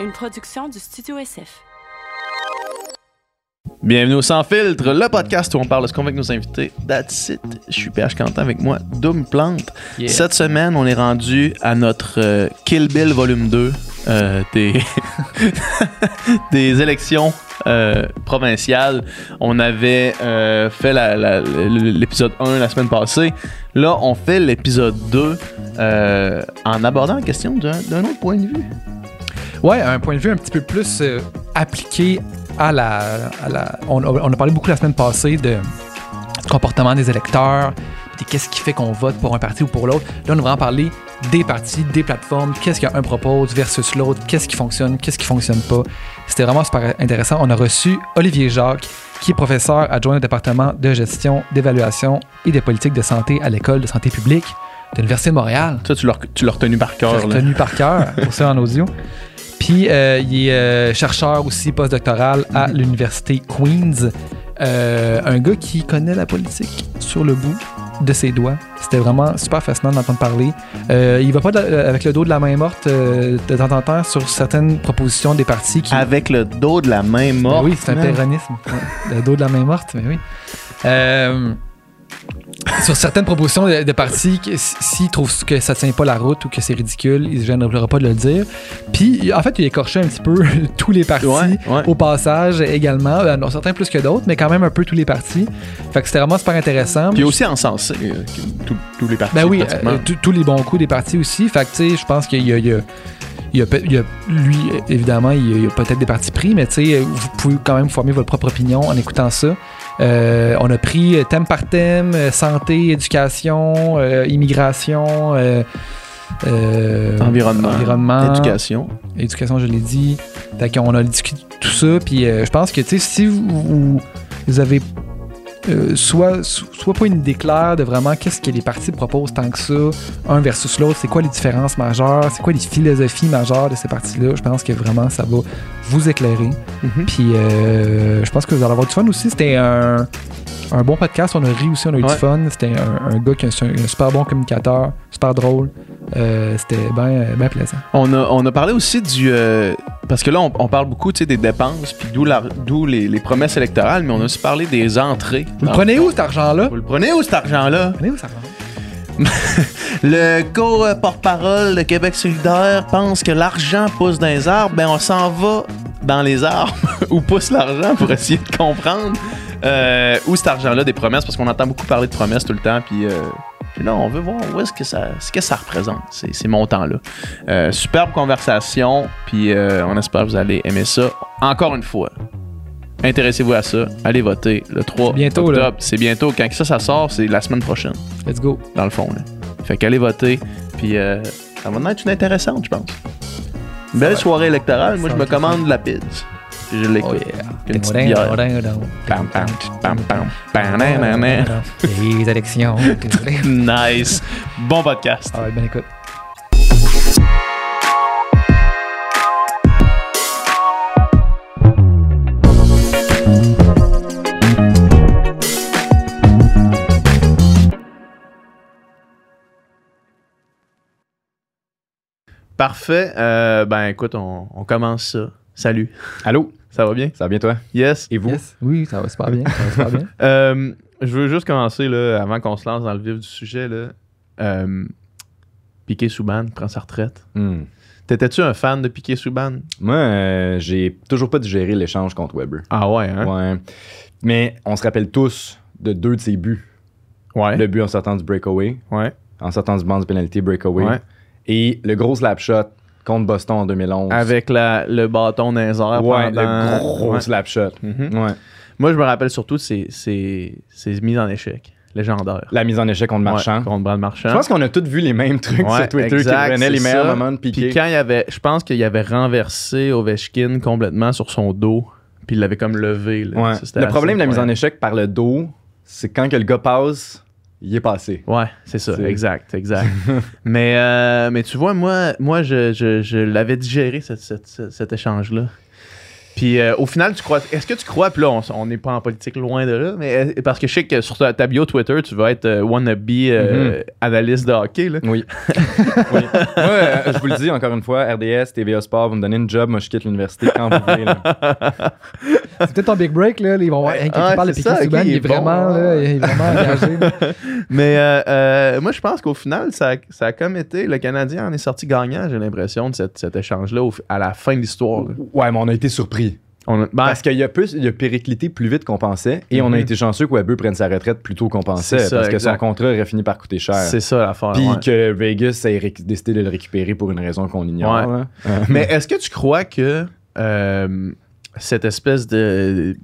une production du Studio SF. Bienvenue au Sans Filtre, le podcast où on parle de ce qu'on veut avec nos invités. That's it. Je suis PH Quentin avec moi, Doom Plante. Cette semaine, on est rendu à notre euh, Kill Bill volume 2 euh, des, des élections euh, provinciales. On avait euh, fait l'épisode 1 la semaine passée. Là, on fait l'épisode 2 euh, en abordant la question d'un autre point de vue. Ouais, un point de vue un petit peu plus euh, appliqué à la. à la- on, a- on a parlé beaucoup la semaine passée de du comportement des électeurs, de qu'est-ce qui fait qu'on vote pour un parti ou pour l'autre. Là, on va vraiment parler des partis, des plateformes, qu'est-ce qu'un propose versus l'autre, qu'est-ce qui fonctionne, qu'est-ce qui fonctionne pas. C'était vraiment super intéressant. On a reçu Olivier Jacques, qui est professeur adjoint au département de gestion, d'évaluation et des politiques de santé à l'École de santé publique de l'Université de Montréal. Ça, tu l'as tu l'as retenu par cœur. là. retenu par cœur pour ça en audio. Puis euh, il est euh, chercheur aussi postdoctoral à l'université Queens. Euh, un gars qui connaît la politique sur le bout de ses doigts. C'était vraiment super fascinant d'entendre parler. Il va pas de- avec le dos de la main morte de temps en temps sur certaines propositions des partis qui. Avec le dos de la main Ben morte. oui, c'est un péronisme. Le dos de la main morte, mais oui. Sur certaines propositions de, de partis, s'ils trouvent que ça tient pas la route ou que c'est ridicule, ils ne gêneront pas de le dire. Puis, en fait, il écorchait un petit peu tous les partis Ouais, ouais. au passage également. Euh, non, certains plus que d'autres, mais quand même un peu tous les partis. Fait que c'était vraiment super intéressant. Puis aussi encensé euh, tous- les partis. Ben oui, euh, tous- les bons coups des partis aussi. Fait que, tu sais, je pense qu'il y a, il y a- il y a peut- il y a- lui, évidemment, il y a, peut-être des partis pris, mais tu sais, vous pouvez quand même former votre propre opinion en écoutant ça. Euh, on a pris thème par thème, euh, santé, éducation, euh, immigration, euh, Environnement, environnement, éducation. éducation, je l'ai dit. Fait qu'on a discuté de tout ça, puis je pense que, si vous, vous- vous avez euh, soit, so- soit pas une idée claire de vraiment qu'est-ce que les partis proposent tant que ça, un versus l'autre, c'est quoi les différences majeures, c'est quoi les philosophies majeures de ces partis-là, je pense que vraiment ça va vous éclairer. Mhm. Puis euh, je pense que vous allez avoir du fun aussi. C'était un, un bon podcast, on a ri aussi, on a eu Ouais. du fun. C'était un, un gars qui est un, un super bon communicateur, super drôle. Euh, C'était bien plaisant. On a, on a parlé aussi du. euh, parce que là, on, on parle beaucoup des dépenses, puis d'où les, les promesses électorales, mais on a aussi parlé des entrées. Vous le prenez où cet argent-là? Vous le prenez où cet argent-là? Le prenez où cet argent Le co-porte-parole de Québec solidaire pense que l'argent pousse dans les arbres. Ben, on s'en va dans les arbres où pousse l'argent pour essayer de comprendre euh, où cet argent-là des promesses, parce qu'on entend beaucoup parler de promesses tout le temps, puis. Puis là, on veut voir où est-ce que ça, ce que ça représente, ces, ces montants-là. Euh, superbe conversation, puis euh, on espère que vous allez aimer ça. Encore une fois, intéressez-vous à ça. Allez voter le 3 C'est bientôt, octobre. C'est bientôt. Quand ça, ça sort, c'est la semaine prochaine Let's go. dans le fond. Là. Fait qu'allez voter, puis euh, ça va être une intéressante, je pense. Belle soirée électorale. Moi, je me commande de la pizza. Je l'écoute. Oh yeah. Une petite bière. Ding, ding, ding. Pam, pam, pam, pam, pam, nan, nan, nan. Les élections. Nice. Bon podcast. Ah ouais, bonne écoute. Parfait. Euh, ben écoute, on, on commence ça. Salut. Allô, Ça va bien? ça va bien toi? Yes. Et vous? Yes. Oui, ça va super bien. Ça va super bien. Euh, je veux juste commencer là, avant qu'on se lance dans le vif du sujet. Là. Euh, Piqué Souban prend sa retraite. Hmm. T'étais-tu un fan de Piqué Souban? Moi, euh, j'ai toujours pas digéré l'échange contre Weber. Ah ouais, hein? Ouais. Mais on se rappelle tous de deux de ses buts. Ouais. Le but en sortant du breakaway, Ouais. en sortant du banc de pénalité breakaway. Ouais. Et le gros slap shot contre Boston en 2011. Avec la, le bâton airs ouais, pendant- le gros Ouais. slap shot. Mhm. Ouais. Moi, je me rappelle surtout de ces, ces, ces mises en échec légendaires. La mise en échec contre Marchand. Ouais, contre Brad Marchand. Je pense qu'on a tous vu les mêmes trucs Ouais, sur Twitter exact, qui prenaient les meilleurs ça. moments de piquer. Puis quand il y avait, je pense qu'il avait renversé Ovechkin complètement sur son dos, puis il l'avait comme levé. là. Ouais. Ça, c'était Le problème de la mise en échec par le dos, c'est quand que le gars passe, il est passé. Ouais, c'est ça, C'est- exact, exact. mais, euh, mais tu vois, moi, moi je, je, je l'avais digéré, cette- cette- cette- cet échange-là. Puis euh, au final, tu crois. Est-ce que tu crois, puis là, on- n'est pas en politique loin de là, mais euh, parce que je sais que sur ta, ta bio Twitter, tu vas être euh, wannabe euh, analyste de hockey. Là. Oui. oui. Moi, euh, je vous le dis encore une fois, RDS, TVA Sport, vous me donnez une job, moi je quitte l'université quand vous voulez. là. C'est peut-être ton big break, là. Ils vont voir, hey, Ah, tu parles de ça, Souban, il est bon, vraiment, ouais. là, il est vraiment engagé. là. Mais euh, euh, moi, je pense qu'au final, ça, a- ça a comme été. Le Canadien en est sorti gagnant, j'ai l'impression, de cette- cet échange-là à la fin de l'histoire. Ouais, mais on a été surpris. On a- ben, Parce qu'il a, plus, il a périclité plus vite qu'on pensait et on a Mhm. été chanceux que Weber prenne sa retraite plus tôt qu'on pensait ça, parce que exact. son contrat aurait fini par coûter cher. c'est ça l'affaire. Puis ouais. que Vegas ait décidé de le récupérer pour une raison qu'on ignore. Ouais. là. Euh, Mais est-ce que tu crois que euh, cette espèce de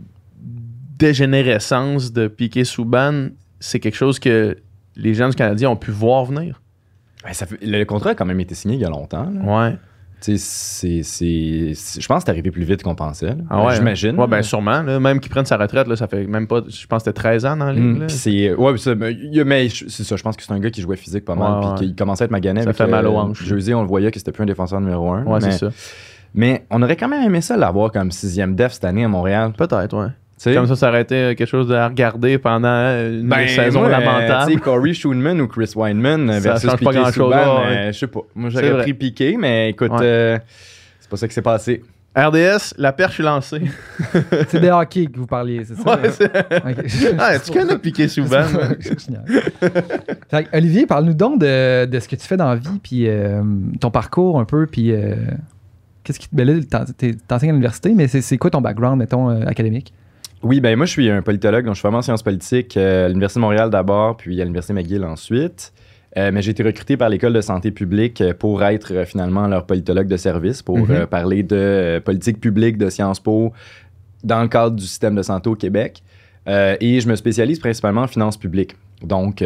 dégénérescence de Piquet Souban, c'est quelque chose que les gens du Canadien ont pu voir venir? ben, ça fait- le contrat a quand même été signé il y a longtemps. là. Ouais. Tu sais, c'est- c'est- Je pense que c'est arrivé plus vite qu'on pensait. Ah ouais, J'imagine. Ouais, ben sûrement. là. même qu'il prenne sa retraite, là, ça fait même pas. Je pense que c'était 13 ans dans. Mm, là. puis c'est ouais ça, mais, c'est ça je pense que c'est un gars qui jouait physique pas mal puis qu'il commençait à être magané Ça fait mal aux hanches. Jersey on le voyait que c'était plus un défenseur numéro un Ouais, c'est ça. mais on aurait quand même aimé ça l'avoir comme sixième def cette année à Montréal Peut-être, ouais. Comme ça, ça aurait été euh, quelque chose à regarder pendant euh, une Ben, saison moi, euh, lamentable. sais, Corey Schulman ou Chris Weinman euh, Ça versus change pas Piqué grand-chose, Souban, ouais. euh, je sais pas. Moi, j'aurais pris Piqué, mais écoute, Ouais. euh, c'est pas ça qui s'est passé. RDS, la perche est lancée. C'est des hockey que vous parliez, c'est ça? Ouais, là? c'est- Ok. ah, tu connais Piquet souvent. C'est génial. Fait que, Olivier, parle-nous donc de, de ce que tu fais dans la vie, puis euh, ton parcours un peu, puis euh, qu'est-ce qui te. Ben là, t'enseignes à l'université, mais c'est c'est quoi ton background, mettons, euh, académique? Oui, ben moi, je suis un politologue, donc je suis vraiment en sciences politiques euh, à l'Université de Montréal d'abord, puis à l'Université McGill ensuite. Euh, mais j'ai été recruté par l'École de santé publique euh, pour être euh, finalement leur politologue de service, pour Mhm. euh, parler de politique publique de Sciences Po dans le cadre du système de santé au Québec. Et je me spécialise principalement en finances publiques. Donc,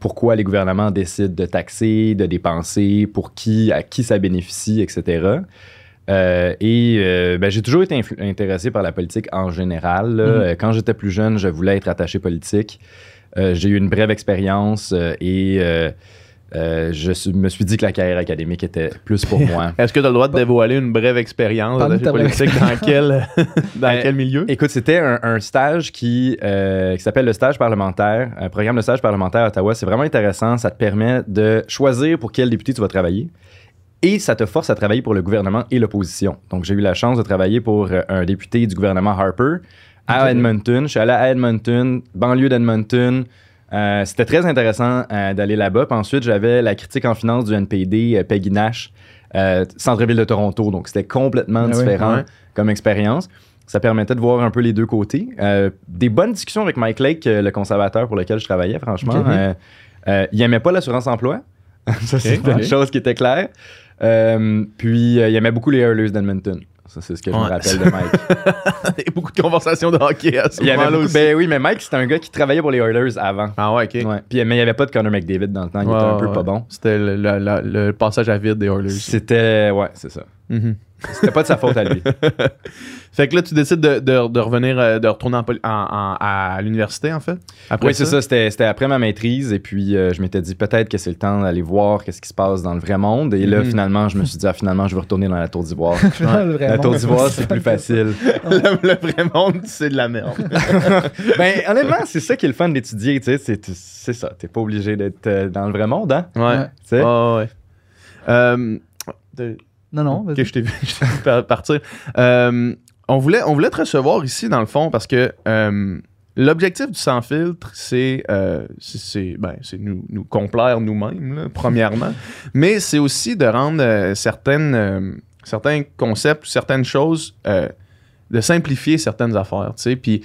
pourquoi les gouvernements décident de taxer, de dépenser, pour qui, à qui ça bénéficie, etc. Euh, et euh, ben, j'ai toujours été intéressé par la politique en général. là. Mhm. Euh, Quand j'étais plus jeune, je voulais être attaché politique. Euh, j'ai eu une brève expérience euh, et euh, euh, je suis- me suis dit que la carrière académique était plus pour moi. Est-ce que tu as le droit de dévoiler une brève expérience brève politique dans quel, dans Ben, quel milieu? Écoute, c'était un, un stage qui, euh, qui s'appelle le stage parlementaire, un programme de stage parlementaire à Ottawa. C'est vraiment intéressant. Ça te permet de choisir pour quel député tu vas travailler. Et ça te force à travailler pour le gouvernement et l'opposition. Donc, j'ai eu la chance de travailler pour euh, un député du gouvernement Harper à. Edmonton. Je suis allé à Edmonton, banlieue d'Edmonton. Euh, C'était très intéressant euh, d'aller là-bas. Puis ensuite, j'avais la critique en finance du NPD, euh, Peggy Nash, centre-ville de Toronto. Donc, c'était complètement Ah oui, différent comme expérience. Ça permettait de voir un peu les deux côtés. Des bonnes discussions avec Mike Lake, le conservateur pour lequel je travaillais, franchement. Il aimait pas l'assurance-emploi. ça, c'est une chose qui était claire. Euh, puis, euh, il aimait beaucoup les Oilers d'Edmonton. Ça, c'est ce que je me rappelle de Mike. Il y a beaucoup de conversations de hockey à ce moment-là aussi. ben oui, mais Mike, c'était un gars qui travaillait pour les Oilers avant. Ah ouais, ok. Ouais. Puis, mais il n'y avait pas de Connor McDavid dans le temps. Il Ouais, était un peu pas bon. C'était le, le- le- le passage à vide des Oilers. C'était. Ouais, c'est ça. Mhm. C'était pas de sa faute à lui. Fait que là, tu décides de, de- de revenir, euh, de retourner en poli- en- en- à l'université, en fait. Après Oui, c'est ça? C'était c'était après ma maîtrise. Et puis, euh, je m'étais dit peut-être que c'est le temps d'aller voir qu'est-ce qui se passe dans le vrai monde. Et là, Mhm. finalement, je me suis dit, ah, finalement, je vais retourner dans la Tour d'Ivoire. La Tour d'Ivoire, c'est plus facile. le, le vrai monde, c'est de la merde. ben, honnêtement, c'est ça qui est le fun d'étudier. Tu sais, c'est c'est ça. T'es pas obligé d'être euh, dans le vrai monde, hein? Ouais. Ouais. Tu sais? Ah ouais. Euh, de- Non, non, vas-y. je t'ai vu, partir. Euh, on, voulait, on voulait te recevoir ici, dans le fond, parce que euh, l'objectif du sans filtre, c'est euh, ben, nous, nous complaire nous-mêmes, premièrement, mais c'est aussi de rendre certaines, certains concepts, certaines choses, de simplifier certaines affaires. tu sais. Puis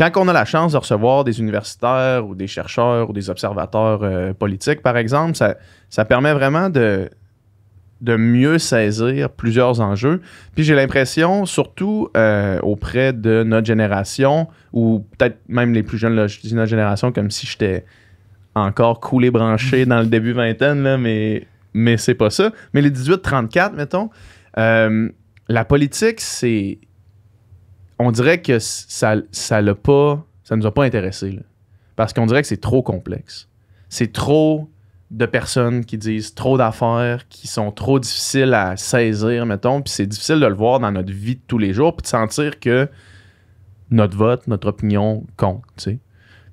quand on a la chance de recevoir des universitaires ou des chercheurs ou des observateurs euh, politiques, par exemple, ça, ça permet vraiment de, de mieux saisir plusieurs enjeux. Puis j'ai l'impression, surtout euh, auprès de notre génération, ou peut-être même les plus jeunes, là, je dis notre génération comme si j'étais encore coulé branché dans le début vingtaine, là, mais, mais c'est pas ça. Mais les 18-34, mettons, euh, la politique, c'est. On dirait que ça ça l'a pas. Ça nous a pas intéressé. Parce qu'on dirait que c'est trop complexe. C'est trop de personnes qui disent trop d'affaires, qui sont trop difficiles à saisir, mettons, puis c'est difficile de le voir dans notre vie de tous les jours, puis de sentir que notre vote, notre opinion compte, tu sais.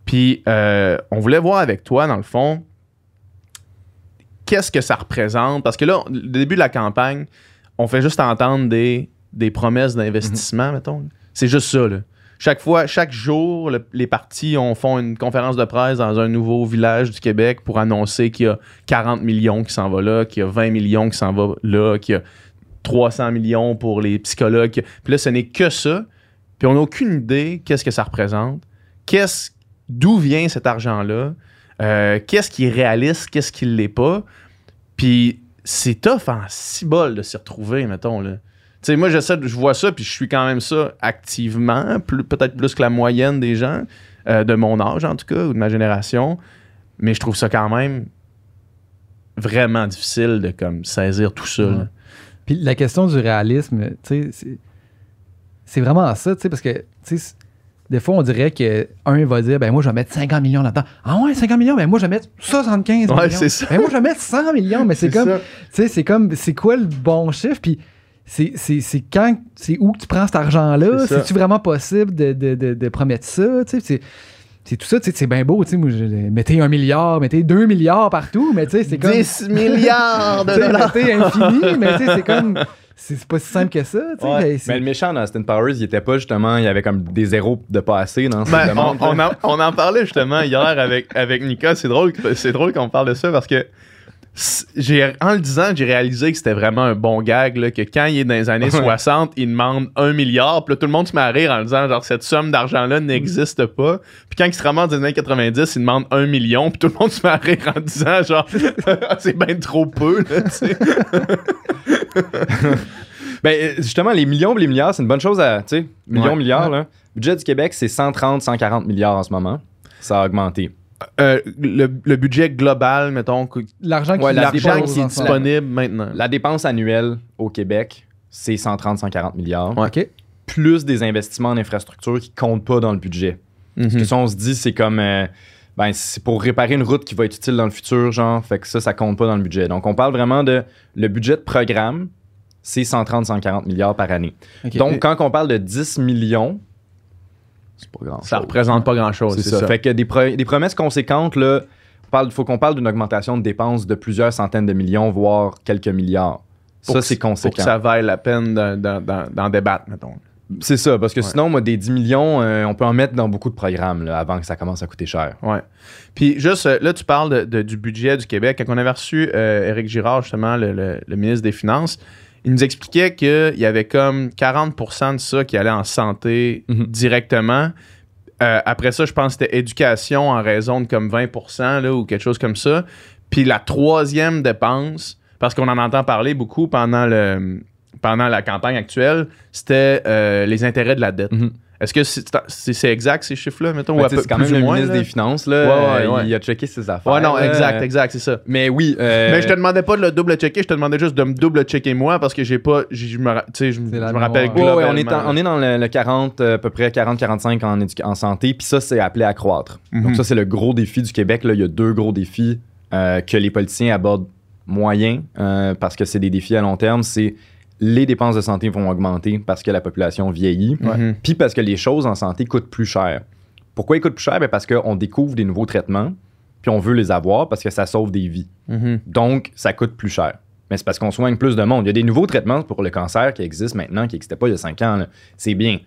Puis euh, on voulait voir avec toi, dans le fond, qu'est-ce que ça représente, parce que là, le début de la campagne, on fait juste entendre des, des promesses d'investissement, mettons. C'est juste ça, là. Chaque fois, chaque jour, le- les partis on font une conférence de presse dans un nouveau village du Québec pour annoncer qu'il y a 40 millions qui s'en va là, qu'il y a 20 millions qui s'en va là, qu'il y a 300 millions pour les psychologues. Puis là, ce n'est que ça. Puis on n'a aucune idée qu'est-ce que ça représente. Qu'est-ce, d'où vient cet argent-là? Euh, qu'est-ce qui est réaliste? Qu'est-ce qui ne l'est pas? Puis c'est tough en bol de s'y retrouver, mettons, là. Tu sais, moi, j'essaie, je vois ça, puis je suis quand même ça activement, plus- peut-être plus que la moyenne des gens, euh, de mon âge en tout cas, ou de ma génération. Mais je trouve ça quand même vraiment difficile de comme saisir tout ça. là. Puis la question du réalisme, tu sais, c'est- c'est vraiment ça, tu sais, parce que, tu sais, c- des fois, on dirait que un va dire, ben moi, je vais mettre 50 millions là-dedans. Ah ouais, 50 millions, ben moi, je vais mettre 75 Ouais, millions. c'est ça. Ben moi, je vais mettre 100 millions, mais c'est comme, tu sais, c'est comme, c'est quoi le bon chiffre? Puis c'est- c'est c'est quand, c'est où que tu prends cet argent-là? C'est-tu vraiment possible de, de, de, de promettre ça? Tu sais, c'est- c'est tout ça, tu sais, c'est bien beau, tu sais, moi, je- mettez un milliard, mettez deux milliards partout, mais tu sais, c'est comme... 10 milliards de Tu sais, dollars! mettez infini, mais tu sais, c'est comme. C'est pas si simple que ça, tu sais. Ouais. mais le méchant dans Austin Powers, il était pas justement, il y avait comme des zéros de pas assez dans Ben, on, on en, on en parlait justement hier avec, avec Nika. C'est drôle, c'est drôle qu'on parle de ça parce que en le disant, j'ai réalisé que c'était vraiment un bon gag. là, que quand il est dans les années Ouais. 60, il demande un milliard. Puis là, tout le monde se met à rire en disant genre cette somme d'argent-là n'existe pas. Puis quand il se ramasse dans les années 90, il demande un million. Puis tout le monde se met à rire en disant genre c'est bien trop peu. Là, tu sais. Ben, justement, les millions et les milliards, c'est une bonne chose à. Tu sais, millions, Ouais. milliards, là. Le budget du Québec, c'est 130, 140 milliards en ce moment. Ça a augmenté. Euh, le, le budget global, mettons, que- L'argent qui, Ouais, la l'argent dépense qui est ce disponible maintenant. La dépense annuelle au Québec, c'est 130, 140 milliards. Ouais. Plus des investissements en infrastructure qui comptent pas dans le budget. Mhm. Parce que ça, on se dit, c'est comme. euh, ben, c'est pour réparer une route qui va être utile dans le futur, genre. Fait que ça, ça compte pas dans le budget. Donc, on parle vraiment de. Le budget de programme, c'est 130, 140 milliards par année. OK. Donc, quand on parle de 10 millions, c'est pas grand Ça représente pas grand-chose, C'est ça. ça. Fait que des, pro- des promesses conséquentes, là, il faut qu'on parle d'une augmentation de dépenses de plusieurs centaines de millions, voire quelques milliards. Ça, c'est Pour conséquent. que ça vaille la peine d'en- débattre, mettons. C'est ça, parce que Ouais. sinon, moi, des 10 millions, euh, on peut en mettre dans beaucoup de programmes là, avant que ça commence à coûter cher. Ouais. Puis juste, euh, là, tu parles de- de- du budget du Québec. Quand on avait reçu euh, Éric Girard, justement, le, le- le ministre des Finances, il nous expliquait qu'il y avait comme 40% de ça qui allait en santé Mhm. directement. Euh, après ça, je pense que c'était éducation en raison de comme 20 là, ou quelque chose comme ça. Puis la troisième dépense, parce qu'on en entend parler beaucoup pendant, le, pendant la campagne actuelle, c'était euh, les intérêts de la dette. Mhm. Est-ce que c'est exact ces chiffres-là, mettons? Ben, c'est quand même le moins, ministre là? des Finances, là, Ouais, ouais, ouais. il a checké ses affaires. Ouais, non, exact, exact, c'est ça. Mais oui, euh, Mais je te demandais pas de le double-checker, je te demandais juste de me double-checker moi parce que j'ai pas. Je me, rappelle ouais, on, est globalement. en- on est dans le, le 40, euh, à peu près 40-45 en, en santé, puis ça, c'est appelé à croître. Mhm. Donc, ça, c'est le gros défi du Québec. Là. Il y a deux gros défis euh, que les politiciens abordent moyen euh, parce que c'est des défis à long terme. C'est les dépenses de santé vont augmenter parce que la population vieillit, Mhm. puis parce que les choses en santé coûtent plus cher. Pourquoi ils coûtent plus cher? Ben, parce qu'on découvre des nouveaux traitements, puis on veut les avoir parce que ça sauve des vies. Mhm. Donc, ça coûte plus cher. Mais c'est parce qu'on soigne plus de monde. Il y a des nouveaux traitements pour le cancer qui existent maintenant, qui n'existaient pas il y a 5 ans. là. C'est bien,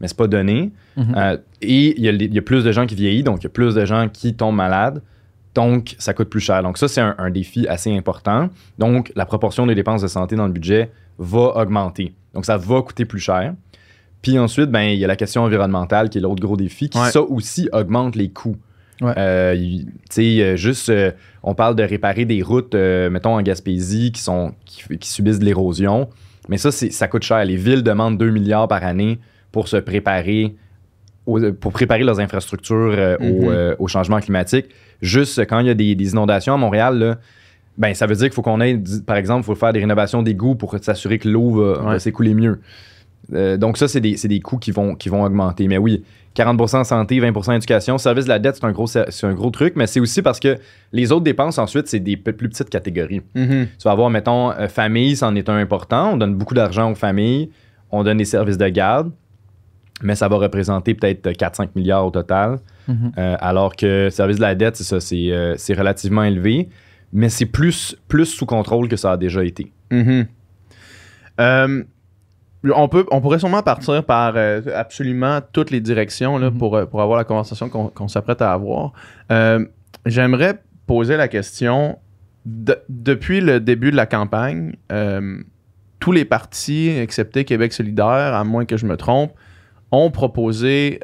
mais c'est pas donné. Mhm. Euh, et il y, a, les- il y a plus de gens qui vieillissent, donc il y a plus de gens qui tombent malades. Donc, ça coûte plus cher. Donc, ça, c'est un, un défi assez important. Donc, la proportion des dépenses de santé dans le budget va augmenter. Donc, ça va coûter plus cher. Puis ensuite, ben, il y a la question environnementale qui est l'autre gros défi, qui Ouais. ça aussi augmente les coûts. Ouais. Euh, il- tu sais, euh, juste, euh, on parle de réparer des routes, euh, mettons en Gaspésie, qui, sont, qui, qui subissent de l'érosion. Mais ça, ça coûte cher. Les villes demandent 2 milliards par année pour se préparer, pour préparer leurs infrastructures euh, au, au changement climatique. Juste quand il y a des, des inondations à Montréal, là, ben, ça veut dire qu'il faut qu'on ait, par exemple, il faut faire des rénovations d'égouts pour s'assurer que l'eau va, Ouais. s'écouler mieux. Euh, donc, ça, c'est des, des coûts qui vont, qui vont augmenter. Mais oui, 40% santé, 20% éducation. Service de la dette, c'est un, gros, c'est un gros truc, mais c'est aussi parce que les autres dépenses, ensuite, c'est des plus petites catégories. Mhm. Tu vas avoir, mettons, euh, famille, c'en est un important. On donne beaucoup d'argent aux familles. On donne des services de garde. Mais ça va représenter peut-être 4-5 milliards au total. Mhm. Euh, alors que service de la dette, c'est ça, c'est, euh, c'est relativement élevé. Mais c'est plus, plus sous contrôle que ça a déjà été. Mhm. Euh, on, peut, on pourrait sûrement partir par euh, absolument toutes les directions là, Mhm. pour, euh, pour avoir la conversation qu'on qu'on s'apprête à avoir. Euh, J'aimerais poser la question de- depuis le début de la campagne, tous les partis, excepté Québec solidaire, à moins que je me trompe, ont proposé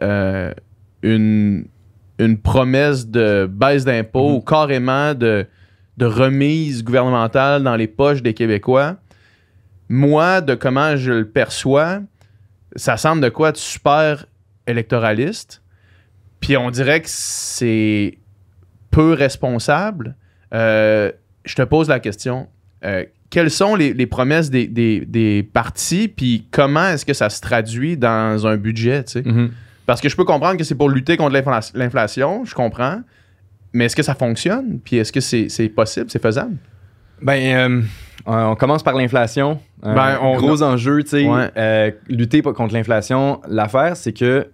une, une promesse de baisse d'impôts Mhm. ou carrément de, de remise gouvernementale dans les poches des Québécois. Moi, de comment je le perçois, ça semble de quoi de super électoraliste. Puis on dirait que c'est peu responsable. Euh, je te pose la question. Euh, quelles sont les, les promesses des, des- des partis, puis comment est-ce que ça se traduit dans un budget, tu sais? Parce que je peux comprendre que c'est pour lutter contre l'infla- l'inflation, je comprends. Mais est-ce que ça fonctionne? Puis est-ce que c'est c'est possible, c'est faisable? Ben, euh, on commence par l'inflation. Un Ben, on- gros enjeu, tu sais. Ouais. euh, lutter contre l'inflation. L'affaire, c'est que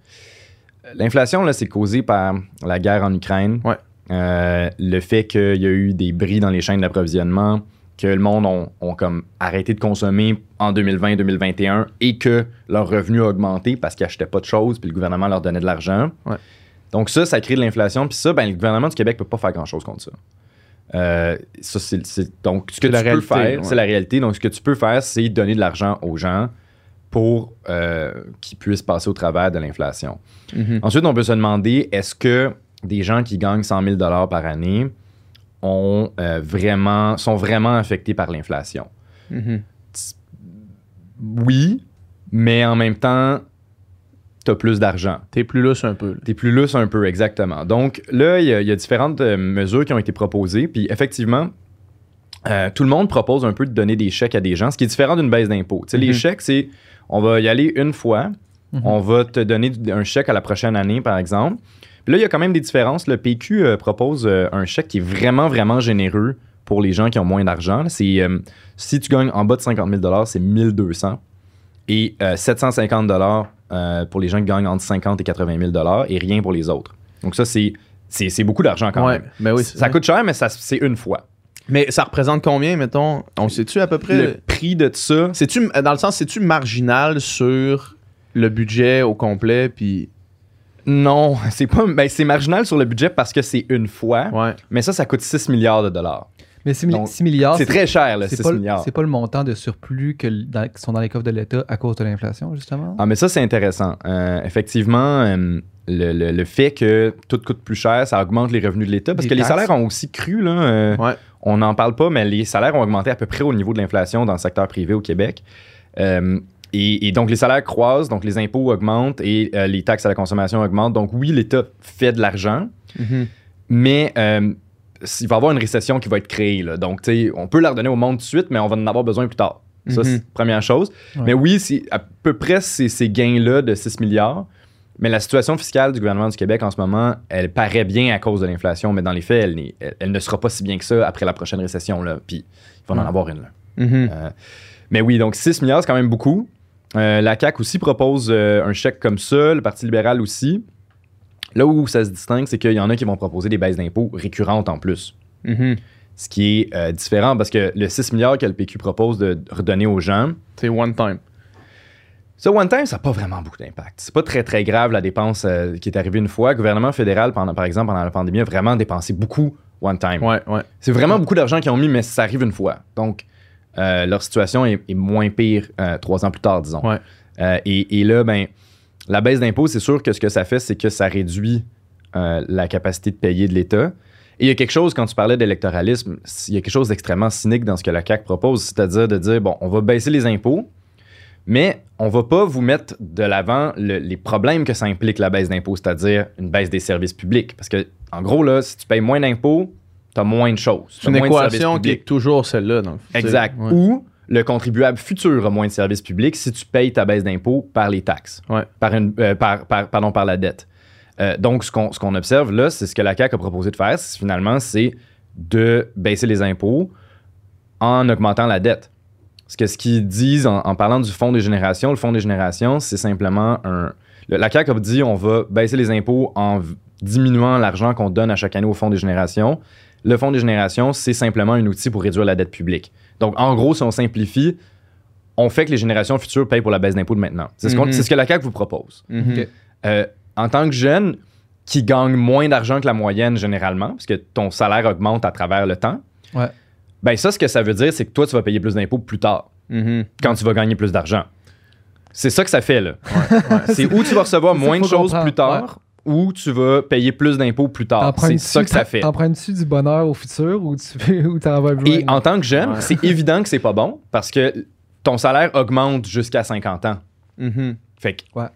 l'inflation, là, c'est causé par la guerre en Ukraine. Ouais. Euh, le fait qu'il y a eu des bris dans les chaînes d'approvisionnement, que le monde ont, ont comme arrêté de consommer en 2020-2021 et que leur revenu a augmenté parce qu'ils n'achetaient pas de choses puis le gouvernement leur donnait de l'argent. Ouais. Donc ça, ça crée de l'inflation. Puis ça, ben, le gouvernement du Québec peut pas faire grand-chose contre ça. Euh, ça, c'est, c'est- donc, ce que tu la peux réalité, faire, ouais. c'est la réalité. Donc, ce que tu peux faire, c'est donner de l'argent aux gens pour euh, qu'ils puissent passer au travers de l'inflation. Mhm. Ensuite, on peut se demander, est-ce que des gens qui gagnent 100 000 par année ont, euh, vraiment, sont vraiment affectés par l'inflation? Mhm. Oui, mais en même temps, tu as plus d'argent. T'es plus lousse un peu. T'es plus lousse un peu, exactement. Donc là, il y, a- il y a différentes euh, mesures qui ont été proposées. Puis effectivement, euh, tout le monde propose un peu de donner des chèques à des gens, ce qui est différent d'une baisse d'impôt. Tu sais, Les Mhm. chèques, c'est on va y aller une fois, Mhm. on va te donner un chèque à la prochaine année, par exemple. Puis là, il y a quand même des différences. Le PQ euh, propose un chèque qui est vraiment, vraiment généreux pour les gens qui ont moins d'argent. C'est si tu gagnes en bas de 50 000 c'est 1200 et euh, 750 euh, pour les gens qui gagnent entre 50 et 80 000 et rien pour les autres. Donc ça, c'est, c'est, c'est beaucoup d'argent quand Ouais, même. ben oui, ça coûte cher, mais ça, c'est une fois. Mais ça représente combien, mettons? On sait-tu à peu près? Le prix de ça, C'est-tu, dans le sens, c'est-tu marginal sur le budget au complet? Puis, non, c'est pas, ben, c'est marginal sur le budget parce que c'est une fois, ouais. mais ça, ça coûte 6 milliards de dollars. Mais 6, Donc, milliards, c'est très cher, là, c'est 6 pas, le- milliards. c'est pas le montant de surplus que, dans- qui sont dans les coffres de l'État à cause de l'inflation, justement? Ah, mais ça, c'est intéressant. Euh, effectivement, euh, le, le- le fait que tout coûte plus cher, ça augmente les revenus de l'État parce Les que les salaires ont aussi cru. Là, euh, Ouais. On n'en parle pas, mais les salaires ont augmenté à peu près au niveau de l'inflation dans le secteur privé au Québec. Euh, et, et donc, les salaires croisent, donc les impôts augmentent et euh, les taxes à la consommation augmentent. Donc, oui, l'État fait de l'argent, Mhm. mais euh, il va y avoir une récession qui va être créée. là. Donc, on peut la redonner au monde tout de suite, mais on va en avoir besoin plus tard. Ça, c'est la première chose. Ouais. Mais oui, c'est à peu près ces, ces gains-là de 6 milliards. Mais la situation fiscale du gouvernement du Québec en ce moment, elle paraît bien à cause de l'inflation, mais dans les faits, elle, n'est- elle- elle ne sera pas si bien que ça après la prochaine récession. Là. Puis, il va en avoir une. là. Mhm. Euh, mais oui, donc 6 milliards, c'est quand même beaucoup. Euh, la CAQ aussi propose euh, un chèque comme ça, le Parti libéral aussi. Là où ça se distingue, c'est qu'il y en a qui vont proposer des baisses d'impôts récurrentes en plus. Mhm. Ce qui est euh, différent parce que le 6 milliards que le PQ propose de redonner aux gens, C'est one time. ça, one time, ça n'a pas vraiment beaucoup d'impact. C'est pas très, très grave la dépense euh, qui est arrivée une fois. Le gouvernement fédéral, pendant, par exemple, pendant la pandémie, a vraiment dépensé beaucoup one time. Ouais, ouais. C'est vraiment beaucoup d'argent qu'ils ont mis, mais ça arrive une fois. Donc, euh, leur situation est, est moins pire trois ans plus tard, disons. Ouais. Et, et là, ben, la baisse d'impôts, c'est sûr que ce que ça fait, c'est que ça réduit euh, la capacité de payer de l'État. Et il y a quelque chose, quand tu parlais d'électoralisme, il y a quelque chose d'extrêmement cynique dans ce que la CAQ propose, c'est-à-dire de dire, bon, on va baisser les impôts, mais on va pas vous mettre de l'avant le- les problèmes que ça implique la baisse d'impôts, c'est-à-dire une baisse des services publics. Parce que, en gros, là, si tu payes moins d'impôts, tu as moins de choses. C'est une équation qui est toujours celle-là. tu sais. Exact. Ouais. Ou le contribuable futur a moins de services publics si tu payes ta baisse d'impôts par les taxes, Ouais. par, une, euh, par, par- pardon, par la dette. Euh, donc, ce qu'on, ce qu'on observe là, c'est ce que la CAQ a proposé de faire, c'est- finalement, c'est de baisser les impôts en augmentant la dette. Parce que ce qu'ils disent en, en parlant du fonds des générations, le fonds des générations, c'est simplement un. le- la CAQ a dit on va baisser les impôts en diminuant l'argent qu'on donne à chaque année au fonds des générations. Le fonds des générations, c'est simplement un outil pour réduire la dette publique. Donc, en gros, si on simplifie, on fait que les générations futures payent pour la baisse d'impôts de maintenant. C'est ce, Mhm. ce que la CAQ vous propose. Mhm. Euh, en tant que jeune qui gagne moins d'argent que la moyenne généralement, parce que ton salaire augmente à travers le temps, Ouais. ben ça, ce que ça veut dire, c'est que toi, tu vas payer plus d'impôts plus tard, Mhm. quand tu vas gagner plus d'argent. C'est ça que ça fait, là. c'est où tu vas recevoir moins de choses comprendre. plus tard, ou tu vas payer plus d'impôts plus tard. C'est ça que ça fait. T'empruntes-tu du bonheur au futur ou tu ou t'en vas plus Et en tant que jeune, Ouais. c'est évident que c'est pas bon, parce que ton salaire augmente jusqu'à 50 ans. Mhm. Fait que Ouais.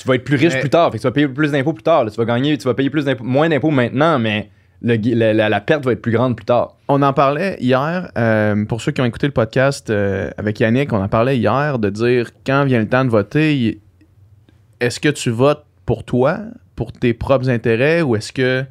tu vas être plus riche Mais- plus tard. Fait que tu vas payer plus d'impôts plus tard. là. Tu vas gagner, tu vas payer plus d'impôts, moins d'impôts maintenant, mais le la, la- la perte va être plus grande plus tard. On en parlait hier, euh, pour ceux qui ont écouté le podcast euh, avec Yannick, on en parlait hier de dire quand vient le temps de voter, est-ce que tu votes pour toi, pour tes propres intérêts, ou est-ce que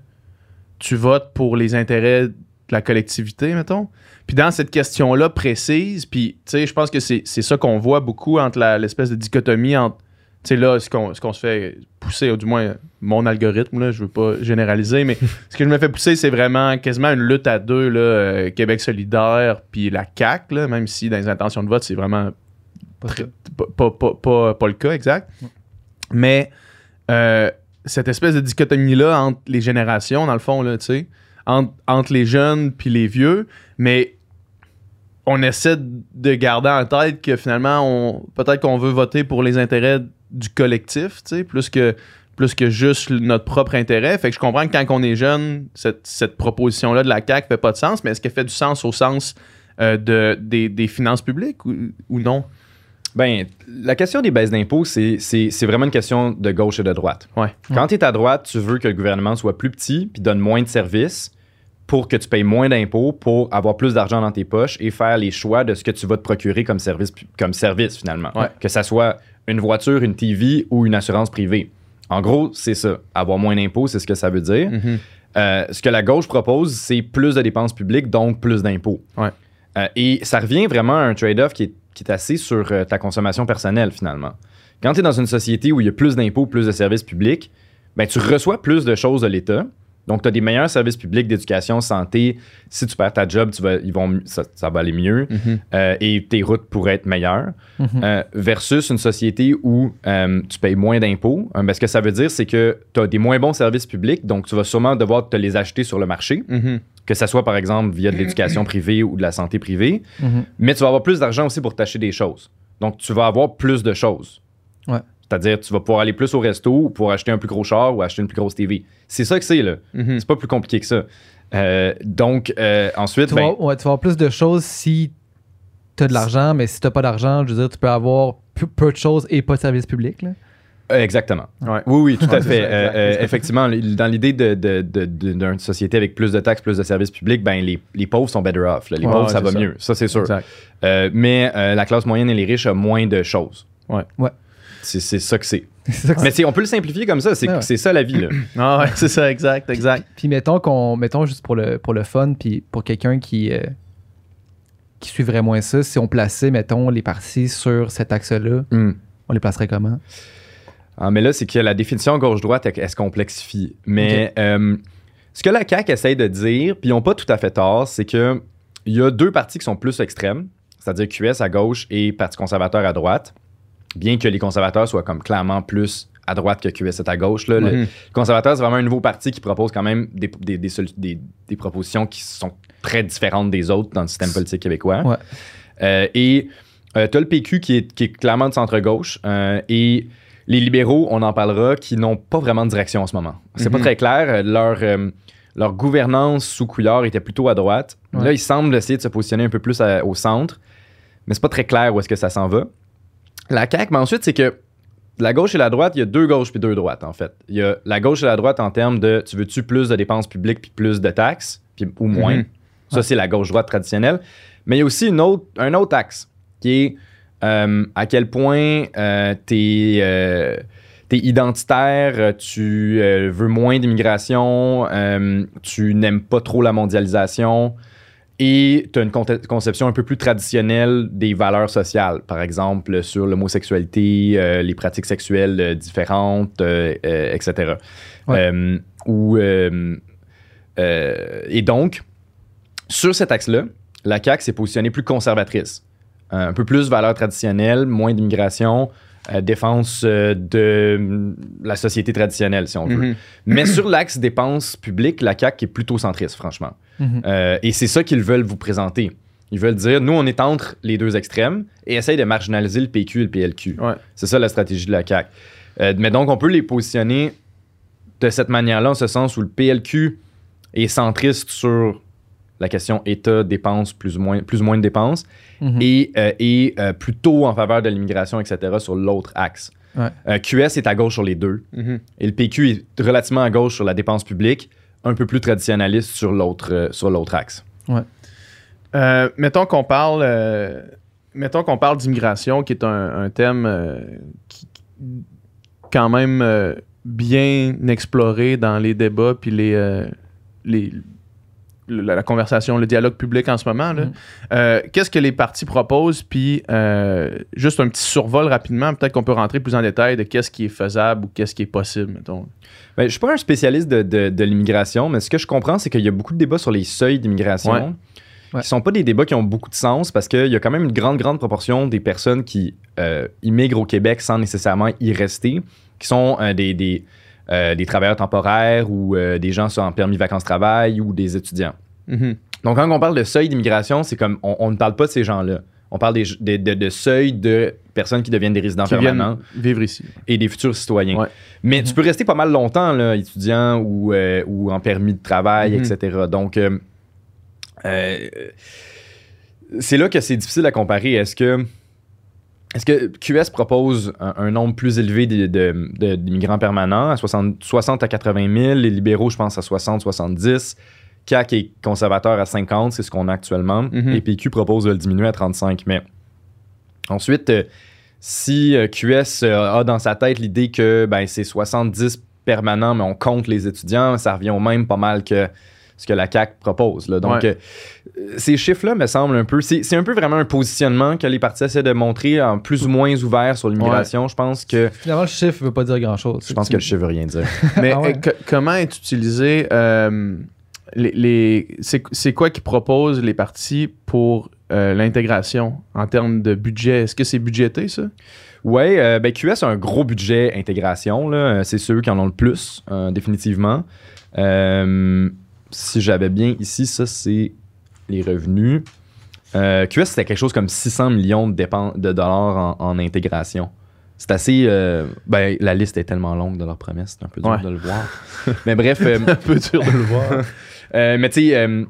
tu votes pour les intérêts de la collectivité, mettons? Puis dans cette question-là précise, puis tu sais, je pense que c'est ça qu'on voit beaucoup entre l'espèce de dichotomie entre, tu sais, là, ce qu'on se fait pousser, ou du moins mon algorithme, là, je veux pas généraliser, mais ce que je me fais pousser, c'est vraiment quasiment une lutte à deux, là, euh, Québec solidaire, puis la CAQ, là, même si dans les intentions de vote, c'est vraiment Pas ça. pas, pas, pas, pas- pas le cas exact. Mais euh, cette espèce de dichotomie-là entre les générations, dans le fond, là, tu sais, entre, les jeunes puis les vieux, mais on essaie de garder en tête que finalement, on, peut-être qu'on veut voter pour les intérêts du collectif, tu sais, plus que, plus que juste notre propre intérêt. Fait que je comprends que quand on est jeune, cette, cette proposition-là de la CAQ fait pas de sens, mais est-ce qu'elle fait du sens au sens euh, de, des, des finances publiques ou non? Ben, la question des baisses d'impôts, c'est- c'est c'est vraiment une question de gauche et de droite. Ouais. Quand tu es à droite, tu veux que le gouvernement soit plus petit puis donne moins de services pour que tu payes moins d'impôts pour avoir plus d'argent dans tes poches et faire les choix de ce que tu vas te procurer comme service, comme service finalement. Ouais. Que ça soit une voiture, une TV ou une assurance privée. En gros, c'est ça. Avoir moins d'impôts, c'est ce que ça veut dire. Mhm. Euh, ce que la gauche propose, c'est plus de dépenses publiques, donc plus d'impôts. Ouais. Euh, et ça revient vraiment à un trade-off qui est, assez sur euh, ta consommation personnelle, finalement. Quand tu es dans une société où il y a plus d'impôts, plus de services publics, ben, tu reçois plus de choses de l'État. Donc, tu as des meilleurs services publics d'éducation, santé. Si tu perds ta job, tu vas, ils vont, ça, ça va aller mieux. Mhm. Euh, et tes routes pourraient être meilleures. Mhm. Euh, versus une société où euh, tu payes moins d'impôts. Euh, ben, ce que ça veut dire, c'est que tu as des moins bons services publics, donc tu vas sûrement devoir te les acheter sur le marché, Mhm. que ce soit par exemple via de l'éducation privée ou de la santé privée. Mais tu vas avoir plus d'argent aussi pour t'acheter des choses. Donc, tu vas avoir plus de choses. Ouais. C'est-à-dire, tu vas pouvoir aller plus au resto ou pour acheter un plus gros char ou acheter une plus grosse TV. C'est ça que c'est, là. Mhm. C'est pas plus compliqué que ça. Euh, donc, euh, ensuite, Tu, ben, vas, ouais, tu vas avoir plus de choses si tu as de l'argent, mais si tu pas d'argent, je veux dire, tu peux avoir peu, peu de choses et pas de service public. Là. Euh, Exactement. Ouais. Oui, oui, tout à Ouais, fait. ça, Euh, exact. effectivement, dans l'idée de, de- de- de- d'une société avec plus de taxes, plus de services publics, ben, les, les pauvres sont better off. là. Les Ouais, pauvres, ouais, ça va ça. mieux. Ça, c'est sûr. Exact. Euh, mais euh, la classe moyenne et les riches ont moins de choses. Ouais. Ouais. C'est, c'est ça que c'est. C'est ça que Mais c'est- on peut le simplifier comme ça. C'est, ouais. c'est ça la vie. Là. Ah ouais, c'est ça, exact, exact. Puis mettons qu'on mettons juste pour le pour le fun puis pour quelqu'un qui euh, qui suivrait moins ça, si on plaçait mettons les partis sur cet axe-là, Hmm. on les placerait comment? Ah, mais là, c'est que la définition gauche-droite, elle, elle se complexifie. Mais euh, ce que la CAQ essaye de dire, puis ils n'ont pas tout à fait tort, c'est que il y a deux partis qui sont plus extrêmes, c'est-à-dire QS à gauche et Parti conservateur à droite, bien que les conservateurs soient comme clairement plus à droite que QS est à gauche. Là. Le conservateur, c'est vraiment un nouveau parti qui propose quand même des, des, des, solu- des- des propositions qui sont très différentes des autres dans le système politique québécois. Ouais. Euh, et tu as le PQ qui est, qui est clairement de centre-gauche euh, et les libéraux, on en parlera, qui n'ont pas vraiment de direction en ce moment. C'est pas Mhm. très clair. Euh, Leur, euh, leur gouvernance sous Couillard était plutôt à droite. Ouais. Là, ils semblent essayer de se positionner un peu plus à- au centre, mais c'est pas très clair où est-ce que ça s'en va. La CAQ, mais ensuite, c'est que la gauche et la droite, il y a deux gauches puis deux droites, en fait. Il y a la gauche et la droite en termes de tu veux-tu plus de dépenses publiques puis plus de taxes, puis, ou moins. Mhm. Ça, c'est la gauche-droite traditionnelle. Mais il y a aussi une autre, un autre axe qui est euh, à quel point euh, t'es euh, identitaire, euh, tu veux moins d'immigration, tu n'aimes pas trop la mondialisation et tu as une conception un peu plus traditionnelle des valeurs sociales, par exemple sur l'homosexualité, euh, les pratiques sexuelles euh, différentes, euh, etc. Ouais. Ou, et donc, sur cet axe-là, la CAQ s'est positionnée plus conservatrice. Un peu plus valeurs traditionnelles, moins d'immigration, défense de mm, la société traditionnelle, si on veut. Mhm. Mais sur l'axe dépenses publiques, la CAQ est plutôt centriste, franchement. Mhm. Euh, et c'est ça qu'ils veulent vous présenter. Ils veulent dire, nous, on est entre les deux extrêmes et essayent de marginaliser le PQ et le PLQ. Ouais. C'est ça la stratégie de la CAQ. Euh, mais donc, on peut les positionner de cette manière-là, en ce sens où le PLQ est centriste sur la question État, dépenses, plus ou moins, plus ou moins de dépenses, Mhm. et, euh, et euh, plutôt en faveur de l'immigration, etc., sur l'autre axe. Ouais. Euh, QS est à gauche sur les deux, Mhm. et le PQ est relativement à gauche sur la dépense publique, un peu plus traditionnaliste sur l'autre euh, sur l'autre axe. Euh, mettons qu'on parle, euh, mettons qu'on parle d'immigration, qui est un, thème euh, qui, quand même bien exploré dans les débats puis les, les le- la, la conversation, le dialogue public en ce moment. là. Mhm. Euh, Qu'est-ce que les partis proposent? Puis euh, juste un petit survol rapidement, peut-être qu'on peut rentrer plus en détail de qu'est-ce qui est faisable ou qu'est-ce qui est possible, mettons. Ben, je suis pas un spécialiste de, de- de l'immigration, mais ce que je comprends, c'est qu'il y a beaucoup de débats sur les seuils d'immigration. Ouais. Ouais. Qui sont pas des débats qui ont beaucoup de sens parce qu'il y a quand même une grande, grande proportion des personnes qui euh, immigrent au Québec sans nécessairement y rester, qui sont euh, des, des, euh, des travailleurs temporaires ou euh, des gens en permis vacances-travail ou des étudiants. Mhm. Donc, quand on parle de seuil d'immigration, c'est comme on, on ne parle pas de ces gens-là. On parle des, de, de, de seuil de personnes qui deviennent des résidents Qui permanents vivre ici. et des futurs citoyens. Ouais. Mais Mhm. tu peux rester pas mal longtemps, là, étudiant ou, euh, ou en permis de travail, Mhm. etc. Donc, c'est là que c'est difficile à comparer. Est-ce que, est-ce que QS propose un, un nombre plus élevé de- de- de- d'immigrants permanents, à 60, 60 à 80 000, les libéraux, je pense, à 60, 70, CAC est conservateur à 50, c'est ce qu'on a actuellement, Mhm. et PQ propose de le diminuer à 35. Mais ensuite, euh, si euh, QS euh, a dans sa tête l'idée que ben, c'est 70 permanents, mais on compte les étudiants, ça revient au même pas mal que ce que la CAC propose. là. Donc, Ouais. Ces chiffres-là me semblent un peu. C'est c'est un peu vraiment un positionnement que les partis essaient de montrer en plus ou moins ouvert sur l'immigration. Je pense que Finalement, le chiffre ne veut pas dire grand-chose. je pense que le chiffre veut rien dire. Mais Ah ouais. euh, que- comment est utilisé euh, les, les- c'est, c'est quoi qui proposent les partis pour euh, l'intégration en termes de budget? Est-ce que c'est budgété, ça? Ouais, euh, ben QS a un gros budget intégration. là. C'est ceux qui en ont le plus, euh, définitivement. Euh, si j'avais bien ici, ça, c'est les revenus. Euh, QS, c'était quelque chose comme 600 millions de, dollars en, en intégration. C'est assez. euh, ben, la liste est tellement longue de leurs promesses, c'est un peu dur Ouais. de le voir. Mais bref. euh, un peu dur de le voir. euh, mais tu sais, euh,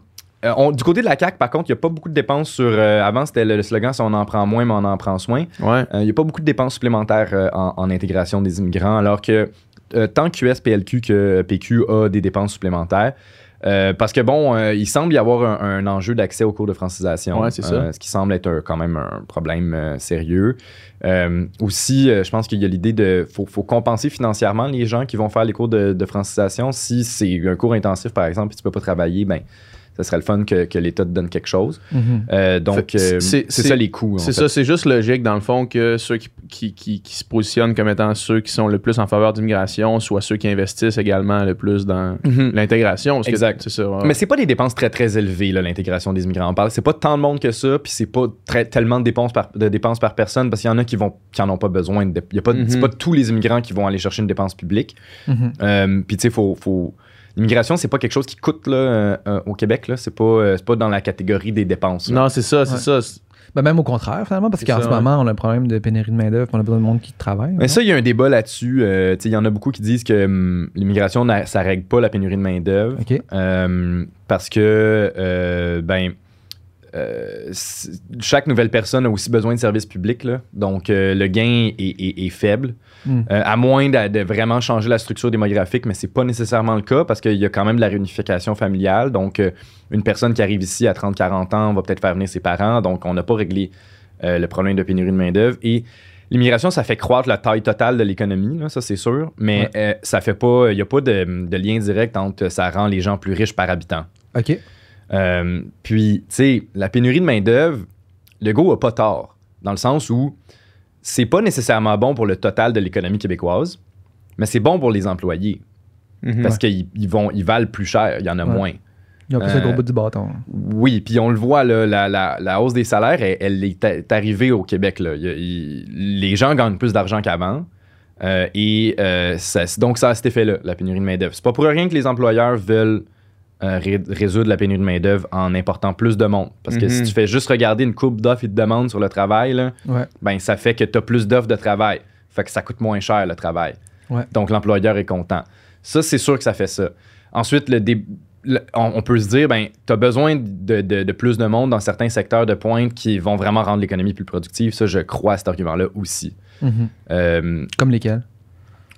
euh, on- du côté de la CAC, par contre, il n'y a pas beaucoup de dépenses sur. euh, avant, c'était le, le slogan c'est on en prend moins, mais on en prend soin. Ouais. Euh, Il n'y a pas beaucoup de dépenses supplémentaires euh, en, en intégration des immigrants, alors que euh, tant QS, PLQ que PQ a des dépenses supplémentaires. Euh, parce que bon, euh, il semble y avoir un, un enjeu d'accès aux cours de francisation. Ouais, c'est ça. Euh, ce qui semble être un- quand même un problème sérieux. Aussi, je pense qu'il y a l'idée de. Faut, faut compenser financièrement les gens qui vont faire les cours de, de francisation. Si c'est un cours intensif, par exemple, et tu peux pas travailler, ben. Ça serait le fun que, que l'État te donne quelque chose. Mhm. Euh, donc, euh, c'est- ça les coûts. C'est fait. ça, c'est juste logique dans le fond que ceux qui, qui, qui- qui se positionnent comme étant ceux qui sont le plus en faveur d'immigration soient ceux qui investissent également le plus dans Mhm. l'intégration. parce que Exact. C'est ça. ouais. Mais c'est pas des dépenses très très élevées là, l'intégration des immigrants. On parle, c'est pas tant de monde que ça, puis c'est pas très, tellement de dépenses par de dépenses par personne parce qu'il y en a qui vont qui en ont pas besoin. De, il y a pas, c'est Mhm. pas tous les immigrants qui vont aller chercher une dépense publique. Euh, puis tu sais, faut, faut l'immigration c'est pas quelque chose qui coûte là euh, euh, au Québec là. C'est pas euh, c'est pas dans la catégorie des dépenses. là. Non, c'est ça, c'est Ouais. ça. Ben, même au contraire, finalement, parce C'est qu'en ça, ce ouais. moment, on a un problème de pénurie de main-d'œuvre, on a besoin de monde qui travaille. Mais ça, il y a un débat là-dessus. Euh, tu sais, il y en a beaucoup qui disent que hum, l'immigration, n'a- ça règle pas la pénurie de main-d'œuvre. OK. Euh, parce que, euh, ben, euh, chaque nouvelle personne a aussi besoin de services publics. Là. Donc, euh, le gain est, est- est faible. Mm. Euh, à moins de, de vraiment changer la structure démographique, mais c'est pas nécessairement le cas parce qu'il y a quand même de la réunification familiale. Donc, euh, une personne qui arrive ici à 30-40 ans va peut-être faire venir ses parents. Donc, on n'a pas réglé euh, le problème de pénurie de main-d'œuvre. Et l'immigration, ça fait croître la taille totale de l'économie, ça c'est sûr, mais ça fait pas. Il n'y a pas de, de lien direct entre ça rend les gens plus riches par habitant. OK. Puis, tu sais, la pénurie de main-d'œuvre, le go a pas tort, dans le sens où c'est pas nécessairement bon pour le total de l'économie québécoise, mais c'est bon pour les employés Mhm. parce qu'ils ils vont, ils valent plus cher, il y en a Ouais. moins. Ils ont plus Euh, le gros bout du bâton. Oui, puis on le voit, là, la, la- la hausse des salaires, elle, elle est, arrivée au Québec. Là. Il il- les gens gagnent plus d'argent qu'avant. Euh, et euh, ça- donc, ça a cet effet-là, la pénurie de main-d'œuvre. C'est pas pour rien que les employeurs veulent euh, ré- résoudre la pénurie de main-d'œuvre en important plus de monde. Parce que Mhm. si tu fais juste regarder une courbe d'offres et de demandes sur le travail, là, Ouais. ben, ça fait que tu as plus d'offres de travail. Fait que ça coûte moins cher le travail. Ouais. Donc l'employeur est content. Ça, c'est sûr que ça fait ça. Ensuite, le dé- le- on, on peut se dire, ben, tu as besoin de, de- de plus de monde dans certains secteurs de pointe qui vont vraiment rendre l'économie plus productive. Ça, je crois à cet argument-là aussi. Mhm. Euh, Comme lesquels?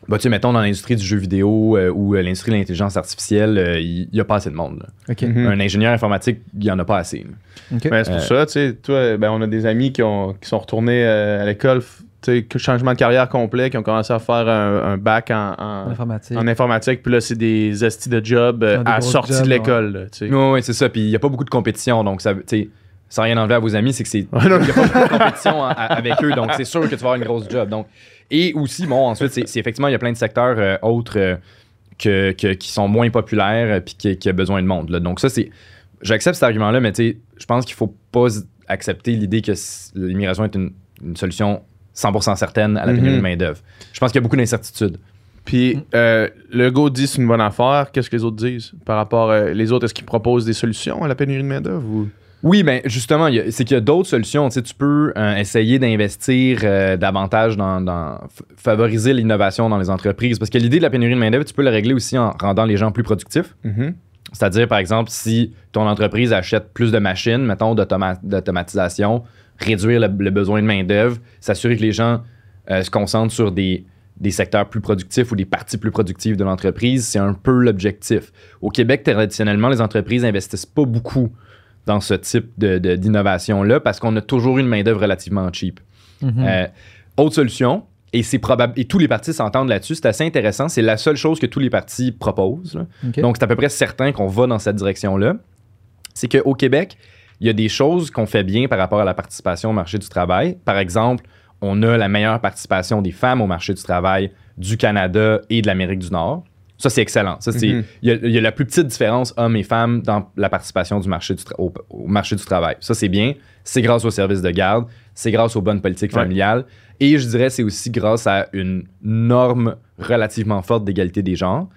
Bah, tu sais, mettons dans l'industrie du jeu vidéo euh, ou euh, l'industrie de l'intelligence artificielle, euh, il n'y a pas assez de monde. Mhm. Un ingénieur informatique, il n'y en a pas assez. Ben, c'est pour ça, tu sais, toi, ben, on a des amis qui, ont, qui sont retournés euh, à l'école, changement de carrière complet, qui ont commencé à faire un, un bac en, en, Informatique. en informatique, puis là, c'est des astis de job euh, à sortie jobs, de l'école. Oui, oui, c'est ça. Puis il n'y a pas beaucoup de compétition. Donc, ça, tu sais, sans rien enlever à vos amis, c'est que c'est. Ouais. Il n'y a pas beaucoup de compétition à- avec eux. Donc, c'est sûr que tu vas avoir une grosse job. Donc, et aussi, bon, ensuite, c'est effectivement, il y a plein de secteurs euh, autres euh, que, que- qui sont moins populaires euh, puis qui, qui a besoin de monde. là. Donc, ça, c'est. J'accepte cet argument-là, mais tu sais, je pense qu'il faut pas accepter l'idée que l'immigration est une, une solution 100% certaine à la pénurie Mhm. de main-d'œuvre. Je pense qu'il y a beaucoup d'incertitudes. Puis euh, le go dit c'est une bonne affaire. Qu'est-ce que les autres disent par rapport euh, les autres Est-ce qu'ils proposent des solutions à la pénurie de main d'œuvre ou? Oui, ben justement, c'est qu'il y a d'autres solutions. Tu, sais, tu peux euh, essayer d'investir euh, davantage dans, favoriser l'innovation dans les entreprises. Parce que l'idée de la pénurie de main-d'œuvre, tu peux la régler aussi en rendant les gens plus productifs. C'est-à-dire, par exemple, si ton entreprise achète plus de machines, mettons, d'automa- d'automatisation, réduire le, le besoin de main-d'œuvre, s'assurer que les gens euh, se concentrent sur des, des secteurs plus productifs ou des parties plus productives de l'entreprise, c'est un peu l'objectif. Au Québec, traditionnellement, les entreprises n'investissent pas beaucoup dans ce type de- de- d'innovation-là parce qu'on a toujours une main-d'œuvre relativement cheap. Euh, autre solution, et c'est probable, et tous les partis s'entendent là-dessus, c'est assez intéressant, c'est la seule chose que tous les partis proposent. Donc, c'est à peu près certain qu'on va dans cette direction-là. C'est qu'au Québec, il y a des choses qu'on fait bien par rapport à la participation au marché du travail. Par exemple, on a la meilleure participation des femmes au marché du travail du Canada et de l'Amérique du Nord. Ça, c'est excellent. Ça, c'est, Mhm. il, y a, il y a la plus petite différence hommes et femmes dans la participation du marché du tra- au, au marché du travail. Ça, c'est bien. C'est grâce aux services de garde. C'est grâce aux bonnes politiques Ouais. familiales. Et je dirais, c'est aussi grâce à une norme relativement forte d'égalité des genres.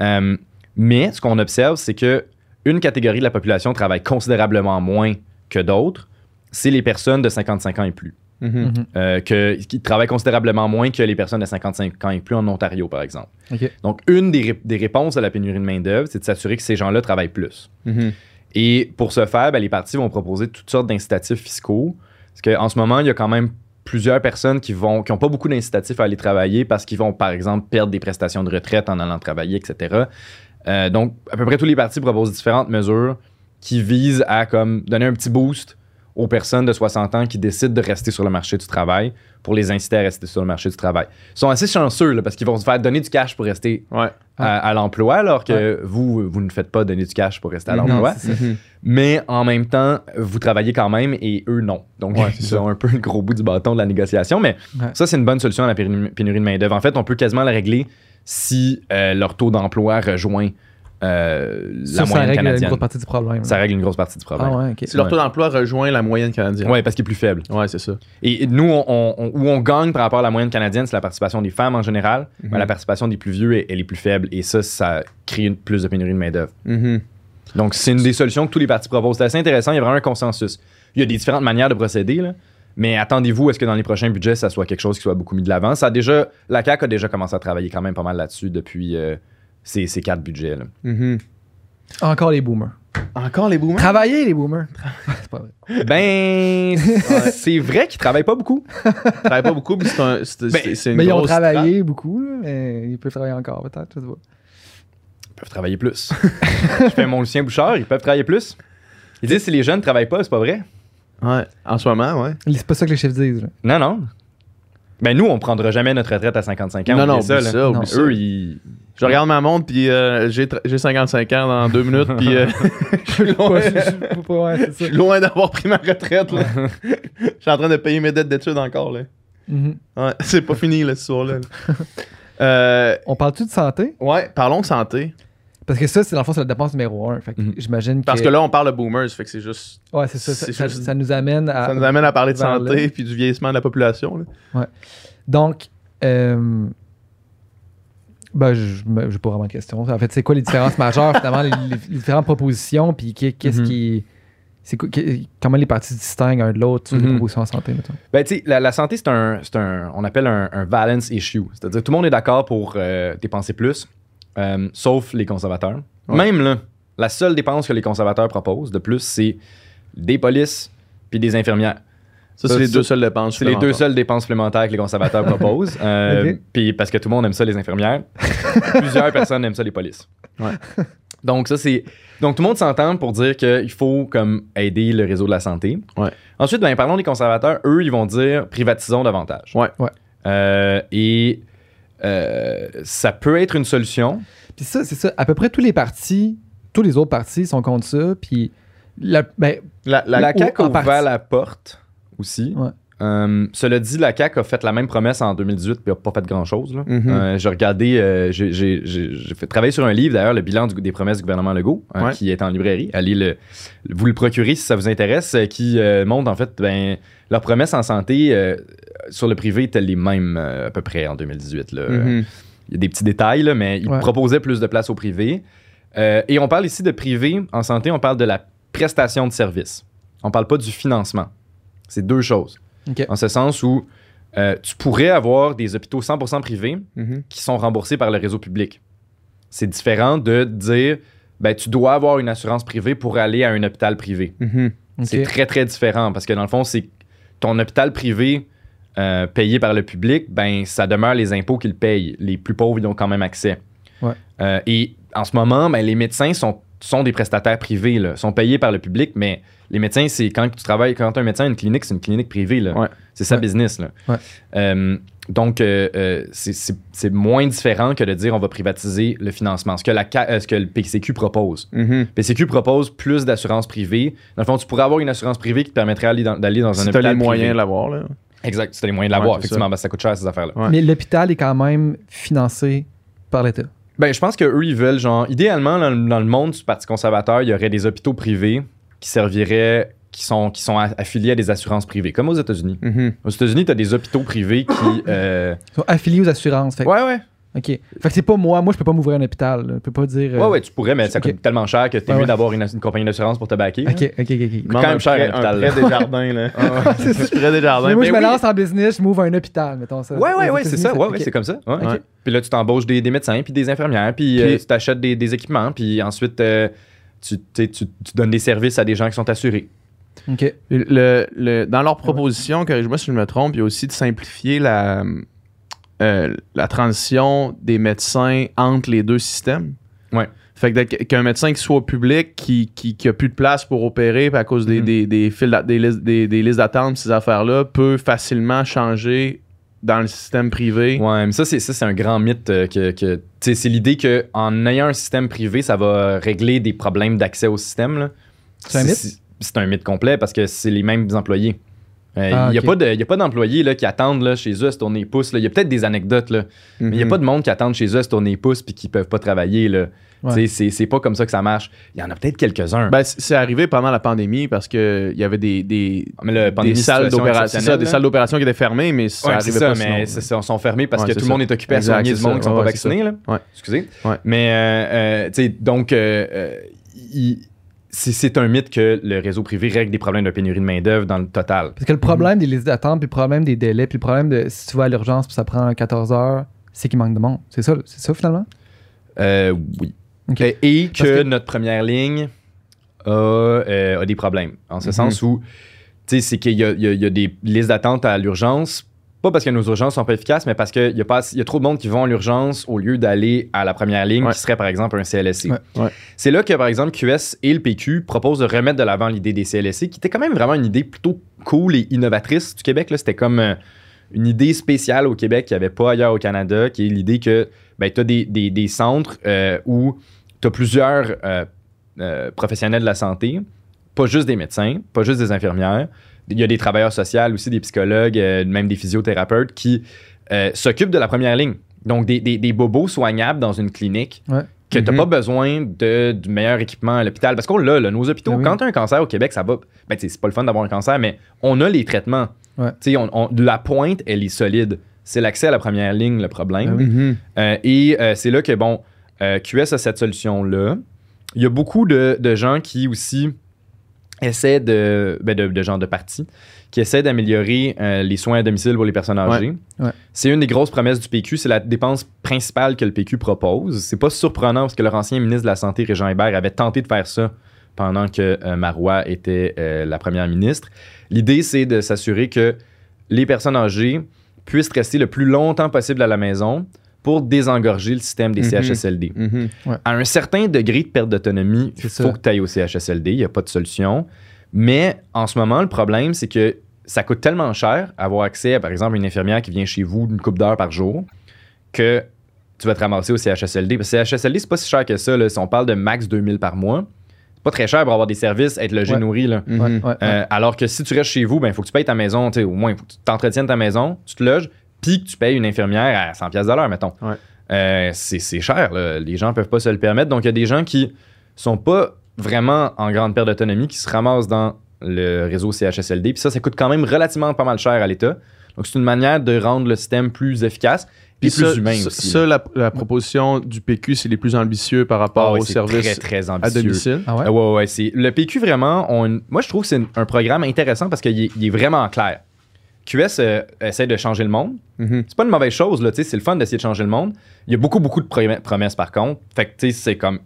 Euh, mais ce qu'on observe, c'est que une catégorie de la population travaille considérablement moins que d'autres. C'est les personnes de 55 ans et plus. Mhm. Euh, que, qui travaillent considérablement moins que les personnes de 55 ans et plus en Ontario, par exemple. Donc, une des, ré- des réponses à la pénurie de main-d'œuvre, c'est de s'assurer que ces gens-là travaillent plus. Et pour ce faire, ben, les partis vont proposer toutes sortes d'incitatifs fiscaux. Parce qu'en ce moment, il y a quand même plusieurs personnes qui vont qui n'ont pas beaucoup d'incitatifs à aller travailler parce qu'ils vont, par exemple, perdre des prestations de retraite en allant travailler, etc. Euh, donc, à peu près tous les partis proposent différentes mesures qui visent à comme, donner un petit boost aux personnes de 60 ans qui décident de rester sur le marché du travail pour les inciter à rester sur le marché du travail. Ils sont assez chanceux là, parce qu'ils vont se faire donner du cash pour rester Ouais. à, à l'emploi, alors que vous, vous ne faites pas donner du cash pour rester à l'emploi. Mais en même temps, vous travaillez quand même et eux, non. Donc, Ouais, c'est ils ça. ont un peu le gros bout du bâton de la négociation. Mais Ouais. ça, c'est une bonne solution à la pénurie pénurie de main-d'œuvre. En fait, on peut quasiment la régler si euh, leur taux d'emploi rejoint euh, la Ça, règle une grosse partie du problème. Ça règle une grosse partie du problème. Ah ouais. Si leur taux d'emploi rejoint la moyenne canadienne. Ouais, parce qu'il est plus faible. Ouais, c'est ça. Et nous, on- on- où on gagne par rapport à la moyenne canadienne, c'est la participation des femmes en général. Mhm. Mais la participation des plus vieux, elle, est plus faible. Et ça, ça crée une- plus de pénurie de main-d'œuvre. Mhm. Donc, c'est une des solutions que tous les partis proposent. C'est assez intéressant. Il y a vraiment un consensus. Il y a des différentes manières de procéder, là. Mais attendez-vous à ce que dans les prochains budgets, ça soit quelque chose qui soit beaucoup mis de l'avant. Ça a déjà, la CAQ a déjà commencé à travailler quand même pas mal là-dessus depuis euh, ces, ces quatre budgets. là. Mhm. Encore les boomers. Encore les boomers? Travailler, les boomers. c'est pas vrai. Ben, c'est vrai qu'ils travaillent pas beaucoup. Ils travaillent pas beaucoup, puis c'est un- c'est une Mais ils ont travaillé beaucoup, là, mais ils peuvent travailler encore, peut-être. je sais pas. Ils peuvent travailler plus. Je fais mon Lucien Bouchard, ils peuvent travailler plus. Ils disent si les jeunes travaillent pas, c'est pas vrai. Ouais. En ce moment, ouais. C'est pas ça que les chefs disent. là. Non, non. Ben nous, on prendra jamais notre retraite à 55 ans. Non, non, ça, Non. ça. Eux, ils... Je regarde ma montre, puis euh, j'ai tr- j'ai 55 ans dans deux minutes, puis euh, je suis loin, Ouais, ouais, d'avoir pris ma retraite. là. Je suis en train de payer mes dettes d'études encore. Là. Mhm. Ouais, c'est pas fini, là, ce soir-là. là. Euh, On parle-tu de santé? ouais, parlons de santé. Parce que ça, c'est dans le fond, c'est la dépense numéro un. Fait que Mhm. j'imagine que. Parce que là, on parle de boomers, fait que c'est juste. Ouais, c'est ça. Ça, c'est ça- juste- ça nous amène à. Ça nous amène à parler de santé puis du vieillissement de la population. là. Donc, euh, ben, je n'ai pas vraiment de questions. En fait, c'est quoi les différences majeures, finalement, les, les- les différentes propositions, puis qu'est- qu'est-ce Mhm. qui. C'est comment les partis se distinguent un de l'autre sur les Mhm. propositions en santé, mettons? Ben, la, la santé, c'est un, c'est un, on appelle un, un balance issue. C'est-à-dire, tout le monde est d'accord pour euh, dépenser plus, euh, sauf les conservateurs. Ouais. Même là, la seule dépense que les conservateurs proposent de plus, c'est des polices puis des infirmières. Ça, c'est les deux seules dépenses. C'est les deux supplémentaires. seules dépenses supplémentaires que les conservateurs proposent. Euh. Puis parce que tout le monde aime ça, les infirmières. Plusieurs personnes aiment ça, les polices. Ouais. Donc, ça, c'est. Donc, tout le monde s'entend pour dire qu'il faut comme aider le réseau de la santé. Ouais. Ensuite, ben, parlons des conservateurs. Eux, ils vont dire privatisons davantage. Ouais. Ouais. Euh, et euh, ça peut être une solution. Puis ça, c'est ça. À peu près tous les partis, tous les autres partis sont contre ça. Puis, la, ben, La, la- La, CAQ a ouvert la porte aussi. Ouais. Euh, cela dit, la CAQ a fait la même promesse en 2018 puis n'a pas fait grand-chose. Mhm. Euh, j'ai regardé, euh, j'ai- travailler sur un livre d'ailleurs, le bilan du- des promesses du gouvernement Legault, hein, Ouais. qui est en librairie. Allez le, vous le procurer si ça vous intéresse, qui euh, montre en fait ben, leurs promesses en santé euh, sur le privé étaient les mêmes euh, à peu près en 2018. là. Mhm. Il y a des petits détails, là, mais ils Ouais. proposaient plus de place au privé. Euh, et on parle ici de privé en santé, on parle de la prestation de service. On parle pas du financement. C'est deux choses. En ce sens où euh, tu pourrais avoir des hôpitaux 100% privés Mhm. qui sont remboursés par le réseau public. C'est différent de dire ben, tu dois avoir une assurance privée pour aller à un hôpital privé. Mhm. ok. C'est très, très différent parce que dans le fond, c'est ton hôpital privé euh, payé par le public, ben ça demeure les impôts qu'ils payent. Les plus pauvres, ils ont quand même accès. Ouais. Euh, et en ce moment, ben, les médecins sont, sont des prestataires privés, là, sont payés par le public, mais les médecins, c'est quand tu travailles, quand tu un médecin à une clinique, c'est une clinique privée. là. Ouais. C'est sa Ouais. business. Là. Ouais. Euh, donc, euh, euh, c'est- moins différent que de dire on va privatiser le financement. Ce que, la, Ca- ce que le PCQ propose. Mhm. PCQ propose plus d'assurance privée. Dans le fond, tu pourrais avoir une assurance privée qui te permettrait d'aller dans, un Si t'as hôpital les moyens de l'avoir, là. Exact, tu as les moyens de l'avoir, effectivement. Ben, ça coûte cher, ces affaires-là. Ouais. Mais l'hôpital est quand même financé par l'État. Ben, je pense qu'eux, ils veulent, genre, idéalement, dans, le- dans le monde du Parti conservateur, il y aurait des hôpitaux privés qui serviraient, qui sont, qui sont affiliés à des assurances privées, comme aux États-Unis. Mhm. Aux États-Unis, tu as des hôpitaux privés qui. euh, Ils sont affiliés aux assurances. Fait, Ouais, ouais. OK. Fait que c'est pas moi. Moi, je peux pas m'ouvrir un hôpital. là. Je peux pas dire. euh, Ouais, ouais, tu pourrais, mais ça coûte tellement cher que t'es Ouais, mieux ouais. d'avoir une, une compagnie d'assurance pour te backer. OK, OK, OK. ok. Demande quand même cher, un hôpital, prêt des jardins, là. C'est prêt des jardins. Mais moi, je me oui. lance en business, je m'ouvre un hôpital, mettons ça. Ouais, ouais, ouais, c'est ça. Ouais, OK. ouais, c'est comme ça. Ouais. Ouais. Puis là, tu t'embauches des, des médecins puis des infirmières, puis, euh, tu t'achètes des, des équipements, puis ensuite, euh, tu, tu, donnes des services à des gens qui sont assurés. OK. Le, le- dans leur proposition, corrige-moi si je me trompe, il y a aussi de simplifier la, euh, la transition des médecins entre les deux systèmes. Ouais. Fait que qu'un médecin qui soit au public, qui, qui, qui a plus de place pour opérer à cause des, Mhm. des, des, files d'a- des, listes, des, des listes d'attente, ces affaires-là, peut facilement changer dans le système privé. Ouais, mais ça, c'est, ça, c'est un grand mythe euh, que. que c'est l'idée qu'en ayant un système privé, ça va régler des problèmes d'accès au système. là. C'est un mythe? C'est un mythe complet parce que c'est les mêmes employés. Il Ah, n'y a, ok. pas de- y a pas d'employés là, qui attendent là, chez eux à se tourner les pouces. là. Il y a peut-être des anecdotes, là, mais il n'y a Mhm. pas de monde qui attend chez eux à se tourner les pouces puis qui peuvent pas travailler. Là. Ouais. C'est, c'est pas comme ça que ça marche. Il y en a peut-être quelques-uns. Ben, c'est arrivé pendant la pandémie parce qu'il y avait des, des, mais le des pandémie, salles d'opération c'est ça, exceptionnelle, des là. salles d'opération qui étaient fermées, mais ça Ouais, arrivait ça, pas mais sinon. sont fermés parce Ouais, que tout le monde est occupé à soigner du monde ça. qui sont Ouais, pas vaccinés. Là. Ouais. Excusez. Ouais. Mais, euh, euh, tu sais, donc, euh, euh, il- c'est, un mythe que le réseau privé règle des problèmes de pénurie de main-d'œuvre dans le total. Parce que le problème des listes d'attente, puis le problème des délais, puis le problème de si tu vas à l'urgence puis ça prend 14 heures, c'est qu'il manque de monde. C'est ça, c'est ça finalement? Euh, oui. Et, que, notre première ligne a, euh, a des problèmes. En ce Mhm. sens où, tu sais, c'est qu'il y a des listes d'attente à l'urgence Pas parce que nos urgences sont pas efficaces, mais parce qu'il y, a pas y a trop de monde qui vont à l'urgence au lieu d'aller à la première ligne, Ouais. qui serait par exemple un CLSC. Ouais. Ouais. C'est là que, par exemple, QS et le PQ proposent de remettre de l'avant l'idée des CLSC, qui était quand même vraiment une idée plutôt cool et innovatrice du Québec. C'était comme euh, une idée spéciale au Québec qu'il n'y avait pas ailleurs au Canada, qui est l'idée que ben, tu as des, des- des centres euh, où tu as plusieurs euh, professionnels de la santé, pas juste des médecins, pas juste des infirmières. Il y a des travailleurs sociaux aussi, des psychologues, euh, même des physiothérapeutes qui euh, s'occupent de la première ligne. Donc, des, des- des bobos soignables dans une clinique Ouais. que tu n'as Mhm. pas besoin de, du meilleur équipement à l'hôpital. Parce qu'on l'a, là, nos hôpitaux, Ben oui. quand tu as un cancer au Québec, ça va. Ben, c'est pas le fun d'avoir un cancer, mais on a les traitements. Ouais. Tu sais, on- on- la pointe, elle est solide. C'est l'accès à la première ligne le problème. Ben. Mhm. Euh, et euh, c'est là que, bon, euh, QS a cette solution-là. Il y a beaucoup de, de gens qui aussi essaient de, ben, de, de gens de partis, qui essaient d'améliorer euh, les soins à domicile pour les personnes âgées. Ouais. C'est une des grosses promesses du PQ, c'est la dépense principale que le PQ propose. C'est pas surprenant parce que leur ancien ministre de la Santé, Régent Hébert, avait tenté de faire ça pendant que euh, Marois était euh, la première ministre. L'idée, c'est de s'assurer que les personnes âgées puissent rester le plus longtemps possible à la maison pour désengorger le système des Mhm. CHSLD. Mhm. À un certain degré de perte d'autonomie, il faut ça. que tu ailles au CHSLD, il n'y a pas de solution. Mais en ce moment, le problème, c'est que ça coûte tellement cher avoir accès à, par exemple, une infirmière qui vient chez vous une couple d'heures par jour que tu vas te ramasser au CHSLD. Parce que CHSLD, c'est pas si cher que ça. là. Si on parle de max 2000 par mois, c'est pas très cher pour avoir des services, être logé, Ouais. nourri. Là. Mhm. Ouais. Euh, alors que si tu restes chez vous, ben, il faut que tu payes ta maison. Au moins, il faut que tu t'entretiennes ta maison, tu te loges, puis que tu payes une infirmière à 100$ piastres de l'heure, mettons. Ouais. Euh, c'est cher. là. Les gens peuvent pas se le permettre. Donc, il y a des gens qui sont pas vraiment en grande perte d'autonomie, qui se ramassent dans le réseau CHSLD. Puis ça, ça coûte quand même relativement pas mal cher à l'État. Donc, c'est une manière de rendre le système plus efficace et Puis plus ça, humain ça- aussi. Ça, la, la proposition du PQ, c'est les plus ambitieux par rapport Ah ouais, au c'est service très, très à ambitieux. domicile. Ah ouais? Ah ouais, ouais, c'est le PQ vraiment. Moi, je trouve que c'est un programme intéressant parce qu'il est, il est vraiment clair. QS euh, essaie de changer le monde. Mhm. C'est pas une mauvaise chose, là, tu sais, c'est le fun d'essayer de changer le monde. Il y a beaucoup, beaucoup de promesses, promesses, par contre. Fait que, tu sais, c'est comme.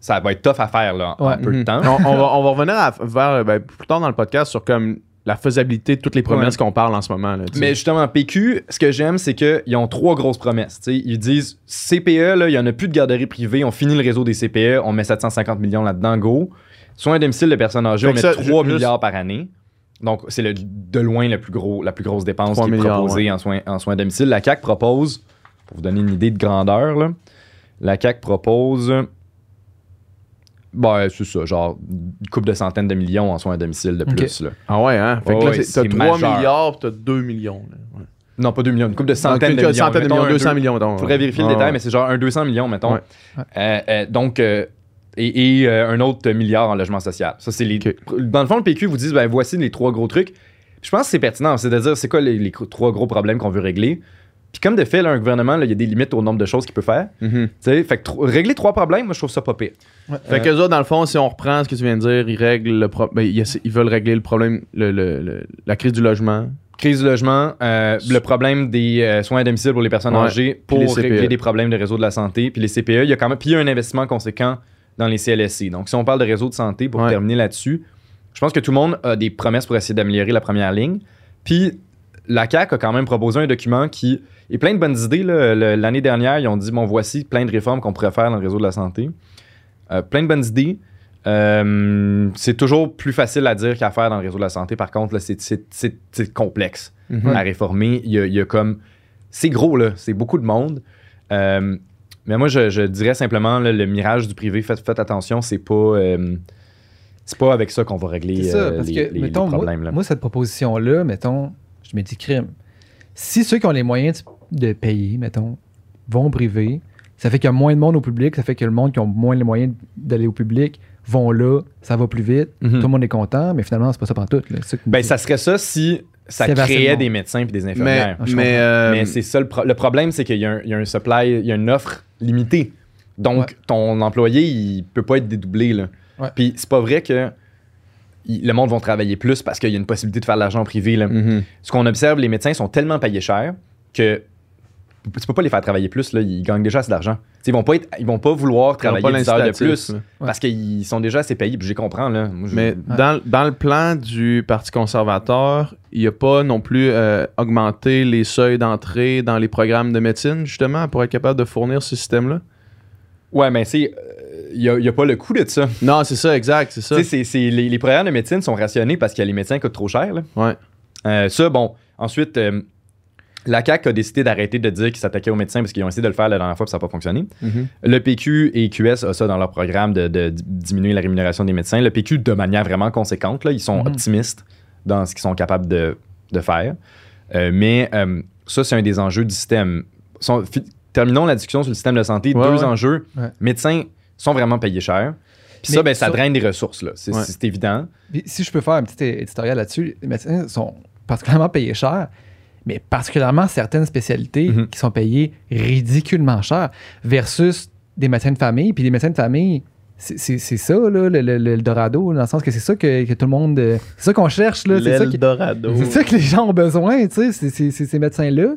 Ça va être tough à faire, là, en Ouais. peu de Mhm. temps. on, on va, on va revenir à- vers, ben, plus tard dans le podcast sur comme la faisabilité de toutes les promesses qu'on parle en ce moment. Là. Mais justement, PQ, ce que j'aime, c'est qu'ils ont trois grosses promesses. tu sais. ils disent CPE, là, il n'y en a plus de garderie privée, on finit le réseau des CPE, on met 750 millions là-dedans, go. Soins à domicile de personnes âgées, Fait on met ça, 3 ju- milliards par année. Donc, c'est le- de loin le plus gros, la plus grosse dépense 3 qui est proposée en, soins, en soins à domicile. La CAC propose, pour vous donner une idée de grandeur, là, la CAC propose. Ben, c'est ça, genre une couple de centaines de millions en soins à domicile de plus. Là. Ah ouais, hein? Fait que là, c'est- t'as c'est 3 majeur. milliards t'as 2 millions. là. Ouais. Non, pas 2 millions, une couple de centaines de millions. centaines de millions, un 200 deux- millions. faudrait vérifier le détail, Ouais. mais c'est genre un 200 millions, mettons. Euh, euh, donc, euh, et, et, euh, un autre milliard en logement social. Ça, c'est les. Dans le fond, le PQ vous dit, ben, voici les trois gros trucs. Je pense que c'est pertinent, c'est-à-dire, c'est quoi les, trois gros problèmes qu'on veut régler. Puis comme de fait, là, un gouvernement, là, il y a des limites au nombre de choses qu'il peut faire. Tu sais, fait que régler trois problèmes, moi, je trouve ça pas pire. Fait que autres, dans le fond, si on reprend ce que tu viens de dire, ils règlent le pro- ben, ils, veulent régler le problème, le, le- le- la crise du logement. Crise du logement, euh, le problème des euh, soins à domicile pour les personnes Ouais. âgées, pour régler des problèmes de réseau de la santé, puis les CPE, il y a quand même, puis il y a un investissement conséquent dans les CLSC. Donc, si on parle de réseau de santé, pour Ouais. terminer là-dessus, je pense que tout le monde a des promesses pour essayer d'améliorer la première ligne. Puis, la CAQ a quand même proposé un document qui est plein de bonnes idées. L'année dernière, ils ont dit, bon, voici plein de réformes qu'on pourrait faire dans le réseau de la santé. Euh, plein de bonnes idées. Euh, c'est toujours plus facile à dire qu'à faire dans le réseau de la santé. Par contre, c'est- complexe Mhm. à réformer. Il y a, il y a comme. C'est gros, là. C'est beaucoup de monde. Euh, mais moi, je, je dirais simplement là, le mirage du privé. Faites, faites attention, c'est pas. euh, c'est pas avec ça qu'on va régler C'est ça, euh, parce les, que, les- les mettons, moi- problèmes. là. moi, cette proposition-là, mettons, je me dis crime. Si ceux qui ont les moyens de payer, mettons, vont au privé, ça fait qu'il y a moins de monde au public, ça fait que le monde qui ont moins les moyens d'aller au public vont là, ça va plus vite, Mhm. tout le monde est content, mais finalement, c'est pas ça pour tout. Ben, ça serait ça si ça créait des médecins et des infirmières. Mais, euh, Mais c'est ça le, pro- le problème, c'est qu'il y, a un- il y a un supply, il y a une offre limitée. Donc, Ouais. ton employé, il peut pas être dédoublé. Là. Ouais. Puis, c'est pas vrai que il- le monde va travailler plus parce qu'il y a une possibilité de faire de l'argent privé. Là. mhm. Ce qu'on observe, les médecins sont tellement payés cher que tu peux pas les faire travailler plus, là, ils gagnent déjà assez d'argent. Ils vont pas être, ils vont pas vouloir travailler pas des heures de plus parce qu'ils sont déjà assez payés, puis les comprends, là. Moi, je- Mais dans, dans le plan du Parti conservateur, il n'y a pas non plus euh, augmenté les seuils d'entrée dans les programmes de médecine, justement, pour être capable de fournir ce système-là? Ouais, mais c'est. Il n'y a, y a pas le coût de ça. Non, c'est ça, exact, c'est ça. C'est- les, les programmes de médecine sont rationnés parce que les médecins coûtent trop cher. là. Ouais. Euh, ça, bon, ensuite, euh, la CAQ a décidé d'arrêter de dire qu'ils s'attaquaient aux médecins parce qu'ils ont essayé de le faire la dernière fois et ça n'a pas fonctionné. Mhm. Le PQ et QS ont ça dans leur programme de, diminuer la rémunération des médecins. Le PQ, de manière vraiment conséquente, là, ils sont Mhm. optimistes dans ce qu'ils sont capables de, de faire. Euh, mais euh, ça, c'est un des enjeux du système. Terminons la discussion sur le système de santé. Ouais, Deux ouais. enjeux. Ouais. Médecins sont vraiment payés cher. Puis ça, ben, ça draine des ressources. là. C'est évident. Puis si je peux faire un petit éditorial là-dessus, les médecins sont particulièrement payés cher, mais particulièrement certaines spécialités Mhm. qui sont payées ridiculement cher versus des médecins de famille. Puis les médecins de famille, c'est ça, là, le, le- le Eldorado, dans le sens que c'est ça que, que tout le monde. euh, C'est ça qu'on cherche, là. C'est ça, c'est ça que les gens ont besoin, tu sais, c'est- ces médecins-là.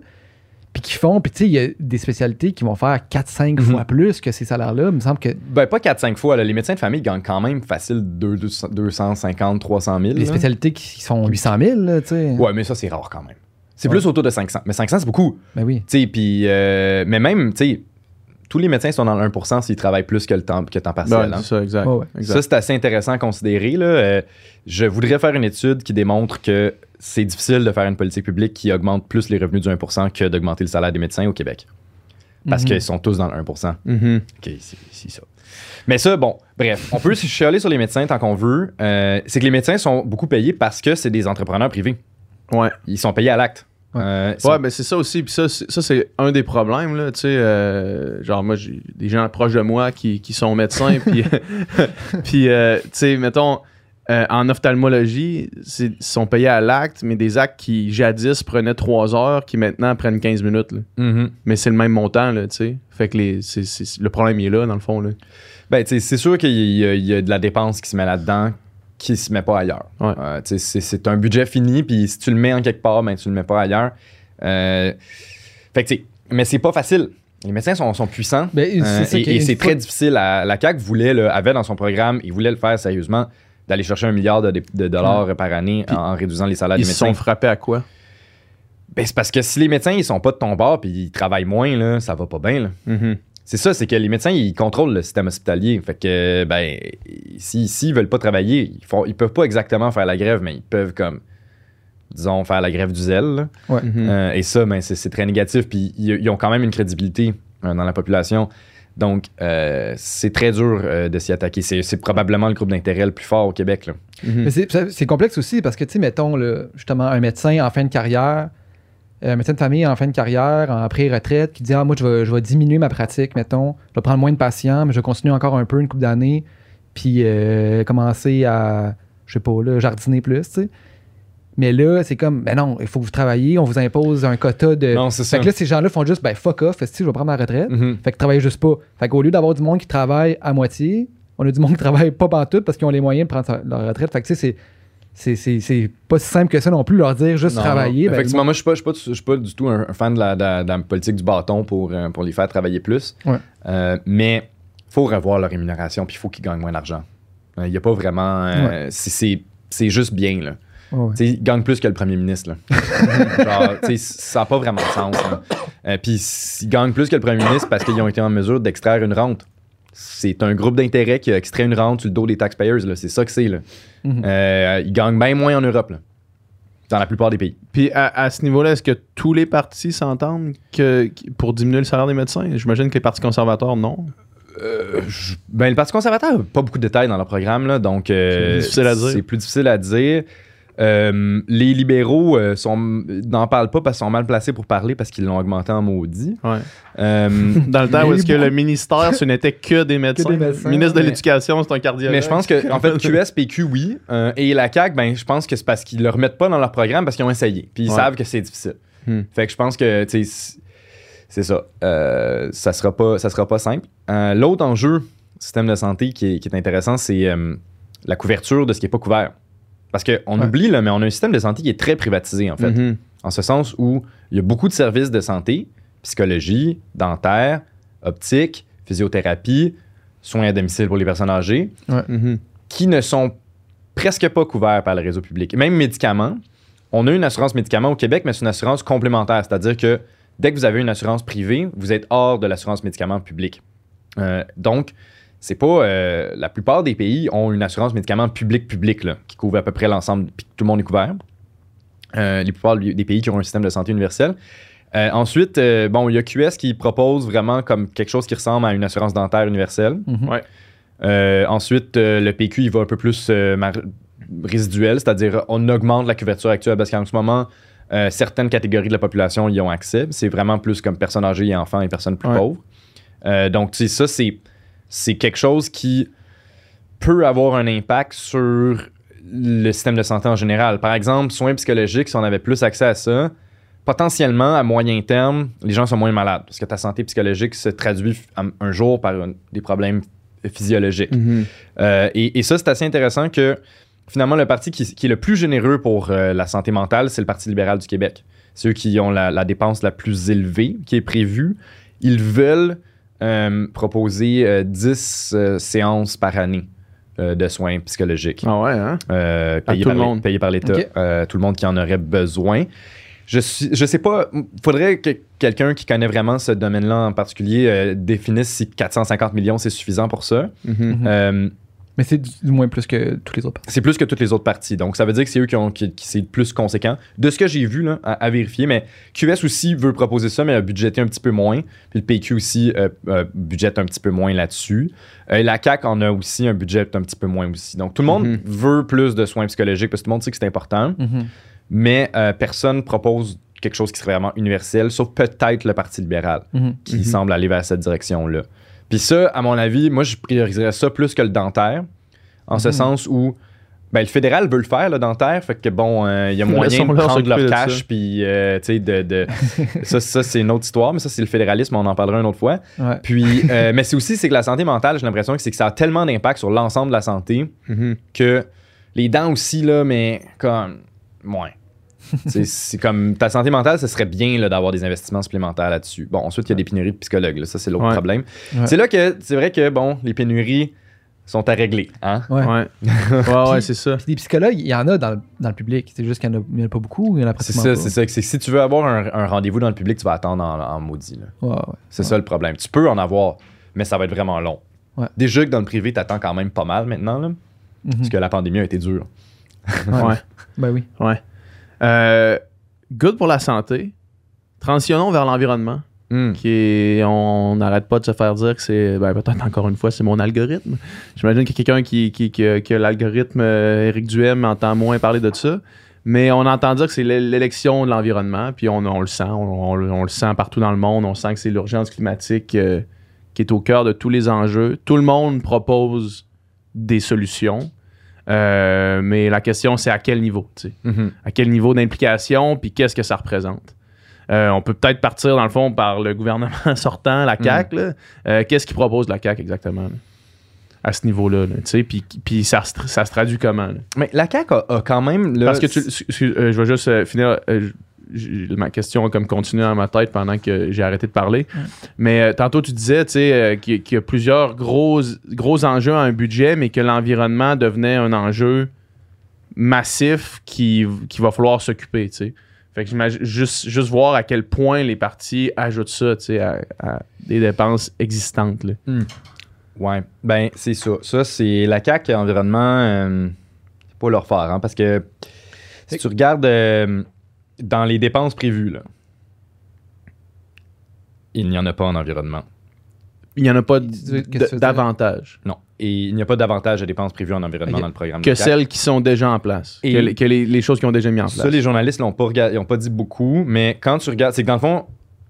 Puis qui font, puis tu sais, il y a des spécialités qui vont faire 4-5 Mhm. fois plus que ces salaires-là. Il me semble que Ben, pas 4-5 fois. là. Les médecins de famille gagnent quand même facile 2, 200 250, 300 000. les là. spécialités qui sont 800 000, là, tu sais. Ouais, mais ça, c'est rare quand même. C'est Ouais. plus autour de 500. Mais 500, c'est beaucoup. Ben oui. Puis... euh, mais même, tu sais, tous les médecins sont dans le 1% s'ils travaillent plus que le temps, que temps partiel. Ouais, hein. c'est ça, exact. Ouais, ouais. exact. Ça, c'est assez intéressant à considérer. Là. Euh, je voudrais faire une étude qui démontre que c'est difficile de faire une politique publique qui augmente plus les revenus du 1% que d'augmenter le salaire des médecins au Québec. Parce Mhm. qu'ils sont tous dans le 1%. Mhm. OK, c'est c'est ça. Mais ça, bon, bref, on peut se chialer sur les médecins tant qu'on veut. Euh, c'est que les médecins sont beaucoup payés parce que c'est des entrepreneurs privés. Ouais. Ils sont payés à l'acte. Ouais. Euh, Ouais, ben c'est ça aussi. Puis ça, c'est- ça c'est un des problèmes, là. Tu sais, euh, genre, moi, j'ai des gens proches de moi qui, qui sont médecins. puis, puis euh, tu sais, mettons, euh, en ophtalmologie, c'est- ils sont payés à l'acte, mais des actes qui, jadis, prenaient 3 heures, qui maintenant prennent 15 minutes, là. Mhm. Mais c'est le même montant, là, tu sais. Fait que les, c'est- c'est- le problème, il est là, dans le fond, là. Ben, tu sais, c'est sûr qu'il y, a- il y a de la dépense qui se met là-dedans qui se met pas ailleurs. Ouais. Euh, c'est, un budget fini, puis si tu le mets en quelque part, ben, tu le mets pas ailleurs. Euh, fait que, mais c'est pas facile. Les médecins sont, sont puissants. Ben, Euh, ça et, c'est très difficile. à- la CAQ voulait, avait dans son programme, il voulait le faire sérieusement, d'aller chercher un milliard de, de dollars par année en, en réduisant les salaires Ils des médecins. sont frappés à quoi? Ben, c'est parce que si les médecins ils sont pas de ton bord puis ils travaillent moins, là, ça va pas bien. là. Mhm. C'est ça, c'est que les médecins, ils contrôlent le système hospitalier. Fait que, ben, s'ils si, veulent pas travailler, ils, font, ils peuvent pas exactement faire la grève, mais ils peuvent, comme, disons, faire la grève du zèle. là. Mhm. Euh, et ça, ben, c'est c'est très négatif. Puis ils, ils ont quand même une crédibilité euh, dans la population. Donc, euh, c'est très dur euh, de s'y attaquer. C'est c'est probablement le groupe d'intérêt le plus fort au Québec. Là. Mhm. Mais c'est- complexe aussi parce que, tu sais, mettons, justement, un médecin en fin de carrière, euh, un médecin de famille en fin de carrière, en pré-retraite, qui dit Ah, moi, je vais, je vais diminuer ma pratique, mettons, je vais prendre moins de patients, mais je vais continuer encore un peu, une couple d'années, puis euh, commencer à, je sais pas, là, jardiner plus, tu sais. Mais là, c'est comme, ben non, il faut que vous travailliez, on vous impose un quota de. Non, c'est ça. Fait que là, ces gens-là font juste, ben fuck off, si je vais prendre ma retraite. Mhm. Fait que travaillez juste pas. Fait qu'au lieu d'avoir du monde qui travaille à moitié, on a du monde qui travaille pas pantoute parce qu'ils ont les moyens de prendre leur retraite. Fait que tu sais, c'est. C'est, c'est, c'est pas si simple que ça non plus, leur dire juste Non, travailler. non. ben, Effectivement, moi, je suis pas, je suis suis pas du tout un, un fan de la, de la- de la politique du bâton pour, euh, pour les faire travailler plus. Ouais. Euh, mais faut revoir leur rémunération, puis il faut qu'ils gagnent moins d'argent. Il n'y a pas vraiment. euh, c'est- c'est, c'est juste bien, là. ouais. Ils gagnent plus que le premier ministre, là. Genre, ça n'a pas vraiment de sens. Euh, puis ils gagnent plus que le premier ministre parce qu'ils ont été en mesure d'extraire une rente. C'est un groupe d'intérêt qui extrait une rente sur le dos des taxpayers, là. C'est ça que c'est, là. Mhm. Euh, ils gagnent bien moins en Europe, là. Dans la plupart des pays. Puis à, à ce niveau-là, est-ce que tous les partis s'entendent que, pour diminuer le salaire des médecins? J'imagine que les partis conservateurs, non. Euh, je- ben, le Parti conservateur n'a pas beaucoup de détails dans leur programme, là, donc euh, C'est difficile à dire. c'est plus difficile à dire. Euh, les libéraux euh, n'en parlent pas parce qu'ils sont mal placés pour parler parce qu'ils l'ont augmenté en maudit. Ouais. Euh, Dans le temps où est-ce que le ministère, ce n'était que des médecins. des médecins, le ministre de l'Éducation, c'est un cardiologue. mais je pense que en fait QS PQ oui Euh, et la CAQ ben je pense que c'est parce qu'ils le remettent pas dans leur programme parce qu'ils ont essayé puis ils Ouais. savent que c'est difficile. Hmm. Fait que je pense que tu sais c'est- ça Euh, ça sera pas ça sera pas simple. Euh, L'autre enjeu système de santé qui est, qui est intéressant c'est euh, la couverture de ce qui est pas couvert. Parce qu'on Ouais. oublie, là, mais on a un système de santé qui est très privatisé, en fait. Mhm. En ce sens où il y a beaucoup de services de santé, psychologie, dentaire, optique, physiothérapie, soins à domicile pour les personnes âgées, Mhm. qui ne sont presque pas couverts par le réseau public. Même médicaments, on a une assurance médicaments au Québec, mais c'est une assurance complémentaire, c'est-à-dire que dès que vous avez une assurance privée, vous êtes hors de l'assurance médicaments publique. Euh, donc, c'est pas. euh, la plupart des pays ont une assurance médicaments public-public là, qui couvre à peu près l'ensemble, puis tout le monde est couvert. Euh, les plupart des pays qui ont un système de santé universel. Euh, ensuite, euh, bon, il y a QS qui propose vraiment comme quelque chose qui ressemble à une assurance dentaire universelle. Mhm. Ouais. Euh, ensuite, euh, le PQ, il va un peu plus euh, mar- résiduel, c'est-à-dire on augmente la couverture actuelle parce qu'en ce moment, euh, certaines catégories de la population y ont accès. C'est vraiment plus comme personnes âgées et enfants et personnes plus Ouais. pauvres. Euh, donc, tu sais, ça, c'est, c'est quelque chose qui peut avoir un impact sur le système de santé en général. Par exemple, soins psychologiques, si on avait plus accès à ça, potentiellement, à moyen terme, les gens sont moins malades parce que ta santé psychologique se traduit un, jour par des problèmes physiologiques. Mhm. Euh, et, et ça, c'est assez intéressant que finalement, le parti qui, qui est le plus généreux pour euh, la santé mentale, c'est le Parti libéral du Québec. C'est eux qui ont la, la dépense la plus élevée qui est prévue. Ils veulent euh, proposer euh, 10 euh, séances par année euh, de soins psychologiques. Ah ouais, hein? Payés, tout par le monde. payés par l'État. Tout le monde qui en aurait besoin. Je, suis, je sais pas, faudrait que quelqu'un qui connaît vraiment ce domaine-là en particulier définisse si 450 millions c'est suffisant pour ça. Mhm. Mhm. Mais c'est du, moins plus que tous les autres. c'est plus que toutes les autres parties. Donc, ça veut dire que c'est eux qui ont qui, qui- c'est le plus conséquent. De ce que j'ai vu, là, à, à vérifier, mais QS aussi veut proposer ça, mais a budgété un petit peu moins. Puis le PQ aussi euh, euh, budgète un petit peu moins là-dessus. Euh, la CAQ en a aussi un budget un petit peu moins aussi. Donc, tout le monde Mhm. veut plus de soins psychologiques parce que tout le monde sait que c'est important, Mhm. mais euh, personne propose quelque chose qui serait vraiment universel, sauf peut-être le Parti libéral Mhm. qui semble aller vers cette direction-là. Puis ça, à mon avis, moi, je prioriserais ça plus que le dentaire, en ce Mhm. sens où ben, le fédéral veut le faire, le dentaire, fait que bon, euh, il y a moyen de prendre leur cash, puis euh, tu sais, de, de- ça, ça c'est une autre histoire, mais ça, c'est le fédéralisme, on en parlera une autre fois. Ouais. Puis, euh, mais c'est aussi, c'est que la santé mentale, j'ai l'impression que c'est que ça a tellement d'impact sur l'ensemble de la santé Mhm. que les dents aussi, là, mais comme, moins. c'est comme ta santé mentale, ce serait bien là, d'avoir des investissements supplémentaires là-dessus. Bon, ensuite, il y a des pénuries de psychologues. là. ça, c'est l'autre Ouais. problème. Ouais. C'est là que c'est vrai que, bon, les pénuries sont à régler. Hein? Ouais. Ouais. ouais, ouais, c'est ça. Puis des psychologues, il y en a dans le, dans le public. C'est juste qu'il n'y en, a- il y en a pas beaucoup. Il y en a C'est ça, c'est ça. que c'est que si tu veux avoir un, un rendez-vous dans le public, tu vas attendre en, en maudit. là. Ouais, ouais. C'est ça le problème. Tu peux en avoir, mais ça va être vraiment long. Ouais. Déjà que dans le privé, tu attends quand même pas mal maintenant, là, Mhm. parce que la pandémie a été dure. Ouais. Ben oui. Ouais. Euh, good pour la santé. Transitionnons vers l'environnement. Hmm. Qui est, on n'arrête pas de se faire dire que c'est, ben, peut-être encore une fois, c'est mon algorithme. J'imagine qu'il y a quelqu'un qui, qui, qui a, l'algorithme euh, Éric Duhem entend moins parler de ça. Mais on entend dire que c'est l'é- l'élection de l'environnement, puis on, on le sent, on, on le- on le sent partout dans le monde. On sent que c'est l'urgence climatique euh, qui est au cœur de tous les enjeux. Tout le monde propose des solutions, Euh, mais la question c'est à quel niveau, tu sais? Mhm. à quel niveau d'implication, puis qu'est-ce que ça représente? Euh, on peut peut-être partir, dans le fond, par le gouvernement sortant, la CAQ. là. Euh, qu'est-ce qu'il propose la CAQ exactement, là, à ce niveau-là? là, tu sais, Puis, puis ça, ça se traduit comment? là? Mais la CAQ a, a quand même. Parce que tu, je vais juste finir. Ma question a comme continué dans ma tête pendant que j'ai arrêté de parler. Mais euh, tantôt, tu disais tu sais, euh, qu'il y, a- qu'il y a plusieurs gros, gros enjeux à un budget, mais que l'environnement devenait un enjeu massif qui, qui va falloir s'occuper. tu sais. Fait que j'imagine juste, juste voir à quel point les partis ajoutent ça tu sais, à, à des dépenses existantes. là. Ouais, ben c'est ça. Ça, c'est la CAQ environnement, euh, c'est pas leur fort, hein, parce que si tu regardes euh, dans les dépenses prévues, là, il n'y en a pas en environnement. Il n'y en a pas d'avantage Non. Et il n'y a pas davantage de dépenses prévues en environnement dans le programme. que celles qui sont déjà en place. Et- que les, que les- les choses qui ont déjà mis en place. Ça, les journalistes l'ont pas ils n'ont pas dit beaucoup, mais quand tu regardes, c'est que dans le fond,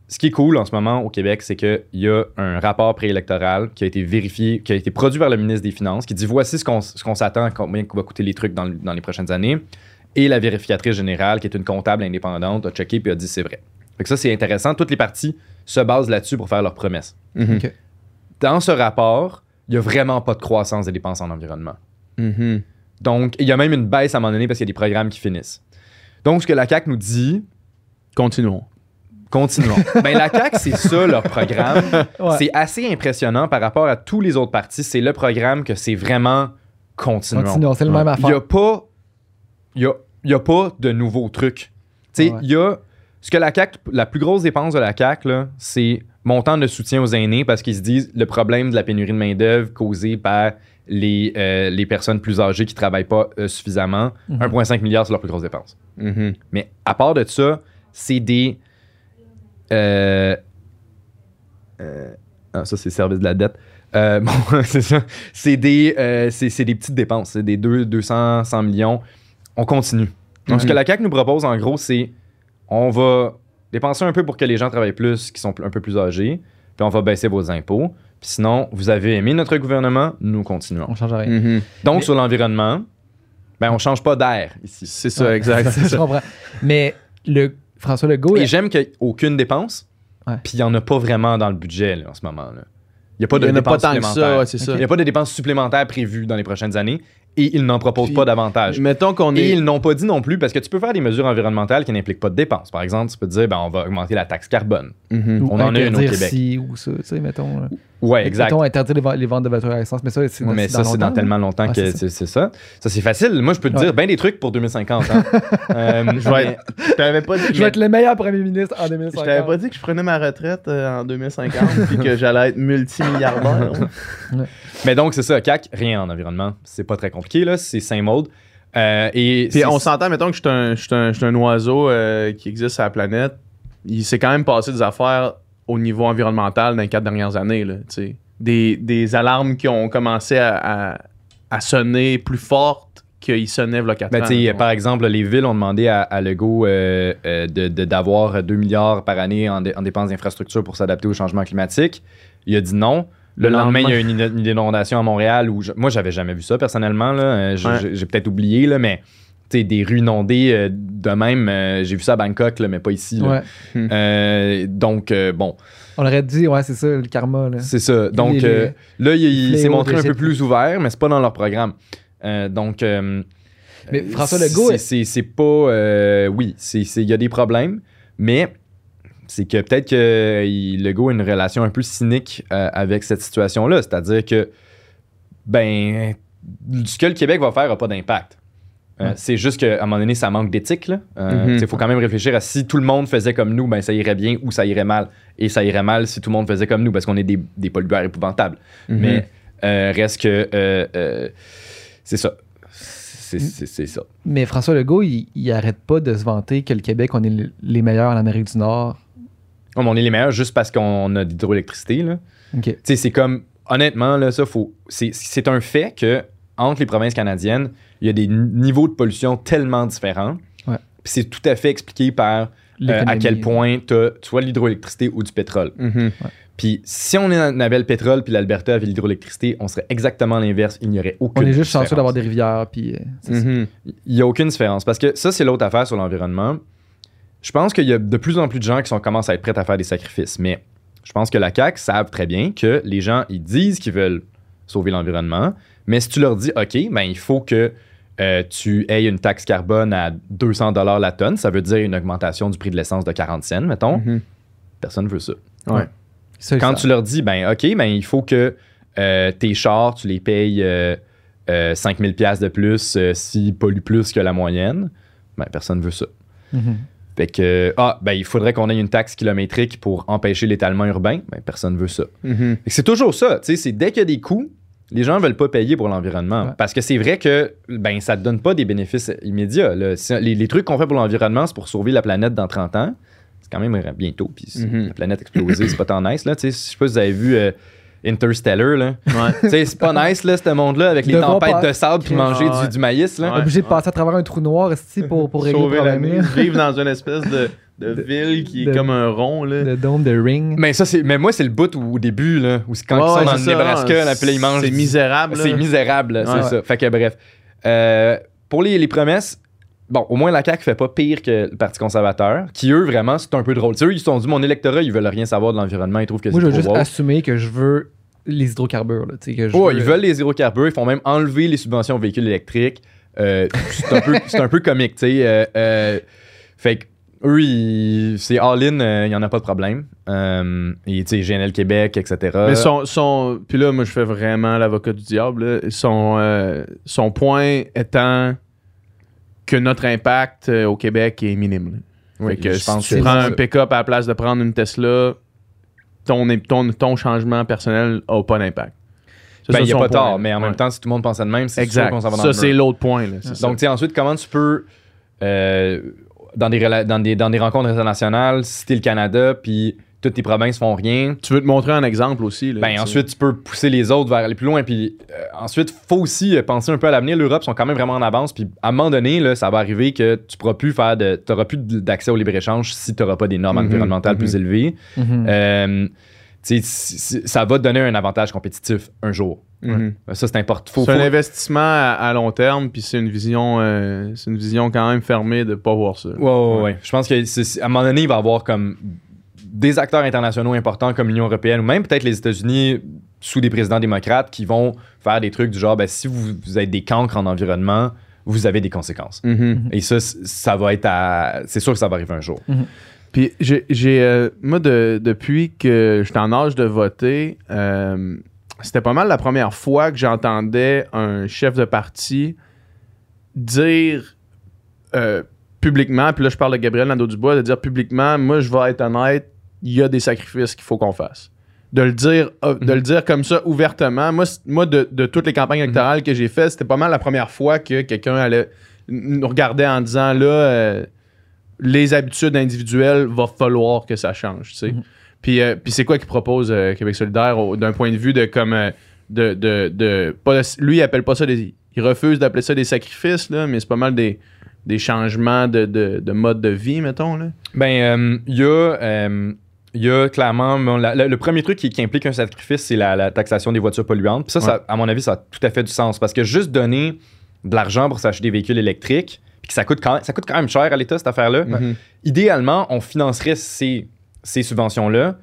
ce qui est cool en ce moment au Québec, c'est qu'il y a un rapport préélectoral qui a été vérifié, qui a été produit par le ministre des Finances, qui dit voici ce qu'on ce qu'on s'attend, combien va coûter les trucs dans les prochaines années. Et la vérificatrice générale, qui est une comptable indépendante, a checké puis a dit c'est vrai. Fait que ça, c'est intéressant. Toutes les parties se basent là-dessus pour faire leurs promesses. Mhm. Dans ce rapport, il n'y a vraiment pas de croissance des dépenses en environnement. Mhm. Donc, il y a même une baisse à un moment donné parce qu'il y a des programmes qui finissent. Donc, ce que la CAQ nous dit, Continuons. Continuons. ben, la CAQ, c'est ça leur programme. Ouais. C'est assez impressionnant par rapport à tous les autres partis. C'est le programme que c'est vraiment continuons. Continuons, c'est le même Il n'y a affaire. pas, il y a, il y a pas de nouveaux trucs. Tu sais, Ouais. il y a ce que la la plus grosse dépense de la CAQ, là, c'est montant de soutien aux aînés parce qu'ils se disent le problème de la pénurie de main-d'œuvre causé par les, euh, les personnes plus âgées qui ne travaillent pas euh, suffisamment. Mhm. 1,5 milliard, c'est leur plus grosse dépense. Mhm. Mais à part de ça, c'est des. euh, ah, ça, c'est le service de la dette. Bon, c'est ça. C'est des, des petites dépenses. C'est des deux- 200 100 millions. On continue. Donc, ce que la CAQ nous propose, en gros, c'est on va dépenser un peu pour que les gens travaillent plus, qui sont un peu plus âgés, puis on va baisser vos impôts. Puis sinon, vous avez aimé notre gouvernement, nous continuons. On change rien. Mhm. Donc, Mais- sur l'environnement, ben, on change pas d'air ici. C'est ça, Ouais. exact. c'est Je ça. comprends. Mais le François Legault, Et j'aime qu'il n'y ait aucune dépense. Ouais. Puis il n'y en a pas vraiment dans le budget là, en ce moment. là. Il n'y a pas de dépenses supplémentaires. Il n'y a pas de dépenses supplémentaires prévues dans les prochaines années et ils n'en proposent Puis, pas davantage. Mettons qu'on Et est. ils n'ont pas dit non plus parce que tu peux faire des mesures environnementales qui n'impliquent pas de dépenses. Par exemple, tu peux te dire ben, on va augmenter la taxe carbone. Mhm. ou on en a une au Québec. ci ou ça, tu sais, mettons. là. Ouais, exact. Mettons, interdire les, ven- les ventes de voitures à essence, mais ça, c'est Ouais, mais ça, c'est dans longtemps, tellement longtemps que c'est ça. c'est c'est ça. Ça, c'est facile. Moi, je peux te Ouais. dire bien des trucs pour 2050. hein. Euh, Je vais être- je t'avais pas dit Je vais être le meilleur premier ministre en Je 2050. t'avais pas dit que je prenais ma retraite euh, en 2050 puis que j'allais être multimilliardaire. Mais donc, c'est ça. CAC, rien en environnement. C'est pas très compliqué, là. C'est saint mode. Euh, et Puis on s'entend, mettons que je suis un, je suis un, je suis un oiseau euh, qui existe sur la planète. Il s'est quand même passé des affaires au niveau environnemental dans les quatre dernières années. Là, des, des alarmes qui ont commencé à, à- à sonner plus fortes qu'ils sonnaient Ben, ans. là. par exemple, les villes ont demandé à, à Legault euh, euh, de- de- d'avoir 2 milliards par année en, dé- en dépenses d'infrastructure pour s'adapter au changement climatique. Il a dit non. Le, Le lendemain, il y a une, une inondation à Montréal où je- moi, j'avais jamais vu ça personnellement. là. Euh, j'ai- Ouais. J'ai j'ai peut-être oublié, là, mais des rues inondées euh, de même. euh, J'ai vu ça à Bangkok, là, mais pas ici. là. Ouais. Euh, donc, euh, bon, On aurait dit, ouais, c'est ça, le karma. Là. c'est ça. Donc, les- euh, là, il, il s'est montré un peu plus ouvert, mais c'est pas dans leur programme. Euh, donc, euh, Mais François Legault, c'est- c'est c'est pas. euh, oui, c'est- c'est- il y a des problèmes, mais c'est que peut-être que il- Legault a une relation un peu cynique euh, avec cette situation-là. C'est-à-dire que, ben, ce que le Québec va faire n'a pas d'impact. Euh. C'est juste qu'à un moment donné, ça manque d'éthique. Il Mhm. faut quand même réfléchir à si tout le monde faisait comme nous, ben, ça irait bien ou ça irait mal. Et ça irait mal si tout le monde faisait comme nous, parce qu'on est des, des pollueurs épouvantables. Mhm. Mais euh, reste que euh, euh, c'est ça. C'est c'est- c'est ça. Mais François Legault, il, il arrête pas de se vanter que le Québec, on est le- les meilleurs en Amérique du Nord. Oh, mais on est les meilleurs juste parce qu'on a de l'hydroélectricité. là. OK. Tu sais, c'est comme, honnêtement, là, ça, faut. C'est c'est un fait que entre les provinces canadiennes, il y a des n- niveaux de pollution tellement différents. Ouais. Puis c'est tout à fait expliqué par euh, à quel point tu as soit l'hydroélectricité ou du pétrole. Mhm. Puis si on avait le pétrole puis l'Alberta avait l'hydroélectricité, on serait exactement l'inverse. Il n'y aurait On aucune est juste chanceux différence. d'avoir des rivières. Puis, euh. Mhm. Il n'y a aucune différence. Parce que ça, c'est l'autre affaire sur l'environnement. Je pense qu'il y a de plus en plus de gens qui sont, commencent à être prêts à faire des sacrifices. Mais je pense que la CAQ savent très bien que les gens, ils disent qu'ils veulent sauver l'environnement. Mais si tu leur dis, OK, ben, il faut que euh, tu aies une taxe carbone à 200 la tonne, ça veut dire une augmentation du prix de l'essence de 40 cents, mettons, Mhm. personne ne veut ça. Ouais. Quand tu leur dis, ben OK, ben il faut que euh, tes chars, tu les payes euh, euh, 5000 pièces de plus euh, s'ils polluent plus que la moyenne, ben personne veut ça. Mhm. Fait que, ah, ben il faudrait qu'on ait une taxe kilométrique pour empêcher l'étalement urbain, ben personne veut ça. Mhm. Que C'est toujours ça, tu sais, c'est dès qu'il y a des coûts, les gens veulent pas payer pour l'environnement. Ouais. Parce que c'est vrai que ben ça te donne pas des bénéfices immédiats. là. Les, les trucs qu'on fait pour l'environnement, c'est pour sauver la planète dans 30 ans. C'est quand même bientôt. Puis Mhm. la planète explosée, c'est pas tant nice. Là, tu sais, je sais pas si vous avez vu euh, Interstellar. Là. Ouais. Tu sais, c'est pas nice, là, ce monde-là, avec les tempêtes pas- de sable puis manger Ah ouais. du, du maïs. Là. Ouais. Obligé de passer à travers un trou noir pour, pour régler le Sauver la problème. Vivre dans une espèce de, de ville qui est comme un rond. Là. Le dôme de Ring. Mais ça, c'est. Mais moi, c'est le bout où, au début, là, où c'est quand Ouais, ils sont ouais, dans c'est le ça, Nebraska, là, puis là, ils mangent. C'est misérable. C'est misérable, Ouais. c'est ça. Fait que bref. Euh, pour les, les promesses, bon, au moins la CAQ fait pas pire que le Parti conservateur, qui eux, vraiment, c'est un peu drôle. Tu sais, eux, ils se sont dit, mon électorat, ils veulent rien savoir de l'environnement, ils trouvent que Moi, je c'est veux juste woke. assumer que je veux les hydrocarbures. Là, tu sais, que je Ouais, veux- ils veulent les hydrocarbures, ils font même enlever les subventions aux véhicules électriques. Euh, c'est un, peu- c'est un peu comique, tu sais. euh, euh, fait que eux, ils- c'est all-in, euh, il n'y en a pas de problème. Euh, et tu sais, GNL Québec, etc. Mais son, son. Puis là, moi, je fais vraiment l'avocat du diable. là. Son, euh, son point étant que notre impact euh, au Québec est minime. là. Oui, Fait que je si pense tu que prends un pick-up à la place de prendre une Tesla, ton, ton, ton changement personnel n'a pas d'impact. Ça, Ben, il n'y a pas point, tort, là. mais en Ouais. même temps, si tout le monde pense à de même, c'est sûr qu'on s'en va dans Ça, c'est l'autre point. là. Donc, tu sais, ensuite, comment tu peux, euh, dans, des, dans, des, dans des rencontres internationales, si t'es le Canada, puis toutes tes provinces font rien, tu veux te montrer un exemple aussi. Là, ben tu sais. ensuite, tu peux pousser les autres vers aller plus loin. Puis euh, ensuite, faut aussi euh, penser un peu à l'avenir. L'Europe sont quand même vraiment en avance. Puis à un moment donné, là, ça va arriver que tu pourras plus faire de. Tu plus d'accès au libre-échange si tu n'auras pas des normes Mhm, environnementales mhm. plus élevées. Mhm. Euh, ça va te donner un avantage compétitif un jour. Mhm. Ça, c'est important. Faut, C'est faut- un investissement à, à long terme, puis c'est une vision, euh, c'est une vision quand même fermée de pas voir ça. Ouais, ouais, ouais. Je pense que c'est- c'est- à un moment donné, il va y avoir comme des acteurs internationaux importants comme l'Union européenne ou même peut-être les États-Unis sous des présidents démocrates qui vont faire des trucs du genre ben, si vous, vous êtes des cancres en environnement, vous avez des conséquences. Mhm. Et ça, ça va être à. C'est sûr que ça va arriver un jour. Puis j'ai, j'ai, euh, moi, de- depuis que j'étais en âge de voter, euh, c'était pas mal la première fois que j'entendais un chef de parti dire euh, publiquement, puis là je parle de Gabriel Nadeau-Dubois, de dire publiquement, moi je vais être honnête, il y a des sacrifices qu'il faut qu'on fasse. De le dire, euh, de le dire comme ça ouvertement. Moi, moi de, de toutes les campagnes électorales que j'ai faites, c'était pas mal la première fois que quelqu'un allait nous regarder en disant là, euh, les habitudes individuelles, va falloir que ça change. tu sais. Mhm. Puis, euh, puis c'est quoi qu'il propose euh, Québec solidaire d'un point de vue de comme de, de, de- pas lui il appelle pas ça des il refuse d'appeler ça des sacrifices là, mais c'est pas mal des, des changements de, de, de mode de vie mettons là. Ben, il y a. il y a clairement. bon, la- la- le premier truc qui, qui implique un sacrifice, c'est la, la taxation des voitures polluantes. Puis ça, ça, à mon avis, ça a tout à fait du sens. Parce que juste donner de l'argent pour s'acheter des véhicules électriques, puis que ça coûte quand, ça coûte quand même cher à l'État, cette affaire-là, Mhm. idéalement, on financerait ces, ces subventions-là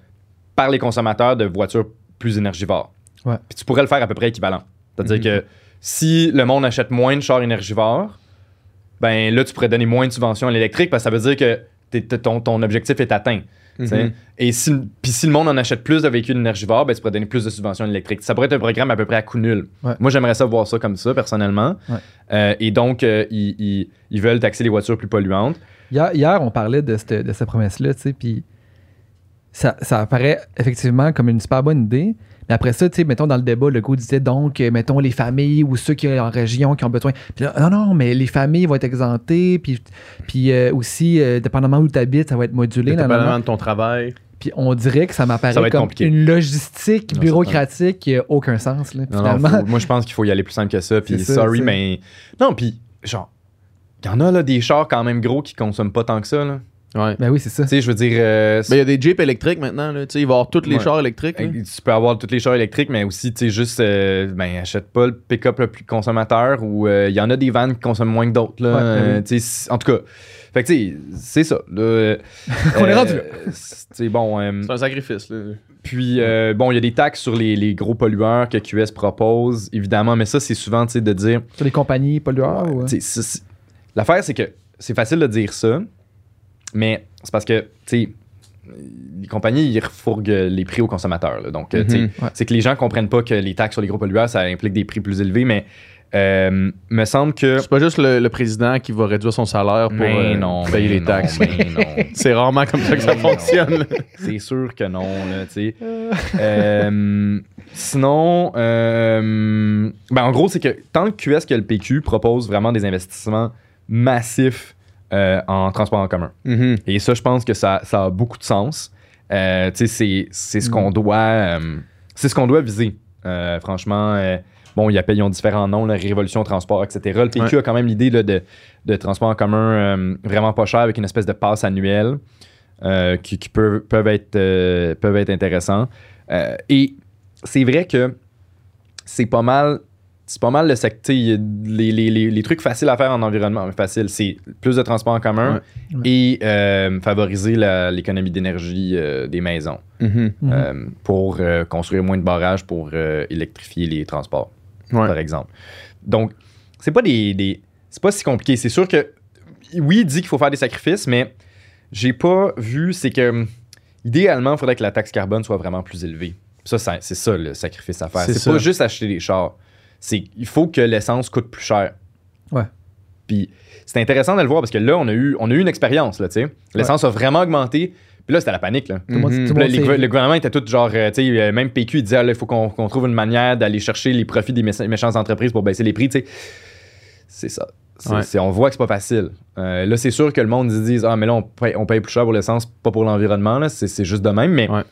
par les consommateurs de voitures plus énergivores. Ouais. Puis tu pourrais le faire à peu près équivalent. C'est-à-dire Mhm. que si le monde achète moins de chars énergivores, ben là, tu pourrais donner moins de subventions à l'électrique parce que ça veut dire que ton, ton objectif est atteint. Mhm. Et si, puis si le monde en achète plus de véhicules énergivores, ben, tu pourrais donner plus de subventions électriques. Ça pourrait être un programme à peu près à coût nul. Ouais. Moi, j'aimerais ça voir ça comme ça, personnellement. Ouais. Euh, et donc, euh, ils, ils- ils veulent taxer les voitures plus polluantes. Hier, hier, on parlait de cette, de cette promesse-là, tu sais, puis ça, ça apparaît effectivement comme une super bonne idée. Mais après ça, tu sais, mettons dans le débat, le goût disait donc, euh, mettons les familles ou ceux qui sont en région qui ont besoin. Puis là, non, non, mais les familles vont être exemptées, puis, puis euh, aussi, euh, dépendamment où tu habites, ça va être modulé. Dépendamment de ton travail. Puis on dirait que ça m'apparaît comme compliqué. une logistique bureaucratique qui n'a aucun sens, là, Non, non, faut- moi, je pense qu'il faut y aller plus simple que ça. Puis, ça, sorry, mais. Non, puis, genre, il y en a là, des chars quand même gros qui consomment pas tant que ça. Là. Ouais. Ben oui, c'est ça. Tu sais, je veux dire. euh, Ben, il y a des Jeeps électriques maintenant là, tu sais, il va y avoir tous les Ouais. chars électriques. là. Tu peux avoir tous les chars électriques, mais aussi, tu sais, juste, euh, ben, achète pas le pick-up le plus consommateur ou euh, il y en a des vannes qui consomment moins que d'autres, là. Ouais, Euh, oui. tu sais, c- en tout cas, fait que, tu sais, c'est ça. là, euh, On est rendu là. c'est- bon. euh, C'est un sacrifice là. puis, euh, bon, il y a des taxes sur les, les gros pollueurs que QS propose, évidemment, mais ça, c'est souvent, tu sais, de dire. Sur les compagnies pollueurs. ou, euh? L'affaire, c'est que c'est facile de dire ça, mais c'est parce que, tu sais, les compagnies, ils refourguent les prix aux consommateurs. là. Donc, tu sais. Ouais. c'est que les gens comprennent pas que les taxes sur les gros pollueurs, ça implique des prix plus élevés, mais euh, me semble que. C'est pas juste le, le président qui va réduire son salaire pour euh, non, payer les non, taxes. C'est rarement comme ça que ça fonctionne. C'est sûr que non, là, tu sais. Euh, sinon, euh, ben, en gros, c'est que tant que QS que le PQ propose vraiment des investissements massifs euh, en transport en commun. Mhm. Et ça, je pense que ça, ça a beaucoup de sens. Euh, tu sais, c'est- ce qu'on doit, euh, c'est ce qu'on doit viser. Euh, franchement, euh, bon, ils, appellent, ils ont différents noms, la Révolution Transport, etc. Le PQ a quand même l'idée de, de transport en commun euh, vraiment pas cher avec une espèce de passe annuelle euh, qui, qui peuvent, peuvent, être, euh, peuvent être intéressants. Euh, et c'est vrai que c'est pas mal. C'est pas mal le secteur. Les, les, les, les trucs faciles à faire en environnement, facile, c'est plus de transport en commun Ouais. et euh, favoriser la- l'économie d'énergie euh, des maisons Mhm. Mhm. euh, pour euh, construire moins de barrages pour euh, électrifier les transports, Ouais. par exemple. Donc, c'est pas des, des- c'est pas si compliqué. C'est sûr que oui, il dit qu'il faut faire des sacrifices, mais j'ai pas vu, c'est que idéalement, il faudrait que la taxe carbone soit vraiment plus élevée. Ça, c'est ça le sacrifice à faire. C'est pas juste acheter des chars. C'est il faut que l'essence coûte plus cher. Ouais. Puis c'est intéressant de le voir parce que là, on a eu, on a eu une expérience, là, tu sais. L'essence a vraiment augmenté. Puis là, c'était la panique, là. Tout le Mhm. tout là, les le gouvernement était tout genre, euh, tu sais, euh, même PQ, il disait, Ah, là, il faut qu'on trouve une manière d'aller chercher les profits des mécha- méchantes entreprises pour baisser les prix, tu sais. C'est ça. Ouais. c'est- on voit que c'est pas facile. Euh, là, c'est sûr que le monde se dise, ah, mais là, on paye, on paye plus cher pour l'essence, pas pour l'environnement, là. C'est c'est juste de même, mais Ouais.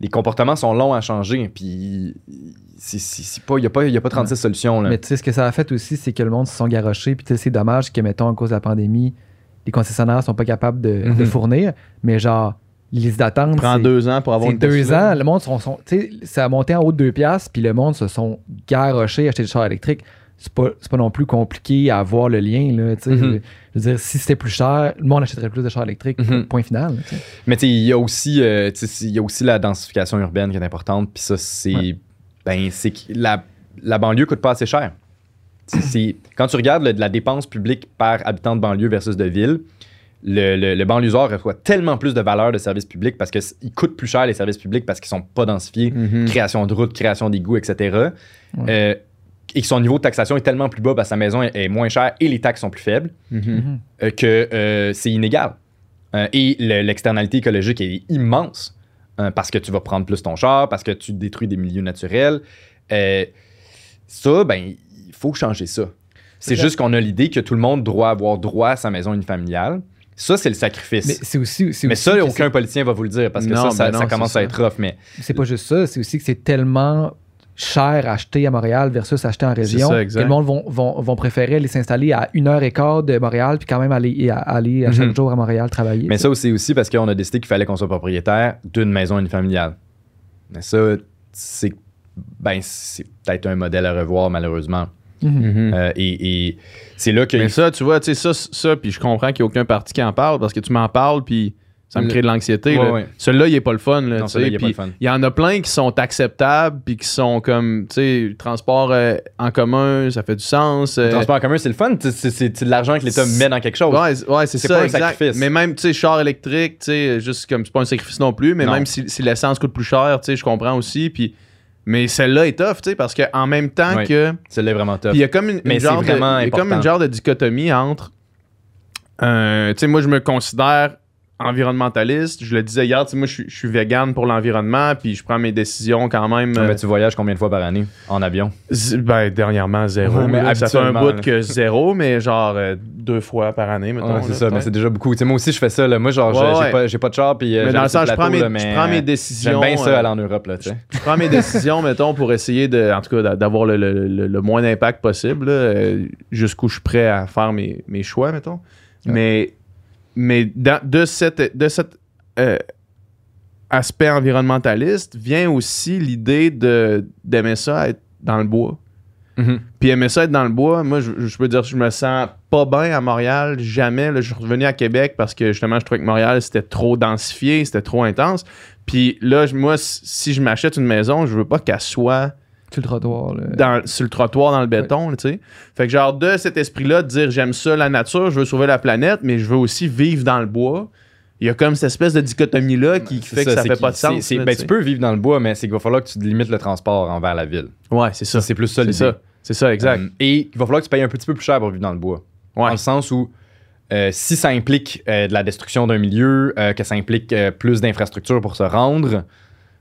Les comportements sont longs à changer, puis il n'y a, pas- il y a pas 36 solutions, là. Mais tu sais, ce que ça a fait aussi, c'est que le monde se sont garochés. Puis tu sais, c'est dommage que, mettons, à cause de la pandémie, les concessionnaires sont pas capables de, Mhm. de fournir. Mais genre, les listes d'attente. Prend c'est- deux ans pour avoir C'est une deux Tesla. ans, le monde sont, sont- tu sais, ça a monté en haut de deux piastres, puis le monde se sont garochés à acheter des chars électriques. C'est pas, pas non plus compliqué à voir le lien, là. Mhm. Je veux dire, si c'était plus cher, le monde achèterait plus de chars électriques, Mhm. point final. Mais il y a aussi, euh, il y a aussi la densification urbaine qui est importante. Puis ça, c'est, Ouais. ben, c'est que la, la banlieue coûte pas assez cher. Quand tu regardes le- la dépense publique par habitant de banlieue versus de ville, le, le, le banlieuseur reçoit tellement plus de valeur de services publics parce qu'ils coûtent plus cher les services publics parce qu'ils sont pas densifiés. Mhm. Création de routes, création d'égouts, etc. Ouais. Euh, et que son niveau de taxation est tellement plus bas parce que sa maison est, est moins chère et les taxes sont plus faibles Mhm. euh, que euh, c'est inégal. Euh, et le- l'externalité écologique est immense parce que tu vas prendre plus ton char, parce que tu détruis des milieux naturels. Ça, ben, il faut changer ça. C'est juste qu'on a l'idée que tout le monde doit avoir droit à sa maison unifamiliale. Ça, c'est le Mais sacrifice. c'est aussi. c'est Mais aussi ça, aucun politicien va vous le dire parce que Non, ça, ça, non, ça c'est commence à être rough. Mais c'est- C'est pas juste ça, c'est aussi que c'est tellement cher acheter à Montréal versus acheter en région. ça, exact. le monde vont, vont, vont préférer aller s'installer à une heure et quart de Montréal, puis quand même aller, à- aller à chaque Mhm. jour à Montréal travailler. Mais ça aussi, aussi parce qu'on a décidé qu'il fallait qu'on soit propriétaire d'une maison unifamiliale. Mais ça, c'est ben, c'est peut-être un modèle à revoir, malheureusement. Mhm. Mhm. Euh, et et c'est là que. Mais ça, tu vois, tu sais, ça, ça puis je comprends qu'il n'y a aucun parti qui en parle parce que tu m'en parles, puis ça me crée de l'anxiété. Ouais, là. ouais. Celui-là, il est pas le fun. Là, Non, il est pas puis le fun. Il y en a plein qui sont acceptables, puis qui sont comme, tu sais, transport euh, en commun, ça fait du sens. euh, Le transport en commun, c'est le fun. C'est- de l'argent que l'État met dans quelque chose. Ouais, c'est- ouais, c'est ça, pas un exact. sacrifice. Mais même, tu sais, char électrique, tu sais, juste comme, c'est pas un sacrifice non plus, mais Non. même si, si l'essence coûte plus cher, tu sais, je comprends aussi. Puis, mais celle-là est tough, tu sais, parce qu'en même temps que. Celle-là est vraiment. Puis il y a comme une, genre de, y a comme une genre de dichotomie entre. euh, tu sais, moi, je me considère environnementaliste. Je le disais hier, moi, je suis- je suis vegan pour l'environnement, puis je prends mes décisions quand même. Euh, mais tu voyages combien de fois par année en avion? z- ben, dernièrement, zéro. Ouais, mais là. ça fait un bout là. que zéro, mais genre euh, deux fois par année, mettons. Ouais, c'est ça, mais c'est déjà beaucoup. Moi aussi, je fais ça. Là. Moi, genre, j'ai- pas, pas de char. Puis, euh, Mais dans le sens, je prends, mes, mais, je prends mes décisions. J'aime bien ça aller en Europe, là, sais. je prends mes décisions, mettons, pour essayer de, en tout cas, d'a- d'avoir le, le- le- le moins d'impact possible, là, jusqu'où je suis prêt à faire mes, mes choix, mettons. Mais, mais dans- de cet de cet euh, aspect environnementaliste vient aussi l'idée d'aimer ça être dans le bois. Mhm. Puis aimer ça être dans le bois, moi, je, je peux dire que je me sens pas bien à Montréal, jamais. Là, je suis revenu à Québec parce que justement, je trouvais que Montréal, c'était trop densifié, c'était trop intense. Puis là, moi, si je m'achète une maison, je veux pas qu'elle soit Sur le trottoir. là. dans, sur le trottoir, dans le béton, tu sais. Fait que genre, de cet esprit-là, de dire j'aime ça, la nature, je veux sauver la planète, mais je veux aussi vivre dans le bois. Il y a comme cette espèce de dichotomie-là qui, fait que ça fait qu'il- pas de sens. c'est- là, ben, tu peux vivre dans le bois, mais c'est qu'il va falloir que tu limites le transport envers la ville. Ouais, c'est ça. Ça, c'est plus ça C'est l'idée. ça. C'est ça, exact. Euh, et il va falloir que tu payes un petit peu plus cher pour vivre dans le bois. Ouais. Dans le sens où euh, si ça implique euh, de la destruction d'un milieu, euh, que ça implique euh, plus d'infrastructures pour se rendre. Parce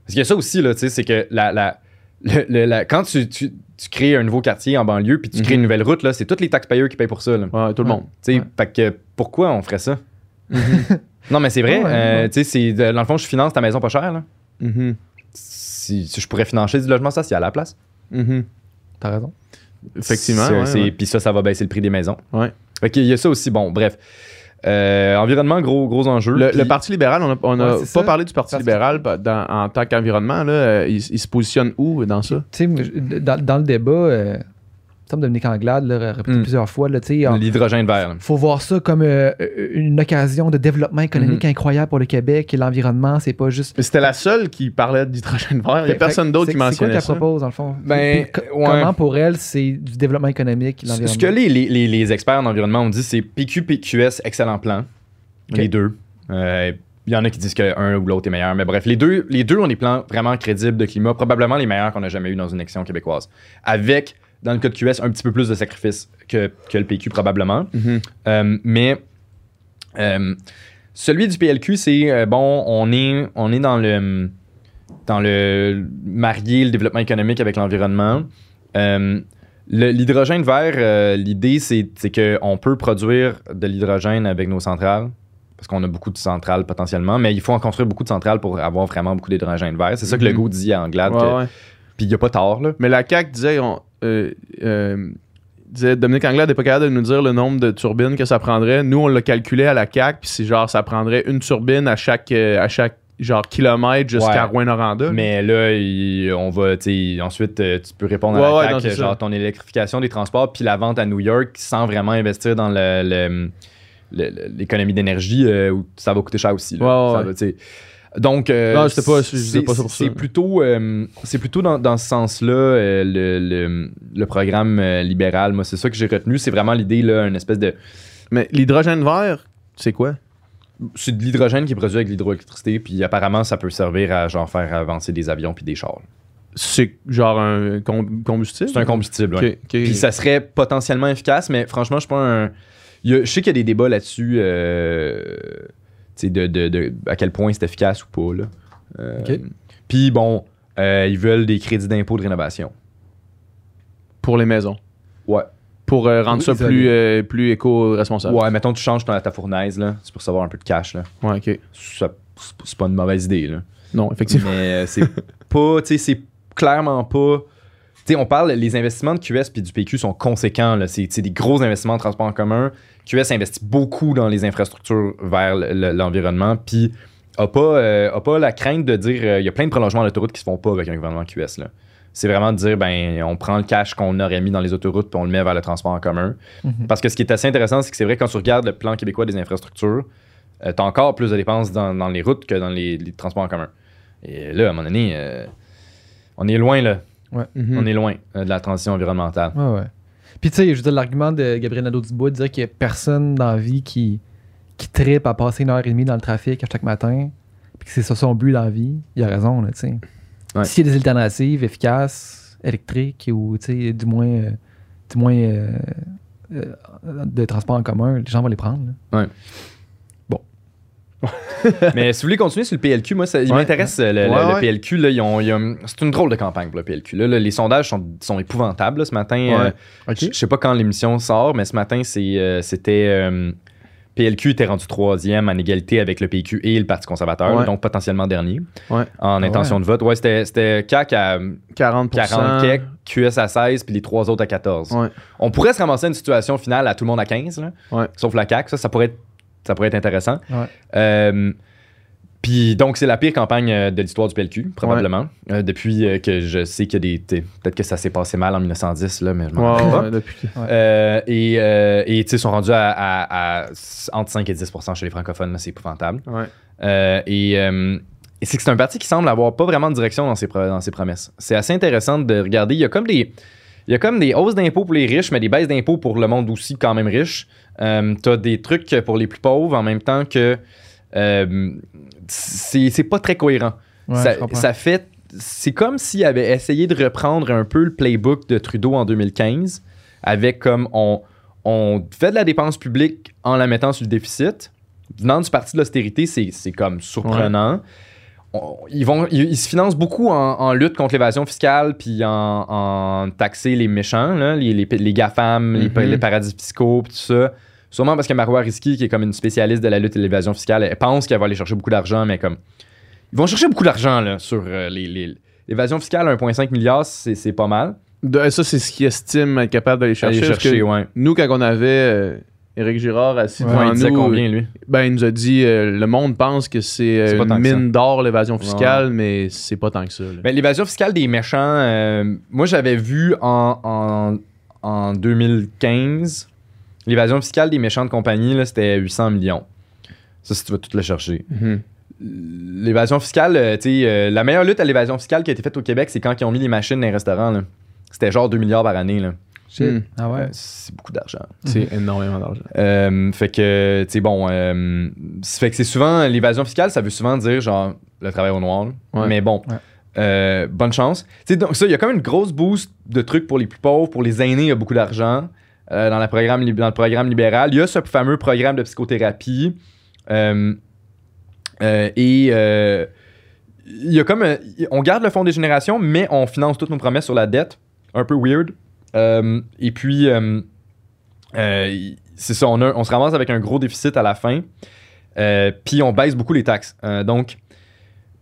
qu'il y a ça aussi, là, tu sais, c'est que la, la- le- le- la- quand tu, tu- tu crées un nouveau quartier en banlieue puis tu crées Mhm. une nouvelle route, là, c'est tous les taxpayeurs qui payent pour ça. là. Ouais, tout le monde. Ouais. fait que pourquoi on ferait ça? non, mais c'est vrai. Ouais, euh, dans le fond, je finance ta maison pas chère. Là. Mhm. Si, si je pourrais financer du logement social à la place. Mhm. T'as raison. Effectivement. Puis ça, ça va baisser le prix des maisons. Ouais. Fait qu'il y a ça aussi. Bon, bref. Euh, environnement, gros, gros enjeu. Le, Puis- le Parti libéral, on a, on a Ouais, pas ça. parlé du Parti Parce- libéral dans- en tant qu'environnement. là. Euh, Il, il se positionne où dans ça? Tu sais, moi, je- dans, dans le débat, euh, comme Dominique Anglade l'a répété Mm. plusieurs fois, L'hydrogène vert. là. faut voir ça comme euh, une occasion de développement économique Mhm. incroyable pour le Québec et l'environnement, c'est pas juste. Mais C'était la seule qui parlait d'hydrogène vert. Il n'y a personne d'autre c'est- qui C'est quoi mentionnait qu'elle ça. propose, dans le fond? Ben, Puis co- ouais. Comment pour elle, c'est du développement économique, Ce l'environnement? ce que les, les, les, les experts en environnement ont dit, c'est PQ, PQS, excellent plan. Les deux. Euh, Il y en a qui disent qu'un ou l'autre est meilleur. Mais bref, les deux, les deux ont des plans vraiment crédibles de climat, probablement les meilleurs qu'on a jamais eu dans une élection québécoise. Avec, dans le cas de QS, un petit peu plus de sacrifices que, que le PQ, probablement. Mhm. Euh, mais euh, celui du PLQ, c'est euh, bon, on est, on est dans le dans le marier le développement économique avec l'environnement. Le- L'hydrogène vert, euh, l'idée, c'est qu'on peut produire de l'hydrogène avec nos centrales, parce qu'on a beaucoup de centrales potentiellement, mais il faut en construire beaucoup de centrales pour avoir vraiment beaucoup d'hydrogène vert. C'est ça que le goût dit à Anglade. Puis il n'y a pas tort, là. Mais la CAQ disait, on, euh, euh, disait Dominique Anglade n'est pas capable de nous dire le nombre de turbines que ça prendrait. Nous, on l'a calculé à la CAQ, puis c'est genre, ça prendrait une turbine à chaque, euh, à chaque genre kilomètre jusqu'à Ouais. Rouen-Noranda. Mais là, il- on va, ensuite, tu peux répondre Ouais, à la c'est genre ça. ton électrification des transports, puis la vente à New York sans vraiment investir dans le- le- l'économie d'énergie, euh, où ça va coûter cher aussi. là. Ouais, ouais, Ça ouais. va, tu sais. Donc, euh, Non, c'était pas- je c'est- disais pas ça pour ça. C'est plutôt, euh, c'est plutôt dans, dans ce sens-là, euh, le, le- le programme euh, libéral. Moi, c'est ça que j'ai retenu. C'est vraiment l'idée, là, une espèce de. Mais l'hydrogène vert, c'est quoi? C'est de l'hydrogène qui est produit avec l'hydroélectricité, puis apparemment, ça peut servir à genre faire avancer des avions puis des chars. C'est genre un com- combustible? C'est un combustible, ok. Puis ça serait potentiellement efficace, mais franchement, je suis pas un. il y a- je sais qu'il y a des débats là-dessus, euh, de, de- de- à quel point c'est efficace ou pas. Là. Euh, Ok. Puis bon, euh, ils veulent des crédits d'impôt de rénovation. Pour les maisons. Ouais. Pour euh, rendre Oui, ça plus, euh, plus éco-responsable. Ouais, mettons, tu changes ton, ta fournaise, là, c'est pour savoir un peu de cash. Là. Ouais, ok. C'est c'est pas une mauvaise idée. Là. Non, effectivement. Mais euh, c'est pas, tu sais, c'est clairement pas. Sais, on parle, les investissements de QS puis du PQ sont conséquents. C'est des gros investissements en transport en commun. QS investit beaucoup dans les infrastructures vers le- le- l'environnement. Puis a pas, euh, a pas la crainte de dire. euh, Il y a plein de prolongements d'autoroutes qui se font pas avec un gouvernement QS. là. C'est vraiment de dire, ben, on prend le cash qu'on aurait mis dans les autoroutes puis on le met vers le transport en commun. Mhm. Parce que ce qui est assez intéressant, c'est que c'est vrai, quand tu regardes le plan québécois des infrastructures, tu as encore plus de dépenses dans, dans les routes que dans les, les transports en commun. Et là, à un moment donné, euh, on est loin, là. Mhm. On est loin euh, de la transition environnementale. Ouais, ouais. Puis tu sais, je veux dire, l'argument de Gabriel Nadeau-Dubois de dire qu'il n'y a personne dans la vie qui, qui tripe à passer une heure et demie dans le trafic à chaque matin, puis que c'est ça son but dans la vie, il a raison, là, tu sais. Ouais. S'il y a des alternatives efficaces, électriques, ou tu sais, du moins, euh, du moins euh, euh, de transport en commun, les gens vont les prendre. là. Mais si vous voulez continuer sur le PLQ, moi, ça, il Ouais. m'intéresse euh, le, le- Ouais, le ouais. PLQ. Là, ils ont- ils ont- c'est une drôle de campagne pour le PLQ. Là, Là, les sondages sont, sont épouvantables. ce matin, euh, Ok. je sais pas quand l'émission sort, mais ce matin, c'est, euh, c'était. euh, PLQ était rendu troisième en égalité avec le PQ et le Parti conservateur, Ouais. donc potentiellement dernier Ouais. en intention de vote. Ouais, c'était, c'était CAC à 40 40 kek, QS à 16, puis les trois autres à 14. Ouais. On pourrait se ramasser à une situation finale à tout le monde à 15, là, Ouais. sauf la CAC. Ça, ça pourrait être, ça pourrait être intéressant. Ouais. Euh, puis donc, c'est la pire campagne euh, de l'histoire du PLQ, probablement. Euh, depuis que je sais qu'il y a des. Peut-être que ça s'est passé mal en 1910, là, mais je m'en Ouais, rappelle pas. ouais, depuis. Euh, et euh, et tu sais, ils sont rendus à, à- à entre 5 et 10% chez les francophones, là, c'est épouvantable. Ouais. Et et c'est que c'est un parti qui semble avoir pas vraiment de direction dans ses, pro- dans ses promesses. C'est assez intéressant de regarder. Il y a comme des, il y a comme des hausses d'impôts pour les riches, mais des baisses d'impôts pour le monde aussi quand même riche. Euh, T'as des trucs pour les plus pauvres en même temps que euh, c'est pas très cohérent. Ouais, ça, fait. C'est comme s'il avait essayé de reprendre un peu le playbook de Trudeau en 2015, avec comme on, on fait de la dépense publique en la mettant sur le déficit. Venant du parti de l'austérité, c'est comme surprenant. On- ils, vont, ils, ils se financent beaucoup en, en lutte contre l'évasion fiscale puis en, en taxer les méchants, là, les, les, les GAFAM, les, Mhm. les paradis fiscaux, puis tout ça. Sûrement parce que Marois Risky, qui est comme une spécialiste de la lutte et de l'évasion fiscale, elle pense qu'elle va aller chercher beaucoup d'argent, mais comme. Ils vont chercher beaucoup d'argent là, sur euh, les, les- l'évasion fiscale, 1,5 milliard, c'est c'est pas mal. De- ça, c'est ce qu'ils estiment être capable d'aller chercher. Aller chercher, ouais. Nous, quand on avait euh, Éric Girard assis Ouais, devant il disait nous, combien, lui? ben, il nous a dit euh, le monde pense que c'est euh, une mine d'or, l'évasion fiscale, mais c'est pas tant que ça. Ben, l'évasion fiscale des méchants, euh, moi j'avais vu en, en, en 2015, l'évasion fiscale des méchants de compagnie, là, c'était 800 millions. Ça, si tu vas tout le chercher. Mhm. L'évasion fiscale, euh, tu sais, euh, la meilleure lutte à l'évasion fiscale qui a été faite au Québec, c'est quand ils ont mis les machines dans les restaurants. là. C'était genre 2 milliards par année. Là. Hmm. Ah ouais? Euh, c'est beaucoup d'argent. C'est énormément d'argent. Euh, fait que, tu sais, bon, euh, c'est- fait que c'est souvent l'évasion fiscale, ça veut souvent dire genre le travail au noir. Ouais. Mais bon, Ouais. euh, bonne chance. Tu sais, donc ça, il y a comme une grosse boost de trucs pour les plus pauvres, pour les aînés, il y a beaucoup d'argent euh, dans, programme, dans le programme libéral. Il y a ce fameux programme de psychothérapie. Euh, euh, et il y a comme. on garde le fonds des générations, mais on finance toutes nos promesses sur la dette. Un peu weird. Et puis. c'est ça, on, on se ramasse avec un gros déficit à la fin. Puis on baisse beaucoup les taxes. Donc,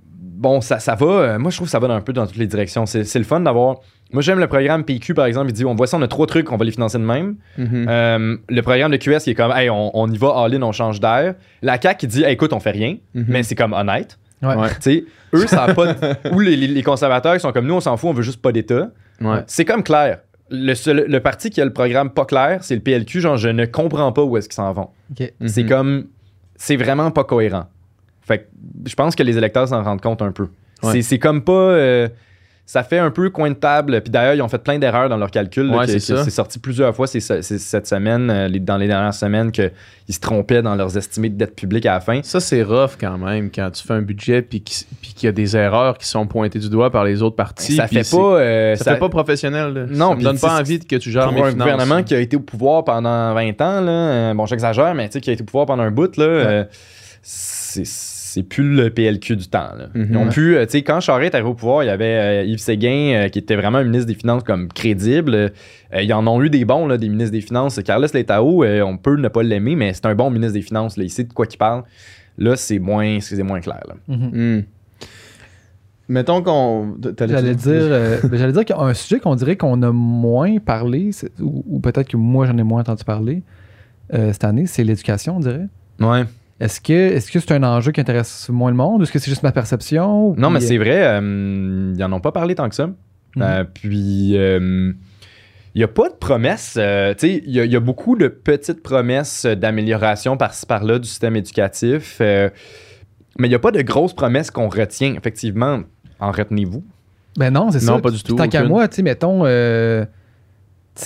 bon, ça, ça va. moi, je trouve que ça va un peu dans toutes les directions. C'est le fun d'avoir. Moi, j'aime le programme PQ, par exemple. Il dit on voit ça, on a trois trucs, on va les financer de même. Mhm. Euh, le programme de QS qui est comme hey, on, on y va all-in, on change d'air. La CAQ qui dit hey, écoute, on fait rien, Mhm. mais c'est comme honnête. Ouais. Ouais. Tu sais, eux, ça a pas. de- Ou les, les- les conservateurs qui sont comme nous, on s'en fout, on veut juste pas d'État. Ouais. C'est comme clair. Le, seul- le parti qui a le programme pas clair, c'est le PLQ. Genre, je ne comprends pas où est-ce qu'ils s'en vont. C'est Mhm. comme. C'est vraiment pas cohérent. Fait que je pense que les électeurs s'en rendent compte un peu. Ouais. C'est comme pas. euh, ça fait un peu coin de table. Puis d'ailleurs, ils ont fait plein d'erreurs dans leurs calculs. Ouais, c'est ça. Sorti plusieurs fois c'est cette semaine, euh, les- dans les dernières semaines, qu'ils se trompaient dans leurs estimés de dette publique à la fin. Ça, c'est rough quand même, quand tu fais un budget puis qu'il y a des erreurs qui sont pointées du doigt par les autres partis. ça puis fait pas. euh, Ça, fait pas professionnel. là. Non, ça me donne pas envie que tu gères mes un finances. gouvernement qui a été au pouvoir pendant 20 ans, là, euh, bon, j'exagère, mais tu sais, qui a été au pouvoir pendant un bout, là, euh, c'est, c'est plus le PLQ du temps. là. Mhm. Ils ont pu, euh, tu sais, quand Charest est arrivé au pouvoir, il y avait euh, Yves Séguin, euh, qui était vraiment un ministre des Finances comme crédible. Euh, ils en ont eu des bons, là, des ministres des Finances. Carlos Letao, euh, on peut ne pas l'aimer, mais c'est un bon ministre des Finances. Là, il sait de quoi qu'il parle. Là, c'est moins, c'est moins clair. là. Mhm. Hmm. Mettons qu'on. J'allais dire, euh, ben, j'allais dire qu'il y a un sujet qu'on dirait qu'on a moins parlé, ou, ou peut-être que moi j'en ai moins entendu parler euh, cette année, c'est l'éducation, on dirait. Ouais. Est-ce que est-ce que c'est un enjeu qui intéresse moins le monde ou est-ce que c'est juste ma perception? Non, mais c'est vrai, euh, ils en ont pas parlé tant que ça. Mhm. Euh, puis, euh, il n'y a pas de promesses. euh, tu sais, il y, a- il y a beaucoup de petites promesses d'amélioration par-ci par-là du système éducatif. euh, mais il n'y a pas de grosses promesses qu'on retient. Effectivement, en retenez-vous. Ben non, c'est ça. Non, pas du tout, Tant qu'à moi, tu sais, mettons, euh, tu sais, euh, le-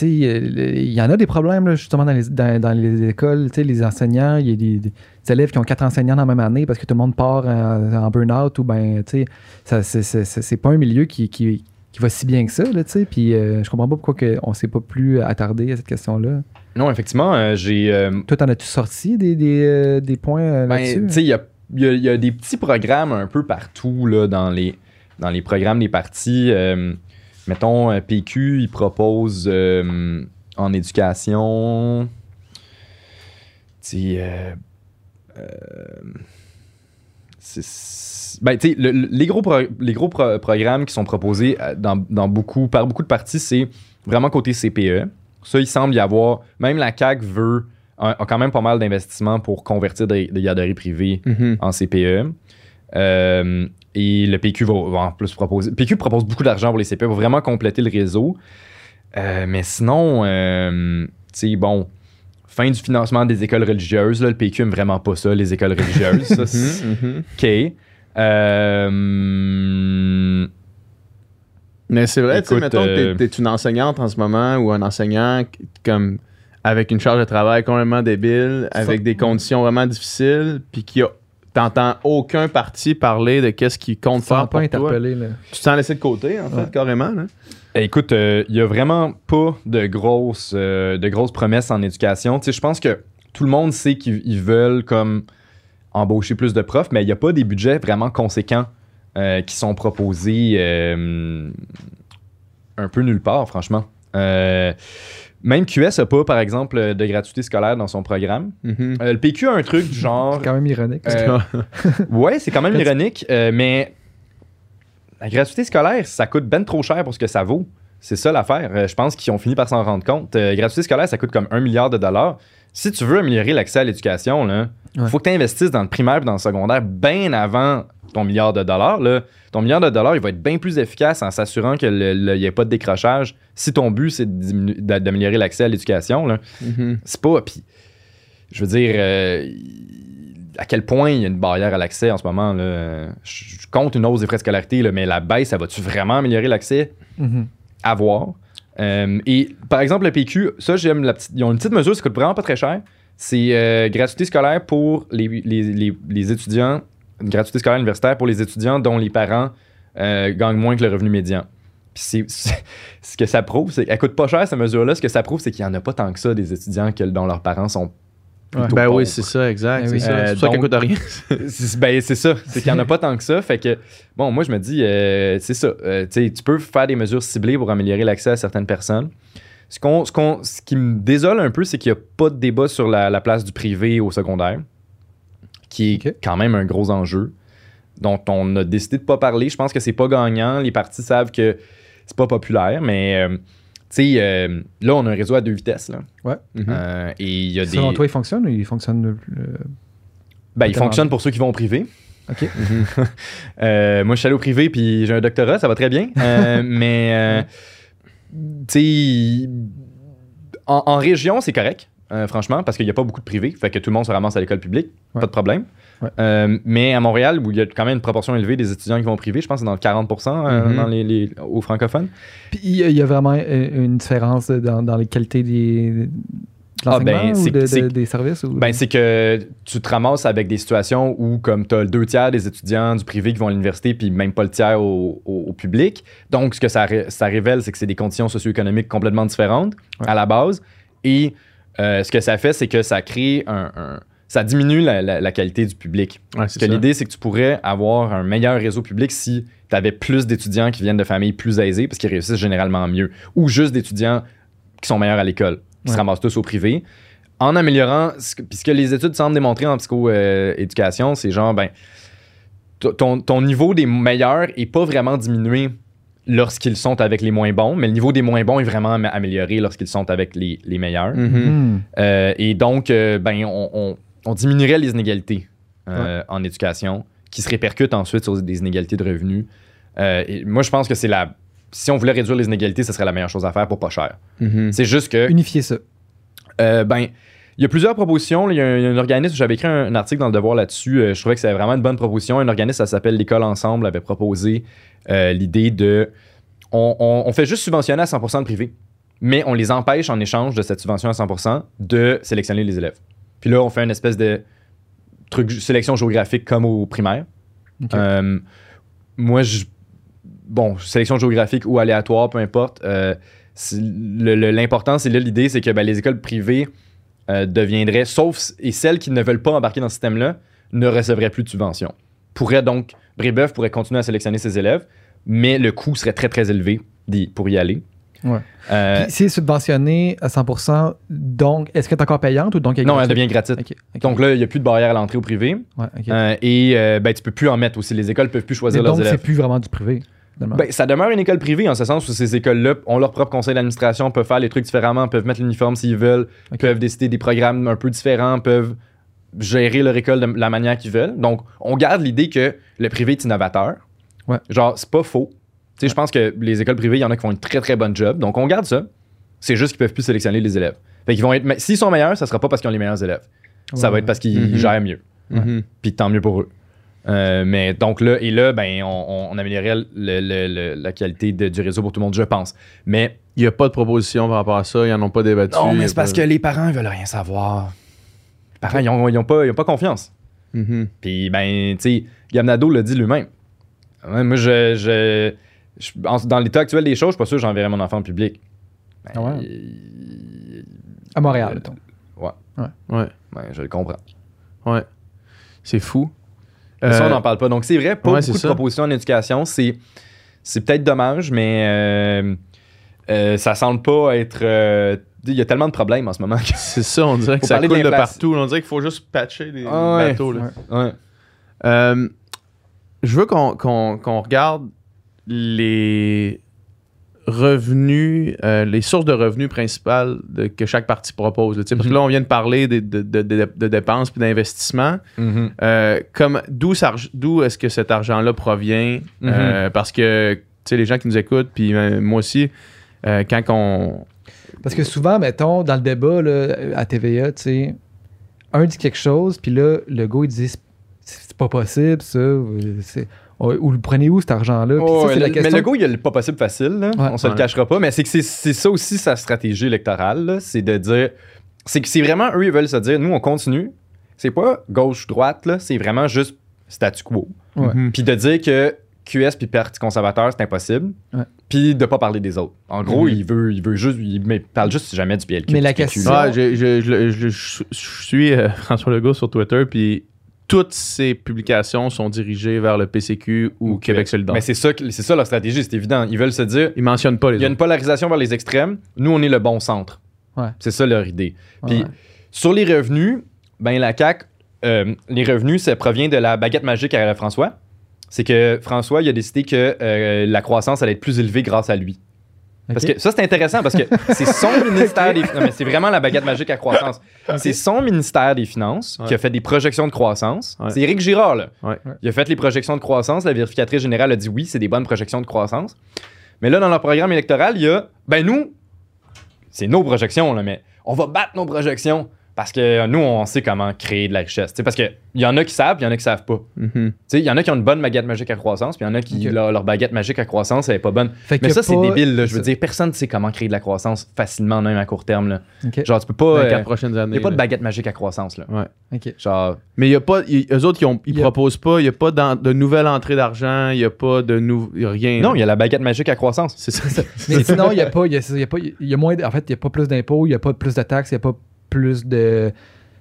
il y en a des problèmes, là, justement, dans les, dans, dans les écoles. Les enseignants, il y a des, des élèves qui ont quatre enseignants dans la même année parce que tout le monde part en, en burn-out ou ben, tu sais, c'est- pas un milieu qui, qui, qui va si bien que ça, là, tu sais. Puis euh, je comprends pas pourquoi que on s'est pas plus attardé à cette question-là. Non, effectivement, euh, j'ai. euh, Toi, t'en as-tu sorti des, des, euh, des points euh, Ben, là-dessus? tu sais, il y a, y a des petits programmes un peu partout là, dans, les, dans les programmes des partis. Mettons, euh, PQ, il propose euh, en éducation. Tu euh, euh, ben, tu sais, le- le- les gros, pro- les gros pro- programmes qui sont proposés euh, dans, dans beaucoup, par beaucoup de partis, c'est vraiment côté CPE. Ça, il semble y avoir. Même la CAQ veut a, a quand même pas mal d'investissements pour convertir des, des garderies privées Mhm. en CPE. Euh, et le PQ va, va en plus proposer. PQ propose beaucoup d'argent pour les CPE pour vraiment compléter le réseau. Euh, mais sinon, euh, tu sais, bon, fin du financement des écoles religieuses. Là, le PQ aime vraiment pas ça, les écoles religieuses. Ça, Mhm, mhm. OK. Euh, Mais c'est vrai, tu sais, mettons que t'es- t'es une enseignante en ce moment ou un enseignant comme avec une charge de travail complètement débile, avec des conditions vraiment difficiles, puis qui a t'entends aucun parti parler de qu'est-ce qu'il compte Sans faire pas pour toi. là. Tu te sens laissé de côté, en fait, carrément. Là. Écoute, il n'y a vraiment pas de grosses, euh, de grosses promesses en éducation. Tu sais, je pense que tout le monde sait qu'ils ils veulent comme embaucher plus de profs, mais il n'y a pas des budgets vraiment conséquents euh, qui sont proposés euh, un peu nulle part, franchement. Euh, même QS n'a pas, par exemple, de gratuité scolaire dans son programme. Mhm. Euh, le PQ a un truc du genre... C'est quand même ironique. Euh, ouais, c'est quand même ironique, euh, mais la gratuité scolaire, ça coûte ben trop cher pour ce que ça vaut. C'est ça l'affaire. Euh, je pense qu'ils ont fini par s'en rendre compte. Euh, gratuité scolaire, ça coûte comme un milliard de dollars. Si tu veux améliorer l'accès à l'éducation, il Ouais. faut que tu investisses dans le primaire et dans le secondaire bien avant ton milliard de dollars. Là. Ton milliard de dollars, il va être bien plus efficace en s'assurant qu'il n'y ait pas de décrochage si ton but, c'est d'améliorer l'accès à l'éducation. Mhm. C'est pas. Puis, je veux dire, euh, à quel point il y a une barrière à l'accès en ce moment. Là. Je, compte une hausse des frais de scolarité, là, mais la baisse, ça va-tu vraiment améliorer l'accès? Mhm. À voir. Euh, et par exemple, le PQ, ça, j'aime la petite. Ils ont une petite mesure, ça coûte vraiment pas très cher. C'est euh, gratuité scolaire pour les, les, les, étudiants, une gratuité scolaire universitaire pour les étudiants dont les parents euh, gagnent moins que le revenu médian. Puis c'est, ce que ça prouve, c'est qu'elle coûte pas cher, cette mesure-là. Ce que ça prouve, c'est qu'il y en a pas tant que ça des étudiants dont leurs parents sont. Plutôt Ben oui, c'est ça, exact. Ben c'est oui. ça. Euh, ça qu'elle donc- coûte rien. C'est- ben, c'est ça. C'est qu'il n'y en a pas tant que ça. Fait que, bon, moi, je me dis, euh, c'est ça. Euh, tu peux faire des mesures ciblées pour améliorer l'accès à certaines personnes. Ce, qu'on, ce, qu'on- ce qui me désole un peu, c'est qu'il n'y a pas de débat sur la, la place du privé au secondaire, qui est quand même un gros enjeu, dont on a décidé de pas parler. Je pense que c'est pas gagnant. Les partis savent que c'est pas populaire, mais. Tu sais, euh, là, on a un réseau à deux vitesses. Là. Ouais. Euh, et il y a des. Selon toi, il fonctionne ou il fonctionne Ben, il fonctionne pour ceux qui vont au privé. OK. Euh, moi, je suis allé au privé puis j'ai un doctorat, ça va très bien. Euh, mais, euh, tu sais, en, en région, c'est correct, euh, franchement, parce qu'il n'y a pas beaucoup de privés. Fait que tout le monde se ramasse à l'école publique, Ouais. pas de problème. Ouais. Euh, mais à Montréal, où il y a quand même une proportion élevée des étudiants qui vont au privé, je pense que c'est dans le 40 euh, Mhm. dans les, les- aux francophones. Puis il y, a- vraiment une différence dans, dans les qualités des, de Ah, ben, ou de- de- c'est- des services? Ou... Ben, c'est que tu te ramasses avec des situations où, comme tu as deux tiers des étudiants du privé qui vont à l'université, puis même pas le tiers au, au- au public. Donc, ce que ça, ré- ça révèle, c'est que c'est des conditions socio-économiques complètement différentes Ouais. à la base. Et euh, ce que ça fait, c'est que ça crée un. un- ça diminue la, la- la qualité du public. Ouais, Parce c'est que ça. l'idée, c'est que tu pourrais avoir un meilleur réseau public si tu avais plus d'étudiants qui viennent de familles plus aisées, parce qu'ils réussissent généralement mieux. Ou juste d'étudiants qui sont meilleurs à l'école, qui se ramassent tous au privé. En améliorant, ce que- puis ce que les études semblent démontrer en psycho-éducation, c'est genre, ben, ton niveau des meilleurs est pas vraiment diminué lorsqu'ils sont avec les moins bons, mais le niveau des moins bons est vraiment am- amélioré lorsqu'ils sont avec les, les meilleurs. Mhm. Hmm. Euh, et donc, euh, ben, on, on- on diminuerait les inégalités euh, en éducation, qui se répercutent ensuite sur des inégalités de revenus. Euh, et moi, je pense que c'est la. Si on voulait réduire les inégalités, ce serait la meilleure chose à faire pour pas cher. Mhm. C'est juste que, Unifier ça. euh, ben, il y a plusieurs propositions. Il y a un, il y a un organisme, j'avais écrit un, un article dans le Devoir là-dessus. euh, je trouvais que c'était vraiment une bonne proposition. Un organisme, ça s'appelle l'École Ensemble, avait proposé euh, l'idée de. On, on- on fait juste subventionner à 100% le privé, mais on les empêche en échange de cette subvention à 100% de sélectionner les élèves. Puis là, on fait une espèce de truc sélection géographique comme au primaire. Euh, moi, je, bon, sélection géographique ou aléatoire, peu importe. L'important, c'est là l'idée, c'est que ben, les écoles privées euh, deviendraient, sauf et celles qui ne veulent pas embarquer dans ce système-là, ne recevraient plus de subventions. Pourrait donc, Brébeuf pourrait continuer à sélectionner ses élèves, mais le coût serait très très élevé pour y aller. Ouais. Euh, c'est subventionné à 100%, donc est-ce qu'elle est encore payante ou donc elle est non, elle devient gratuite. Donc là, il n'y a plus de barrière à l'entrée au privé. Ouais. Euh, et euh, ben, tu peux plus en mettre aussi. Les écoles peuvent plus Mais choisir donc leurs c'est élèves. plus vraiment du privé. Ben, ça demeure une école privée en ce sens où ces écoles-là ont leur propre conseil d'administration, peuvent faire les trucs différemment, peuvent mettre l'uniforme s'ils veulent, peuvent décider des programmes un peu différents, peuvent gérer leur école de la manière qu'ils veulent. Donc, on garde l'idée que le privé est innovateur. Ouais. Genre, c'est pas faux. Je pense que les écoles privées, il y en a qui font une très très bonne job. Donc, on garde ça. C'est juste qu'ils peuvent plus sélectionner les élèves. Fait qu'ils vont être. mais S'ils sont meilleurs, ça sera pas parce qu'ils ont les meilleurs élèves. ça va être parce qu'ils Mhm. gèrent mieux puis tant mieux pour eux. Euh, mais donc là, et là, ben, on, on- on améliorerait le- le- le- la qualité de- du réseau pour tout le monde, je pense. Mais Il n'y a pas de proposition par rapport à ça. Ils n'en ont pas débattu. non, mais c'est parce pas- que les parents, ils veulent rien savoir. Les parents, ils ont, ils ont pas, ils ont pas confiance. Mhm. Puis, ben, tu sais, Gamnado l'a dit lui-même. Ouais, moi, je, je- je- en- dans l'état actuel des choses, je suis pas sûr que j'enverrai mon enfant en public. Ben, Ah ouais? il- À Montréal, Euh, mettons. Ouais, ben, je le comprends. ouais. C'est fou. Ça, Euh, on n'en parle pas. Donc, c'est vrai, pas ouais, beaucoup de ça. propositions en éducation. C'est, c'est peut-être dommage, mais euh, euh, ça semble pas être. euh, il y a tellement de problèmes en ce moment. C'est ça, on dirait que ça coule de partout. On dirait qu'il faut juste patcher des Ah ouais. bateaux. là. Ouais. Euh, je veux qu'on qu'on- qu'on regarde les revenus, euh, les sources de revenus principales de- que chaque parti propose. là. Parce que Mhm. là, on vient de parler de, de- dépenses puis d'investissements. Mhm. Euh, comme d'où est-ce que cet argent-là provient Mhm. Euh, Parce que les gens qui nous écoutent, puis moi aussi, quand on Parce que souvent, mettons, dans le débat là, à TVA, un dit quelque chose, puis là, le gars, il dit c'est pas possible, ça. Ou le prenez où cet argent-là? Oh. Mais le go, il a le pas possible facile, là. Ouais. on se le cachera pas. Mais c'est que c'est- ça aussi sa stratégie électorale, c'est de dire. C'est que c'est vraiment eux, ils veulent se dire, nous, on continue. C'est pas gauche-droite, là, c'est vraiment juste statu quo. Mhm. Puis de dire que QS puis Parti conservateur, c'est impossible. Puis de pas parler des autres. En gros, Mhm. il veut, il veut juste, il mais parle juste jamais du PLQ. Mais la question- là. Ouais, je, je- je- je- je- je suis euh, François Legault sur Twitter, puis toutes ses publications sont dirigées vers le PCQ ou. Québec solidaire. Mais c'est ça, c'est ça leur stratégie, c'est évident. Ils veulent se dire, Ils mentionnent pas les il y a autres. une polarisation vers les extrêmes. Nous, on est le bon centre. Ouais. C'est ça leur idée. Puis Ouais. sur les revenus, ben la CAQ, euh, les revenus, ça provient de la baguette magique à François. C'est que François, il a décidé que euh, la croissance allait être plus élevée grâce à lui. Parce que ça, c'est intéressant parce que c'est son ministère des Non, mais c'est vraiment la baguette magique à croissance. C'est son ministère des Finances qui a fait des projections de croissance. Ouais. C'est Éric Girard, là. Ouais. Il a fait les projections de croissance. La vérificatrice générale a dit oui, c'est des bonnes projections de croissance. Mais là, dans leur programme électoral, il y a ben nous, c'est nos projections, là, mais on va battre nos projections. Parce que nous, on sait comment créer de la richesse. Tu sais, parce qu'il y en a qui savent, puis il y en a qui savent pas. Tu Mhm. sais, Il y en a qui ont une bonne baguette magique à croissance, puis il y en a qui, leur, leur baguette magique à croissance, elle est pas bonne. Fait Mais ça, c'est débile. Là. Je veux ça. dire, personne ne sait comment créer de la croissance facilement, même à court terme. Là. Genre, tu peux pas. 24 euh, prochaines Il n'y a pas de baguette magique à croissance. Là. Ok. Genre, Mais il y a pas. y- eux autres, ils, ont- ils proposent pas. Il n'y a pas de nouvelle entrée d'argent. Il n'y a pas de nou- y a rien. non, il y a la baguette magique à croissance. C'est ça. Mais sinon, il n'y a pas, y a, il y a pas, y a moins, en fait, il n'y a pas plus d'impôts, il n'y a pas plus de taxes, il n'y a pas plus de,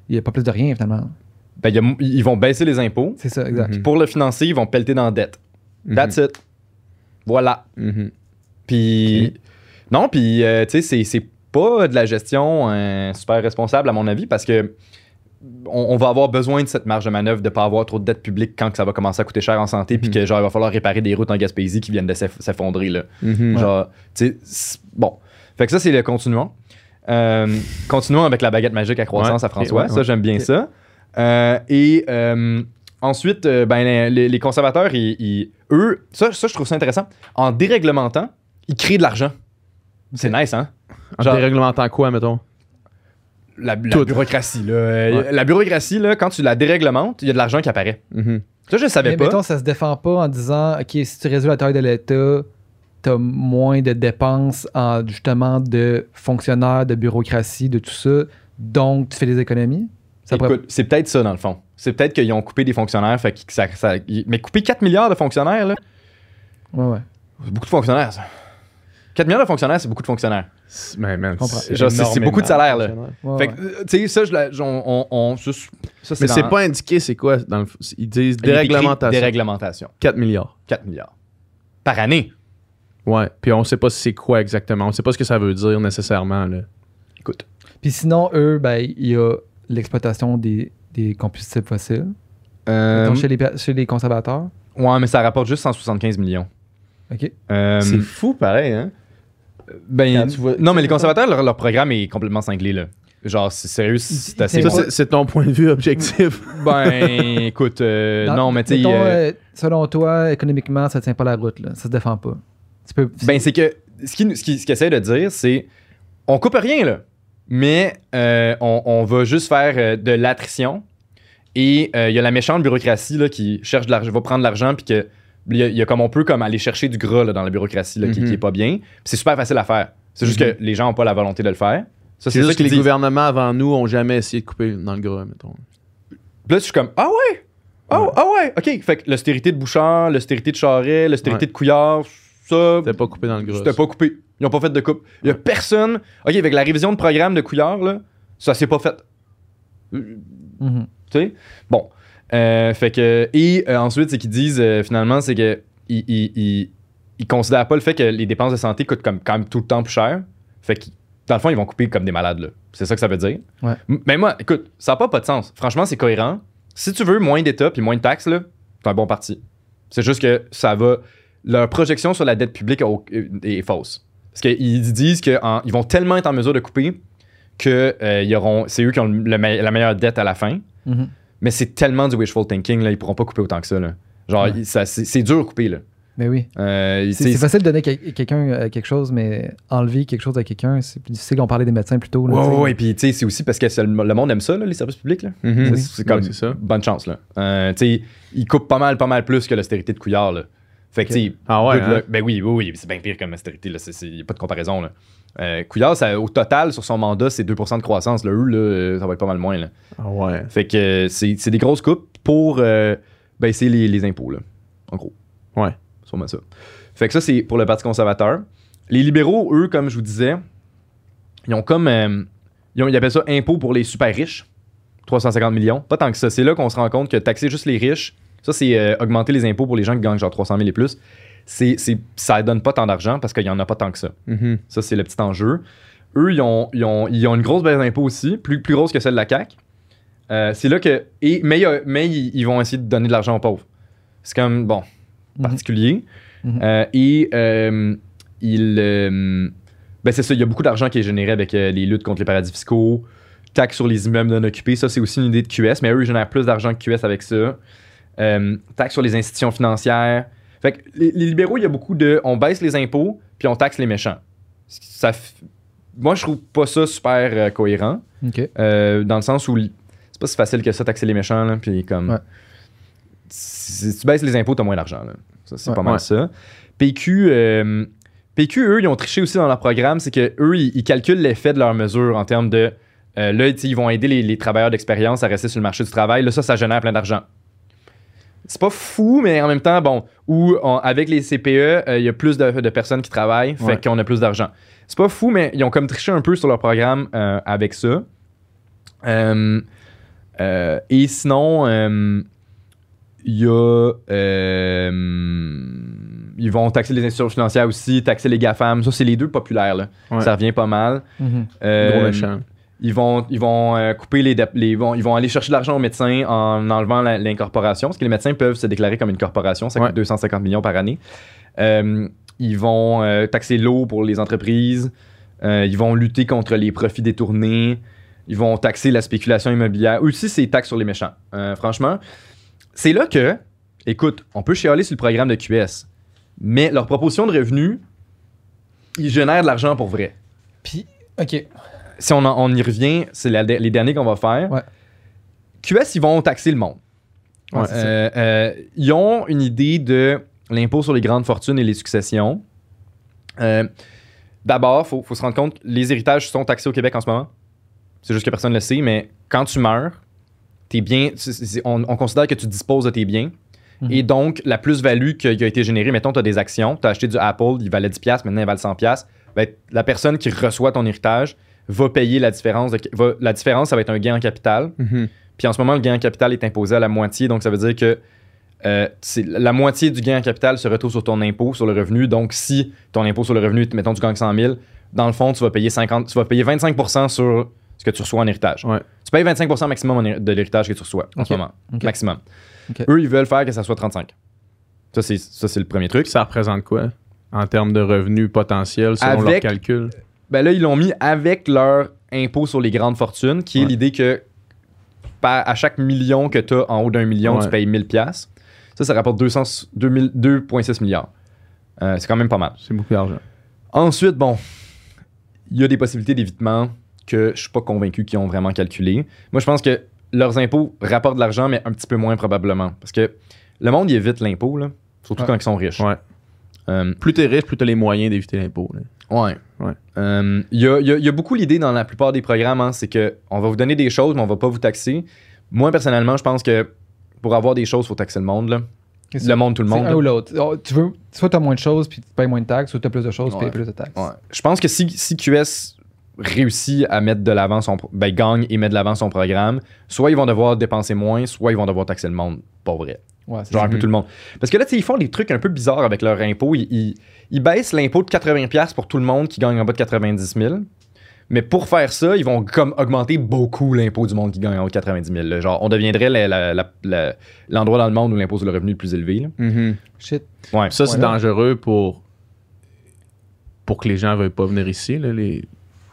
il y a pas plus de rien finalement. Ben, il y a- ils vont baisser les impôts. C'est ça, exact. Mhm. Pour le financer, ils vont pelleter dans la dette. That's it. Voilà. Mhm. Puis. Non, puis, euh, tu sais, c'est- c'est pas de la gestion euh, super responsable, à mon avis, parce que. On, on va avoir besoin de cette marge de manœuvre de pas avoir trop de dette publique quand que ça va commencer à coûter cher en santé, puis que genre il va falloir réparer des routes en Gaspésie qui viennent de s'eff- s'effondrer là. Genre, tu sais, c'est- bon. Fait que ça, c'est le continuons. Euh, continuons avec la baguette magique à croissance Ouais, à François. ouais, ça, j'aime bien ça. Euh, et euh, ensuite, euh, ben, les, les conservateurs, ils, ils- eux, ça, ça, je trouve ça intéressant. En déréglementant, ils créent de l'argent. C'est nice, hein? En Genre- déréglementant quoi, mettons? La, bureaucratie, là. Ouais. La bureaucratie, là, quand tu la déréglementes, il y a de l'argent qui apparaît. Mhm. Ça, je le savais Mais pas. mettons, ça se défend pas en disant, OK, si tu réduis la taille de l'État, tu as moins de dépenses en justement de fonctionnaires, de bureaucratie, de tout ça, donc tu fais des économies? Ça pourrait- Écoute, c'est peut-être ça, dans le fond. C'est peut-être qu'ils ont coupé des fonctionnaires. Fait que ça, ça- mais couper 4 milliards de fonctionnaires, là, Ouais, ouais. c'est beaucoup de fonctionnaires, ça. 4 milliards de fonctionnaires, c'est beaucoup de fonctionnaires. C'est- Mais man, c'est beaucoup de salaire, là. Ouais, fait que, euh, tu sais, ça, je la- on, on- on- ça, ça, Mais c'est pas indiqué, c'est quoi dans le... Ils disent déréglementation. Déréglementation. 4 milliards. 4 milliards. Par année. Ouais. Puis on sait pas c'est quoi exactement. On sait pas ce que ça veut dire nécessairement. Là. Écoute. Puis sinon, eux, ben, il y a l'exploitation des, des combustibles fossiles. Euh, Mettons, chez, les, chez les conservateurs. ouais, mais ça rapporte juste 175 millions. OK. Euh, C'est fou, pareil, hein? ben, tu vois- non, mais les conservateurs, leur, leur programme est complètement cinglé, là. Genre, c'est sérieux, c'est assez. c'est- ton point de vue objectif. Ben, écoute, euh, non, mais tu sais. euh, euh, selon toi, économiquement, ça tient pas la route, là. Ça se défend pas. Tu peux. Ben, c'est que ce qu'il ce qui, ce essaie de dire, c'est on coupe rien, là. Mais euh, on, on va juste faire euh, de l'attrition. Et euh, il y a la méchante bureaucratie là, qui cherche de l'argent, va prendre de l'argent, puis que il y, a- il y a comme on peut comme aller chercher du gras là, dans la bureaucratie là, qui, Mhm. qui est pas bien. C'est super facile à faire. C'est juste Mhm. que les gens n'ont pas la volonté de le faire. C'est ça juste que les gouvernements avant nous ont jamais essayé de couper dans le gras, mettons. Puis là, je suis comme Ah ouais! Ah Ouais. ah ouais! OK. Fait que l'austérité de Bouchard, l'austérité de Charret, l'austérité Ouais. de Couillard, ça. C'était pas coupé dans le gras. C'était pas coupé. Ils ont pas fait de coupe. Il y a personne. OK, avec la révision de programme de Couillard, là, ça s'est pas fait. Mhm. Tu sais? Bon. Euh, fait que. Et euh, ensuite, c'est qu'ils disent, euh, finalement, c'est que. Ils, ils, ils- ils considèrent pas le fait que les dépenses de santé coûtent comme, quand même tout le temps plus cher. Fait que, dans le fond, ils vont couper comme des malades, là. C'est ça que ça veut dire. Ouais. Mais moi, écoute, ça n'a pas, pas de sens. Franchement, c'est cohérent. Si tu veux moins d'État puis moins de taxes, là, c'est un bon parti. C'est juste que ça va. Leur projection sur la dette publique est fausse. Parce qu'ils disent qu'ils vont tellement être en mesure de couper que euh, ils auront, c'est eux qui ont le la meilleure dette à la fin. Mhm. Mais c'est tellement du wishful thinking, là, ils pourront pas couper autant que ça. Là. Genre, Ouais. c'est dur à couper. Là. Mais oui. Euh, C'est facile de donner quel- quelqu'un euh, quelque chose, mais enlever quelque chose à quelqu'un, c'est plus difficile. On parlait des médecins plus tôt. ouais, ouais, puis tu sais, c'est aussi parce que le, monde aime ça, là, les services publics. Là. Mhm. C'est- C'est comme ça. bonne chance. Là. Euh, tu sais, ils coupent pas mal, pas mal plus que l'austérité de Couillard. Là. Fait que, Ok. tu sais, Ah ouais, hein? ben oui, oui, oui, c'est bien pire comme austérité. Il n'y a pas de comparaison. Là. Euh, Couillard, ça, au total, sur son mandat, c'est 2 de croissance. Là. Eux, là, ça va être pas mal moins. Là. Ah ouais. Fait que euh, c'est c'est des grosses coupes pour euh, baisser les, les impôts, là, en gros. Ouais. Sûrement ça. Fait que ça, c'est pour le Parti conservateur. Les libéraux, eux, comme je vous disais, ils ont comme. euh, ils, ont- ils appellent ça impôt pour les super riches. 350 millions. Pas tant que ça. C'est là qu'on se rend compte que taxer juste les riches, ça, c'est euh, augmenter les impôts pour les gens qui gagnent genre 300 000 et plus. C'est, c'est, ça donne pas tant d'argent parce qu'il y en a pas tant que ça. Mhm. Ça, c'est le petit enjeu. Eux, ils ont, ils ont, ils ont une grosse baisse d'impôts aussi, plus, plus grosse que celle de la CAQ. Euh, c'est là que. Et, mais a- mais ils, vont essayer de donner de l'argent aux pauvres. C'est comme, bon, Mhm. particulier. Mhm. Euh, et euh, il. euh, ben, c'est ça, il y a beaucoup d'argent qui est généré avec euh, les luttes contre les paradis fiscaux, taxes sur les immeubles non occupés. Ça, c'est aussi une idée de QS, mais eux, ils génèrent plus d'argent que QS avec ça. Euh, taxes sur les institutions financières. Fait que les, les libéraux, il y a beaucoup de. On baisse les impôts, puis on taxe les méchants. Ça, moi, je trouve pas ça super euh, cohérent. Euh, dans le sens où c'est pas si facile que ça, taxer les méchants. Là, puis comme. Ouais. Si tu baisses les impôts, t'as moins d'argent. là. Ça, c'est Ouais. pas mal Ouais. ça. PQ, euh, PQ, eux, ils ont triché aussi dans leur programme. C'est que eux, ils, ils calculent l'effet de leurs mesures en termes de. euh, là, ils vont aider les, les travailleurs d'expérience à rester sur le marché du travail. Là, ça, ça génère plein d'argent. C'est pas fou, mais en même temps, bon, où on- avec les CPE, euh, il y a plus de, de personnes qui travaillent, fait Ouais. qu'on a plus d'argent. C'est pas fou, mais ils ont comme triché un peu sur leur programme euh, avec ça. Euh, et sinon, il y a. ils vont taxer les institutions financières aussi, taxer les GAFAM. Ça, c'est les deux populaires. Là. Ouais. Ça revient pas mal. Mhm. Gros méchant. Ils vont, ils vont euh, couper les, les vont, ils vont aller chercher de l'argent aux médecins en enlevant l'incorporation, parce que les médecins peuvent se déclarer comme une corporation, ça Ouais. coûte 250 millions par année. Euh, ils vont euh, taxer l'eau pour les entreprises, ils vont lutter contre les profits détournés, ils vont taxer la spéculation immobilière. Aussi, c'est taxes sur les méchants. Franchement, c'est là que, écoute, on peut chialer sur le programme de QS, mais leur proposition de revenus, ils génèrent de l'argent pour vrai Puis, OK. Si on, en- on y revient, c'est la- les derniers qu'on va faire. Ouais. QS, ils vont taxer le monde. Ouais. Euh, euh, ils ont une idée de l'impôt sur les grandes fortunes et les successions. Euh, D'abord, il faut, faut se rendre compte, les héritages sont taxés au Québec en ce moment. C'est juste que personne ne le sait, mais quand tu meurs, tes biens, on, on considère que tu disposes de tes biens. Mhm. Et donc, la plus-value qui a, qui a été générée, mettons, tu as des actions, tu as acheté du Apple, il valait 10$, maintenant il valent 100$. Ben, la personne qui reçoit ton héritage va payer la différence. de- va- la différence, ça va être un gain en capital. Mhm. Puis en ce moment, le gain en capital est imposé à la moitié. Donc, ça veut dire que euh, c'est- la moitié du gain en capital se retrouve sur ton impôt sur le revenu. Donc, si ton impôt sur le revenu, mettons, tu gagnes 100 000, dans le fond, tu vas payer, 50, tu vas payer 25% sur ce que tu reçois en héritage. Ouais. Tu payes 25% maximum de l'héritage que tu reçois en ce moment. Maximum. Eux, ils veulent faire que ça soit 35. Ça, c'est, ça, c'est le premier truc. Ça représente quoi en termes de revenus potentiels selon Avec- leurs calculs? Ben là, ils l'ont mis avec leur impôt sur les grandes fortunes, qui est Ouais. l'idée que par- à chaque million que tu as en haut d'un million, Ouais. tu payes 1000 pièces. Ça, ça rapporte 200 2000 2,6 milliards. Euh, c'est quand même pas mal. C'est beaucoup d'argent. Ensuite, bon, il y a des possibilités d'évitement que je suis pas convaincu qu'ils ont vraiment calculé. Moi, je pense que leurs impôts rapportent de l'argent, mais un petit peu moins probablement. Parce que le monde, il évite l'impôt, là, surtout Ouais. quand ils sont riches. Ouais. Euh, Plus t'es riche, plus t'as les moyens d'éviter l'impôt. là. Ouais. Ouais. Euh, Il y, a, il y a- il y a beaucoup l'idée dans la plupart des programmes, hein, c'est que on va vous donner des choses, mais on va pas vous taxer. Moi, personnellement, je pense que pour avoir des choses, il faut taxer le monde. Là. Le monde, tout le C'est monde. un ou l'autre. Oh, Tu veux, soit tu as moins de choses puis tu payes moins de taxes, soit tu as plus de choses Ouais. puis tu payes plus de taxes. Ouais. Je pense que si, si QS réussit à mettre de l'avant son ben, gagne et met de l'avant son programme, soit ils vont devoir dépenser moins, soit ils vont devoir taxer le monde. Pas vrai. Ouais, Genre un peu tout le monde. Parce que là, tu sais, ils font des trucs un peu bizarres avec leur impôt. Ils, ils- ils baissent l'impôt de 80$ pour tout le monde qui gagne en bas de 90 000. Mais pour faire ça, ils vont comme augmenter beaucoup l'impôt du monde qui gagne en haut de 90 000. là. Genre, on deviendrait la- la- la- la- l'endroit dans le monde où l'impôt sur le revenu est le plus élevé. là. Shit. Ouais. Ça, c'est Ouais, dangereux pour pour que les gens veuillent pas venir ici. Là, les...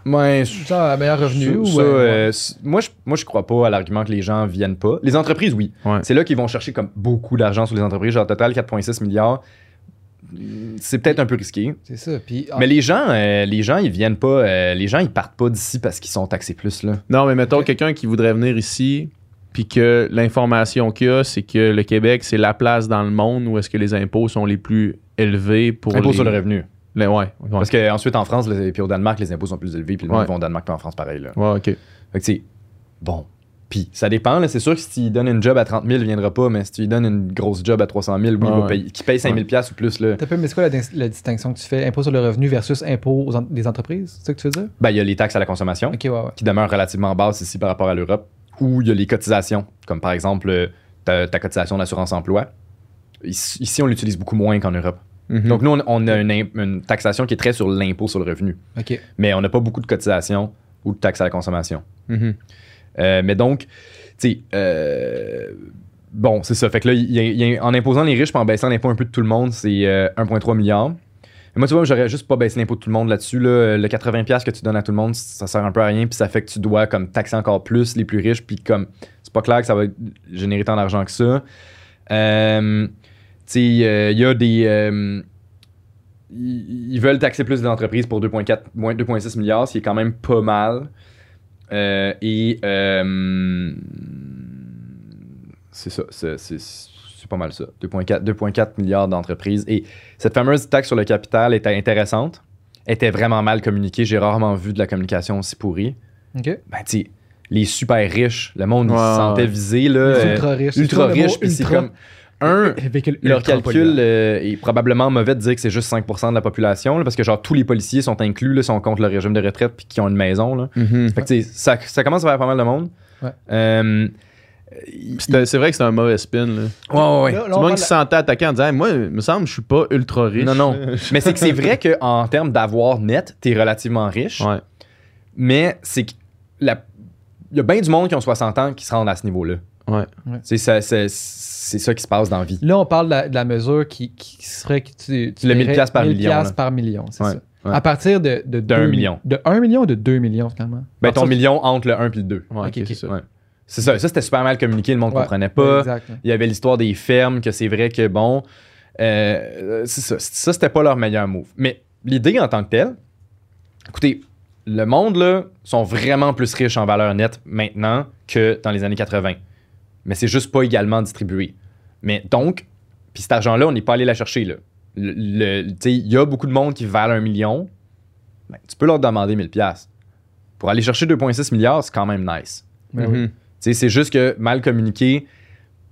Ouais, Ça, un meilleur revenu ça- ou. ça, euh, euh, c- moi, je, moi, je crois pas à l'argument que les gens viennent pas. Les entreprises, oui. Ouais. C'est là qu'ils vont chercher comme beaucoup d'argent sur les entreprises. Genre, total, 4,6 milliards. c'est peut-être un peu risqué. C'est ça. Puis, Mais les gens, euh, les gens, ils viennent pas, euh, les gens, ils partent pas d'ici parce qu'ils sont taxés plus, là. Non, mais mettons quelqu'un qui voudrait venir ici, puis que l'information qu'il y a, c'est que le Québec, c'est la place dans le monde où est-ce que les impôts sont les plus élevés pour Impôt les... sur le revenu. Les- ouais, ouais. Parce qu'ensuite, en France, et puis au Danemark, les impôts sont plus élevés, puis le monde Ouais. va au Danemark puis en France pareil, là. Ouais, ok. Fait que, tu sais, bon. Puis, ça dépend, là. C'est sûr que si tu lui donnes une job à 30 000, il viendra pas, mais si tu lui donnes une grosse job à 300 000, oui, il Ouais, va ouais. payer, qui paye 5 000 piastres ou plus, là. Peu, mais c'est quoi la, dis- la distinction que tu fais? Impôt sur le revenu versus impôt aux en- des entreprises? C'est ça que tu veux dire? Ben, il y a les taxes à la consommation. Ok, ouais, ouais. qui demeure relativement basse ici par rapport à l'Europe, où il y a les cotisations, comme par exemple euh, ta, ta cotisation d'assurance-emploi. Ici, ici, on l'utilise beaucoup moins qu'en Europe. Mhm. Donc, nous, on, on a une, taxation qui est très sur l'impôt sur le revenu, mais on n'a pas beaucoup de cotisations ou de taxes à la consommation. Mhm. Euh, mais donc, tu sais, euh, bon, c'est ça. Fait que là, il y a- il y a- en imposant les riches et en baissant l'impôt un peu de tout le monde, c'est euh, 1,3 milliard. Mais moi, tu vois, j'aurais juste pas baissé l'impôt de tout le monde là-dessus. là. Le 80$ que tu donnes à tout le monde, ça sert un peu à rien. Puis ça fait que tu dois comme taxer encore plus les plus riches. Puis comme, c'est pas clair que ça va générer tant d'argent que ça. Euh, tu sais, euh, il y a des. euh, ils ils veulent taxer plus les entreprises pour 2,4, moins 2,6 milliards, ce qui est quand même pas mal. Euh, et euh, c'est ça, c'est, c'est- c'est pas mal ça. 2,4, 2,4 milliards d'entreprises. Et cette fameuse taxe sur le capital était intéressante, était vraiment mal communiquée. J'ai rarement vu de la communication aussi pourrie. Ok. Ben, tu sais, les super riches, le monde, ils Ouais, se sentait visé, là. Les euh, ultra riches. ultra riches, puis c'est comme. Un, Véhicule leur ultra calcul euh, est probablement mauvais de dire que c'est juste 5% de la population, là, parce que genre tous les policiers sont inclus, là, si on compte le régime de retraite puis qui ont une maison. Là. Mhm. Fait que, sais, ça, ça commence à faire pas mal de monde. Ouais. Euh, il- C'était- C'est vrai que c'est un mauvais spin. Là. ouais, ouais, ouais. Là, là, Tout on le monde parle qui se sentait attaqué en disant Hey, Moi, il me semble, je suis pas ultra riche. Non, non. Mais c'est que c'est vrai qu'en termes d'avoir net, t'es relativement riche, Ouais. mais c'est que la- il y a bien du monde qui ont 60 ans qui se rendent à ce niveau-là. Ouais. Ouais. C'est ça, c'est- c'est ça qui se passe dans la vie. Là, on parle de la, de la mesure qui, qui serait que tu, tu Le 1000 paierais piastres par 1000 million, par million, c'est Ouais, ça. ouais. À partir de, de D'un deux mi- million. De 1 million ou de 2 millions, finalement? Ben, ton million entre le 1 et le 2. Ouais, c'est ça. Ouais. C'est ça. Ça, c'était super mal communiqué. Le monde Ouais. comprenait pas. Exact. Il y avait l'histoire des fermes, que c'est vrai que bon. euh, c'est ça. Ça, c'était pas leur meilleur move. Mais l'idée en tant que telle, écoutez, le monde, là, sont vraiment plus riches en valeur nette maintenant que dans les années 80. Mais c'est juste pas également distribué. Mais donc, puis cet argent-là, on n'est pas allé la chercher, là. Le- le- tu sais, Il y a beaucoup de monde qui valent un million. Ben, tu peux leur demander 1000$. piastres. Pour aller chercher 2,6 milliards, c'est quand même nice. Ben. Mhm. Tu sais, c'est juste que mal communiqué.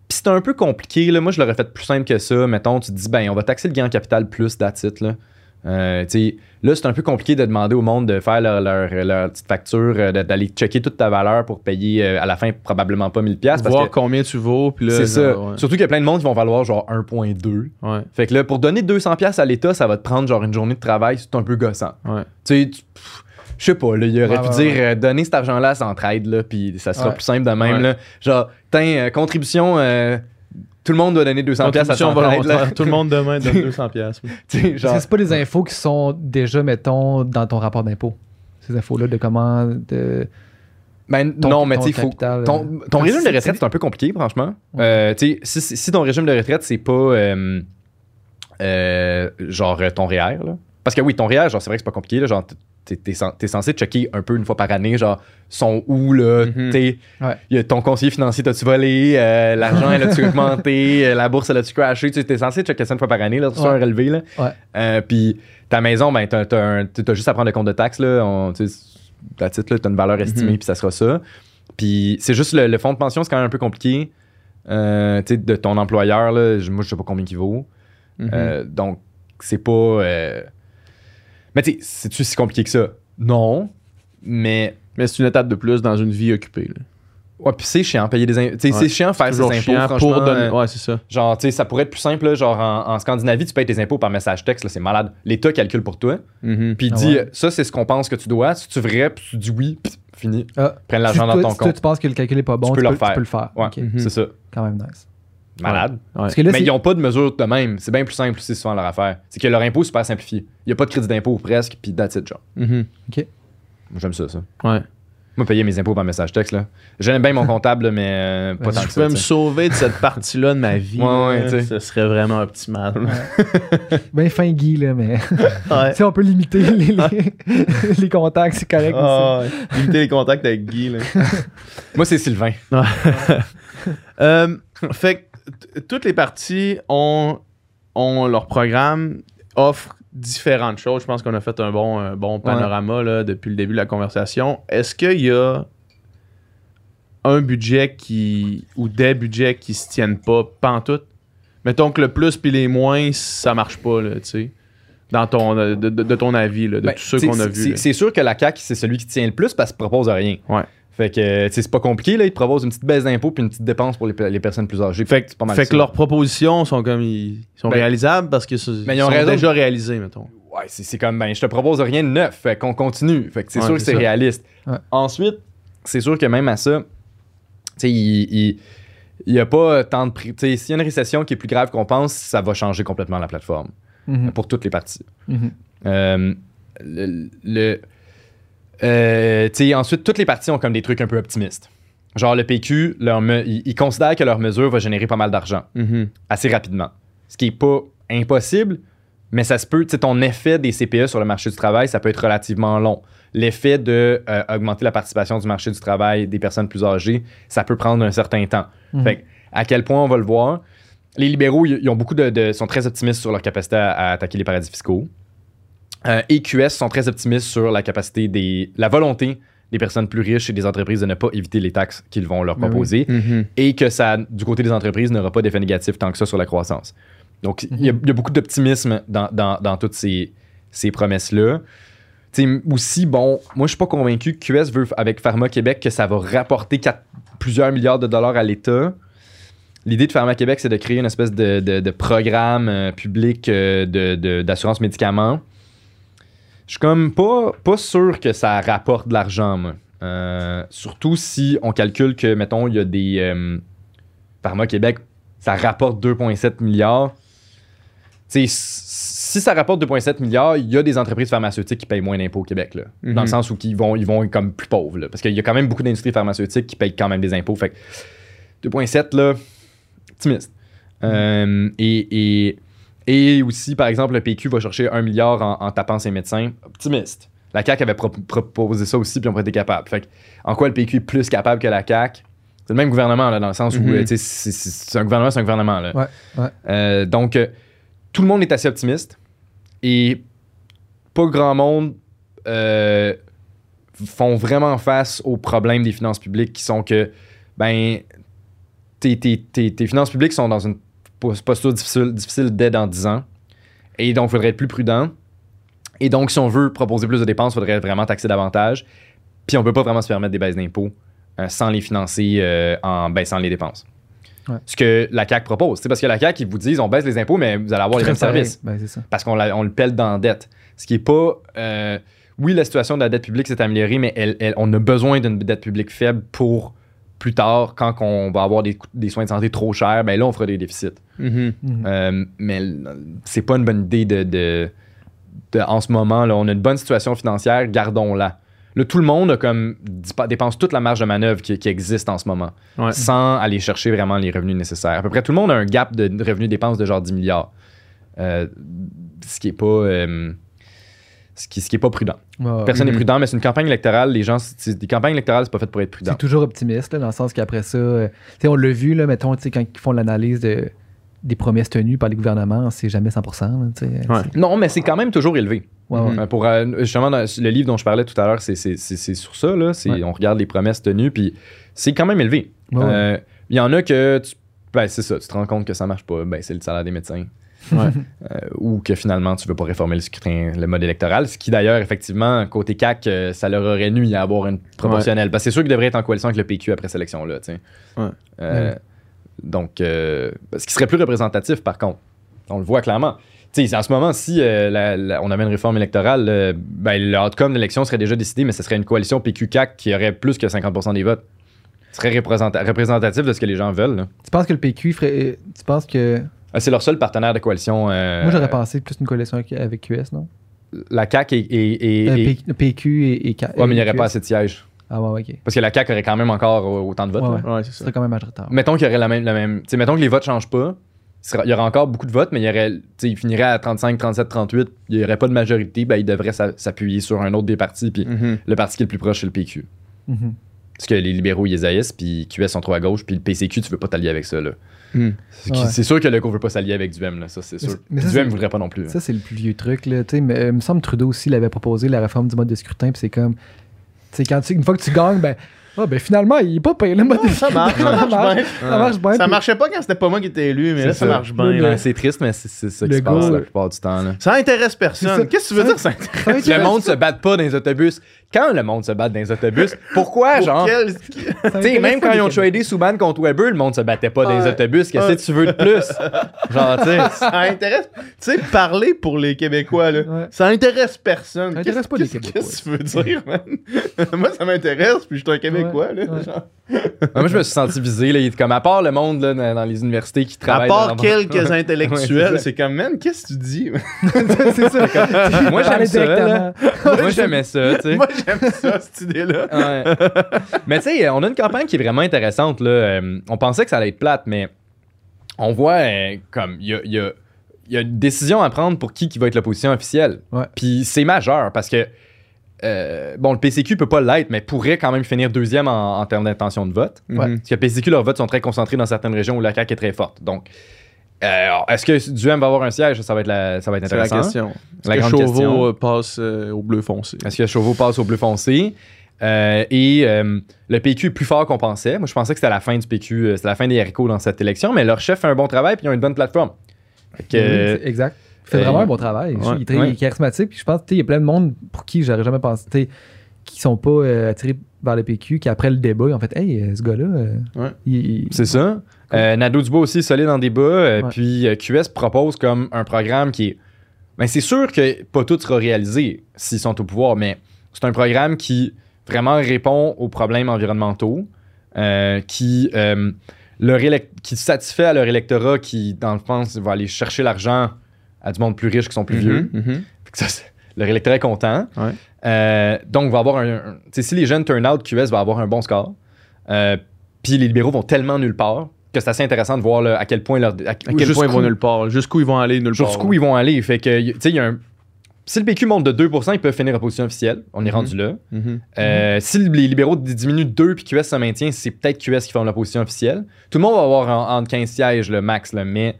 Puis c'est un peu compliqué. Là. Moi, je l'aurais fait plus simple que ça. Mettons, tu te dis, ben, on va taxer le gain en capital plus, that's it, Là, Euh, là c'est un peu compliqué de demander au monde de faire leur, leur- leur petite facture, euh, d'aller checker toute ta valeur pour payer euh, à la fin probablement pas 1000$. piastres, Voir que combien tu vaux. Puis là, c'est ça. ouais. Surtout qu'il y a plein de monde qui vont valoir genre 1,2. Ouais, Fait que là, pour donner 200$ piastres à l'État, ça va te prendre genre une journée de travail. C'est un peu gossant. ouais. Tu sais, je sais pas, là, il aurait Ouais, pu ouais, dire euh, donner cet argent-là à Centraide, là, puis ça sera Ouais. plus simple de même. Ouais. Là. Genre, tiens, euh, contribution, euh, tout le monde doit donner 200$ piastres à volontaire. Tout le monde demain donne 200 pièces. Est-ce genre, c'est pas des infos qui sont déjà, mettons, dans ton rapport d'impôt? Ces infos-là de comment. De... ben, ton- non, mais ton tu sais, faut. capital, Ton, euh, ton régime de retraite, c'est- un peu compliqué, franchement. Ouais. Euh, si, si- si ton régime de retraite, c'est pas euh, euh, genre ton REER, là. Parce que oui, ton REER, genre, c'est vrai que c'est pas compliqué, là, genre, t'es, t'es cen- t'es censé checker un peu une fois par année, genre, sont où, là, Ouais. y a ton conseiller financier, t'as-tu volé, euh, l'argent, elle a-tu augmenté, euh, la bourse, elle a-tu crashé, tu t'es censé checker ça une fois par année, là, sur Ouais. un relevé, là. Ouais. Euh, Puis ta maison, ben, t'as, t'as juste à prendre le compte de taxes, là, on, la titre, là, t'as une valeur estimée, Mhm. puis ça sera ça. Puis c'est juste le, le fonds de pension, c'est quand même un peu compliqué, euh, tu sais, de ton employeur, là, moi, je sais pas combien il vaut. Mhm. Donc, c'est pas. Mais tu sais, c'est-tu si compliqué que ça? Non. Mais. Mais c'est une étape de plus dans une vie occupée. là. Ouais, puis c'est chiant, payer des impôts. Tu sais, Ouais. c'est chiant faire ses impôts, chiant franchement. pour donner. euh, Ouais, c'est ça. Genre, tu sais, ça pourrait être plus simple, là, genre en, en Scandinavie, tu payes tes impôts par message texte, là, c'est malade. L'État calcule pour toi, Mhm. puis il Ah dit, ouais. ça, c'est ce qu'on pense que tu dois. Si tu vrai, puis tu dis oui, pff, fini. Ah, Prenne l'argent dans toi- ton si toi, compte. tu penses que le calcul est pas bon, peux tu, le peux, faire. tu peux le faire. Ouais, c'est ça. Quand même nice. Malade. Ouais. Là, Mais ils n'ont pas de mesure de même. C'est bien plus simple aussi, souvent, leur affaire. C'est que leur impôt est super simplifié. Il n'y a pas de crédit d'impôt presque, puis that's it, genre. Mhm. Moi, J'aime ça, ça. Ouais. Moi, payer mes impôts par message texte, là. J'aime bien mon comptable, mais euh, pas tant Je que ça. pouvais me tu sais. sauver de cette partie-là de ma vie. Ouais, ouais, là, tu sais. ce serait vraiment optimal. Ben fin Guy, là, mais. Ouais. si on peut limiter les, les, les contacts, c'est correct aussi. Ah, ouais. Limiter les contacts avec Guy. Là. Moi, c'est Sylvain. Euh, fait toutes les parties ont, ont leur programme, offrent différentes choses. Je pense qu'on a fait un bon, un bon panorama là, depuis le début de la conversation. Est-ce qu'il y a un budget qui ou des budgets qui se tiennent pas pantoute? Mettons que le plus puis les moins, ça marche pas, tu sais. Dans ton, de, de- de ton avis, là, de Ben, tous ceux qu'on a vus. C'est sûr que la CAQ, c'est celui qui tient le plus parce qu'il propose rien. Ouais. Fait que, tu sais, c'est pas compliqué, là. Il te propose une petite baisse d'impôts puis une petite dépense pour les, les personnes plus âgées. Fait, que- c'est pas mal fait ça. que leurs propositions sont comme ils sont Ben, réalisables parce que ils ben, ils ont sont raison. déjà réalisés, mettons. Ouais, c'est c'est comme, ben, je te propose rien de neuf. Fait qu'on continue. Fait que c'est Ouais, sûr que c'est réaliste. Ouais. Ensuite, c'est sûr que même à ça, tu sais, il, il, il y a pas tant de prix. Tu sais, s'il y a une récession qui est plus grave qu'on pense, ça va changer complètement la plateforme Mhm. pour toutes les parties. Mhm. Euh, le, le- euh, ensuite, toutes les parties ont comme des trucs un peu optimistes. Genre, le PQ, leur ils, ils considèrent que leur mesure va générer pas mal d'argent Mhm. assez rapidement. Ce qui est pas impossible, mais ça se peut. Ton effet des CPE sur le marché du travail, ça peut être relativement long. L'effet de euh, augmenter la participation du marché du travail des personnes plus âgées, ça peut prendre un certain temps. Mhm. Fait que, à quel point on va le voir? Les libéraux, ils ils ont beaucoup de, de- sont très optimistes sur leur capacité à, à attaquer les paradis fiscaux. Euh, et QS sont très optimistes sur la capacité des, la volonté des personnes plus riches et des entreprises de ne pas éviter les taxes qu'ils vont leur Ben oui. proposer Mhm. et que ça, du côté des entreprises, n'aura pas d'effet négatif tant que ça sur la croissance. Donc, il y, a- il y a beaucoup d'optimisme dans, dans- dans toutes ces, ces promesses-là. Aussi, bon, moi, je suis pas convaincu que QS veut, avec Pharma Québec, que ça va rapporter plusieurs milliards de dollars à l'État. L'idée de Pharma Québec, c'est de créer une espèce de, de- de programme euh, public euh, de- d'assurance médicaments. Je suis comme pas, pas sûr que ça rapporte de l'argent, moi. Euh, surtout si on calcule que, mettons, il y a des. euh, Pharma Québec, ça rapporte 2,7 milliards. Tu sais, s- si ça rapporte 2,7 milliards, il y a des entreprises pharmaceutiques qui payent moins d'impôts au Québec, là. Mhm. Dans le sens où ils vont, ils vont être comme plus pauvres, là. Parce qu'il y a quand même beaucoup d'industries pharmaceutiques qui payent quand même des impôts. Fait que 2,7, là, optimiste. Euh, et, et, et aussi, par exemple, le PQ va chercher 1 milliard en, en tapant ses médecins. Optimiste. La CAQ avait pro- proposé ça aussi, puis on pas été capable. Fait que, en quoi le PQ est plus capable que la CAQ? C'est le même gouvernement, là, dans le sens où Mhm. euh, c'est un gouvernement, c'est un gouvernement. Là. Ouais, ouais. Euh, donc, euh, tout le monde est assez optimiste et pas grand monde euh, font vraiment face aux problèmes des finances publiques qui sont que, ben, tes, tes- tes- tes finances publiques sont dans une posture difficile, difficile dès dans 10 ans. Et donc, il faudrait être plus prudent. Et donc, si on veut proposer plus de dépenses, il faudrait vraiment taxer davantage. Puis, on peut pas vraiment se permettre des baisses d'impôts euh, sans les financer euh, en baissant les dépenses. Ouais. Ce que la CAQ propose. C'est parce que la CAQ, ils vous disent on baisse les impôts, mais vous allez avoir les mêmes services Ben, parce qu'on on le pèle dans la dette. Ce qui est pas. euh, oui, la situation de la dette publique s'est améliorée, mais elle- elle- on a besoin d'une dette publique faible pour plus tard, quand on va avoir des, des soins de santé trop chers, ben là, on fera des déficits. Mhm. Mhm. Euh, mais c'est pas une bonne idée de, de- de- en ce moment. Là, on a une bonne situation financière, gardons-la. Là, tout le monde a comme dépense toute la marge de manœuvre qui, qui existe en ce moment, Ouais. sans aller chercher vraiment les revenus nécessaires. À peu près tout le monde a un gap de revenus-dépenses de genre 10 milliards. Euh, ce qui est pas. euh, ce qui, ce qui est pas prudent. Personne n'est Mhm. prudent, mais c'est une campagne électorale. Les gens, des campagnes électorales, c'est pas fait pour être prudent. C'est toujours optimiste, là, dans le sens qu'après ça, euh, on l'a vu, là, mettons, tu sais, quand ils font l'analyse de, des promesses tenues par les gouvernements, c'est jamais 100%. là, tu sais. Ouais. C'est- Non, mais c'est quand même toujours élevé. ouais, ouais. Euh, Pour, euh, justement, le livre dont je parlais tout à l'heure, c'est- c'est c'est- c'est sur ça. Là. On regarde les promesses tenues, puis c'est quand même élevé. Euh, Il y en a que, tu, ben, c'est ça, tu te rends compte que ça marche pas, ben, c'est le salaire des médecins. Ouais. Euh, ou que finalement, tu veux pas réformer le scrutin, le mode électoral. Ce qui, d'ailleurs, effectivement, côté CAC, euh, ça leur aurait nu à avoir une proportionnelle. Parce que c'est sûr qu'ils devraient être en coalition avec le PQ après cette élection-là. tu Donc, euh, ce qui serait plus représentatif, par contre. On le voit clairement. En ce moment, si euh, la- la- on avait une réforme électorale, euh, ben, le outcome de l'élection serait déjà décidé, mais ce serait une coalition PQ-CAC qui aurait plus que 50% des votes. Ce serait représenta- représentatif de ce que les gens veulent. là. Tu penses que le PQ ferait. Tu penses que. Ah, C'est leur seul partenaire de coalition. euh, Moi, j'aurais pensé plus une coalition avec, avec QS, non? La CAQ et. et, et- et- P- PQ et, et, K- Ouais, mais il n'y et aurait pas assez de sièges. Ah ouais, ok. Parce que la CAQ aurait quand même encore autant de votes. Ouais, ouais. Ouais, c'est Ce ça. serait quand même majoritaire. Mettons qu'il y aurait la même. La même tu sais, mettons que les votes changent pas. il y aurait encore beaucoup de votes, mais il, y aurait, tu sais, il finirait à 35, 37, 38. Il n'y aurait pas de majorité. Ben, il devrait s'a- s'appuyer sur un autre des partis. Puis Mhm. le parti qui est le plus proche, c'est le PQ. Mhm. Parce que les libéraux, ils les haïssent, puis QS sont trop à gauche, puis le PCQ, tu veux pas t'allier avec ça. là. Mhm. C'est Ouais. c'est sûr que le veut pas s'allier avec Duhem, là. Ça, c'est sûr. mais ça, Duhem voudrait pas non plus. Ça, c'est le plus vieux truc. Là. Tu sais, mais, euh, il me semble que Trudeau aussi l'avait proposé, la réforme du mode de scrutin. Puis c'est comme. Sais, quand tu, une fois que tu gagnes, ben. Ah, ben finalement, il est pas payé le mode de Ça marche, ça marche bien. Ça marche bien. Ça puis- marchait pas quand c'était pas moi qui étais élu, mais C'est là, ça ça. marche bien. Ouais, c'est triste, mais c'est c'est ça qui se passe la plupart du temps. là. Ça intéresse C'est personne. Qu'est-ce que tu veux Ça- dire, ça intéresse Le monde se bat pas dans les autobus. Quand le monde se bat dans les autobus, pourquoi, Pour genre? quel- Tu même quand ils ont tradé Subban contre Weber, le monde se battait pas dans les Ouais. autobus. Qu'est-ce Ouais. que tu veux de plus? Genre, tu sais. Ça intéresse. Tu sais, parler pour les Québécois, là. Ouais. Ça intéresse personne. Ça intéresse pas les Québécois. Qu'est-ce que tu veux dire, man? Moi, ça m'intéresse, puis je suis un Québécois, là. Ouais. genre. Moi, je me suis senti visé. Là, Il est comme à part le monde là, dans dans les universités qui À travaillent. part dans- quelques intellectuels, c'est comme, man, qu'est-ce que tu dis? c'est ça. Moi, j'aime ça. Moi, j'aimais ça, tu sais. Moi, j'aime ça, cette idée-là. Ouais. mais tu sais, on a une campagne qui est vraiment intéressante. Là. Euh, on pensait que ça allait être plate, mais on voit euh, comme il y a, il y a- il y a une décision à prendre pour qui, qui va être l'opposition officielle. Ouais. Puis c'est majeur parce que euh, bon, le PCQ peut pas l'être, mais pourrait quand même finir deuxième en, en termes d'intention de vote. Ouais. Parce que le PCQ, leurs votes sont très concentrés dans certaines régions où la CAQ est très forte. Donc, euh, est-ce que Duhem va avoir un siège? Ça va être, la- ça va être C'est la intéressant. question. Est-ce La que grande Chauveau question. euh, passe euh, au bleu foncé? Est-ce que Chauveau passe au bleu foncé? Euh, et euh, le PQ est plus fort qu'on pensait. Moi, je pensais que c'était la fin du PQ, euh, c'était la fin des haricots dans cette élection, mais leur chef fait un bon travail puis ils ont une bonne plateforme. Que, c'est- exact. Il fait vraiment un bon travail. ouais, il est très ouais. charismatique. Puis je pense qu'il y a plein de monde pour qui j'aurais jamais pensé, qui sont pas euh, attirés vers le PQ, qui après le débat, ils ont fait Hey, euh, ce gars-là, euh, Ouais. c'est ça. Euh, Nadeau Dubois aussi solide en débat. Puis QS propose comme un programme qui est. Ben, c'est sûr que pas tout sera réalisé s'ils sont au pouvoir, mais c'est un programme qui vraiment répond aux problèmes environnementaux, qui, leur qui satisfait à leur électorat qui, dans le fond, va aller chercher l'argent à du monde plus riche qui sont plus vieux. Mhm, mhm. Fait que ça, c'est- leur électorat est content. Ouais. Euh, donc, va avoir un. si les jeunes turn out, QS va avoir un bon score. Euh, Puis les libéraux vont tellement nulle part que c'est assez intéressant de voir là, à quel point leur. À, À quel point ils vont nulle part? Jusqu'où ils vont aller nulle part? Jusqu'où ils vont aller. Fait que, y- a un. Si le PQ monte de 2%, ils peuvent finir en position officielle. On est Mhm. rendu là. Mhm. Euh, Si les libéraux diminuent de 2 puis QS se maintient, c'est peut-être QS qui font l'opposition officielle. Tout le monde va avoir en- entre 15 sièges, le max, là, mais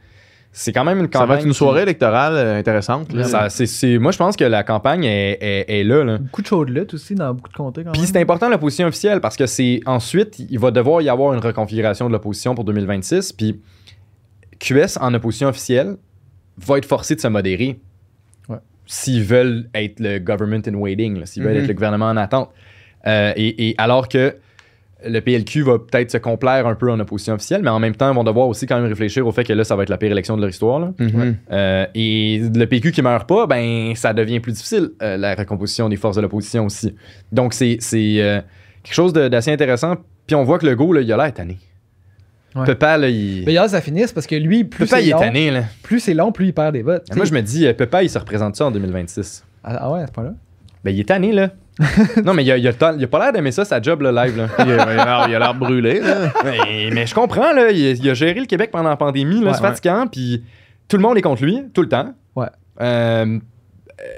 c'est quand même une Ça campagne. va être une qui- soirée électorale euh, intéressante. là. ça, c'est- c'est- moi, je pense que la campagne est, est- est là. là. beaucoup de choses de lutte aussi dans beaucoup de comtés. Quand Puis c'est important l'opposition officielle parce que c'est ensuite, il va devoir y avoir une reconfiguration de l'opposition pour 2026. Puis QS en opposition officielle va être forcé de se modérer Ouais. s'ils veulent être le government in waiting, s'ils veulent Mhm. être le gouvernement en attente. Euh, et, et alors que le PLQ va peut-être se complaire un peu en opposition officielle, mais en même temps, ils vont devoir aussi quand même réfléchir au fait que là, ça va être la pire élection de leur histoire. là. Mhm. Euh, et le PQ qui meurt pas, ben ça devient plus difficile, euh, la recomposition des forces de l'opposition aussi. Donc c'est c'est, euh, quelque chose d'assez intéressant. Puis on voit que le go, là, il a l'air tanné. Ouais. Pepa, là, il. Mais hier, ça finisse parce que lui, plus c'est il est long, tanné, là. plus c'est long, plus il perd des votes. Moi, je me dis, Pepa, il se représente ça en 2026. Ah, ah ouais, à ce point-là. Ben, il est tanné, là. Non, mais il a, il a, il a pas l'air d'aimer ça, sa job, le live, là. Il a l'air- brûlé. là. mais, mais je comprends, là. Il, a- géré le Québec pendant la pandémie. Ouais, c'est fatigant, puis tout le monde est contre lui, tout le temps. Ouais. Euh,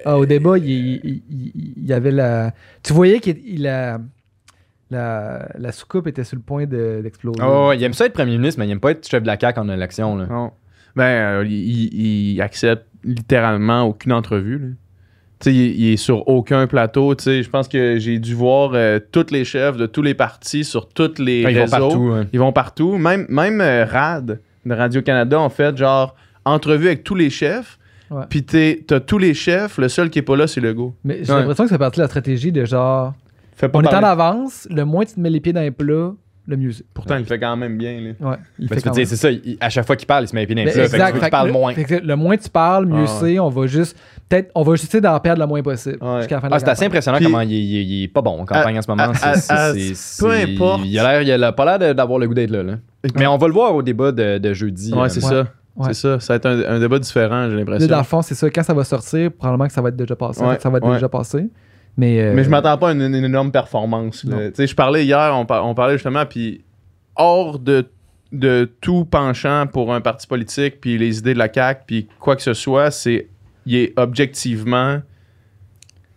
Ah, au débat, il, il- il- il y avait la. Tu voyais qu'il il a. La, la soucoupe était sur le point de- d'exploser. oh, il aime ça être premier ministre, mais il aime pas être chef de la CAQ en élection, là. Non. Ben, euh, il accepte littéralement aucune entrevue. là. Il, il est sur aucun plateau. Je pense que j'ai dû voir euh, tous les chefs de tous les partis sur tous les Ils vont réseaux. partout. Ils vont partout. Même, même euh, RAD de Radio-Canada ont fait genre entrevue avec tous les chefs. Ouais. Puis t'es- t'as tous les chefs. Le seul qui est pas là, c'est Legault. Mais j'ai Ouais. l'impression que c'est parti de la stratégie de genre. Pas On est en avance, le moins tu te mets les pieds dans les plats, le mieux c'est. Pourtant, il fait quand même bien. Là. Ouais, il Ben, fait tu dire, c'est ça, il- à chaque fois qu'il parle, il se met les pieds dans Ben, plats. Fait que exact. Fait parle le, moins. fait que le moins tu parles, mieux Ah ouais. c'est. On va juste. Peut-être, on va juste essayer d'en perdre le moins possible. Ouais. Jusqu'à la fin de Ah, c'est assez impressionnant Puis- comment il, il- il est pas bon en campagne en ce moment. à- à- à- peu importe. Il a l'air, il a pas l'air de- d'avoir le goût d'être là, là. Mais on va le voir au débat de, de jeudi. Ouais, euh, c'est ça. Ouais. C'est ça. Ça va être un, un débat différent, j'ai Là, l'impression. dans le fond, c'est ça. Quand ça va sortir, probablement que ça va être déjà passé. En Ouais, fait, ça va être ouais. déjà passé. Mais, euh, Mais je m'attends pas à une, une énorme performance. je parlais hier, on, par- on parlait justement, puis hors de, de tout penchant pour un parti politique, puis les idées de la CAQ, puis quoi que ce soit, c'est il est objectivement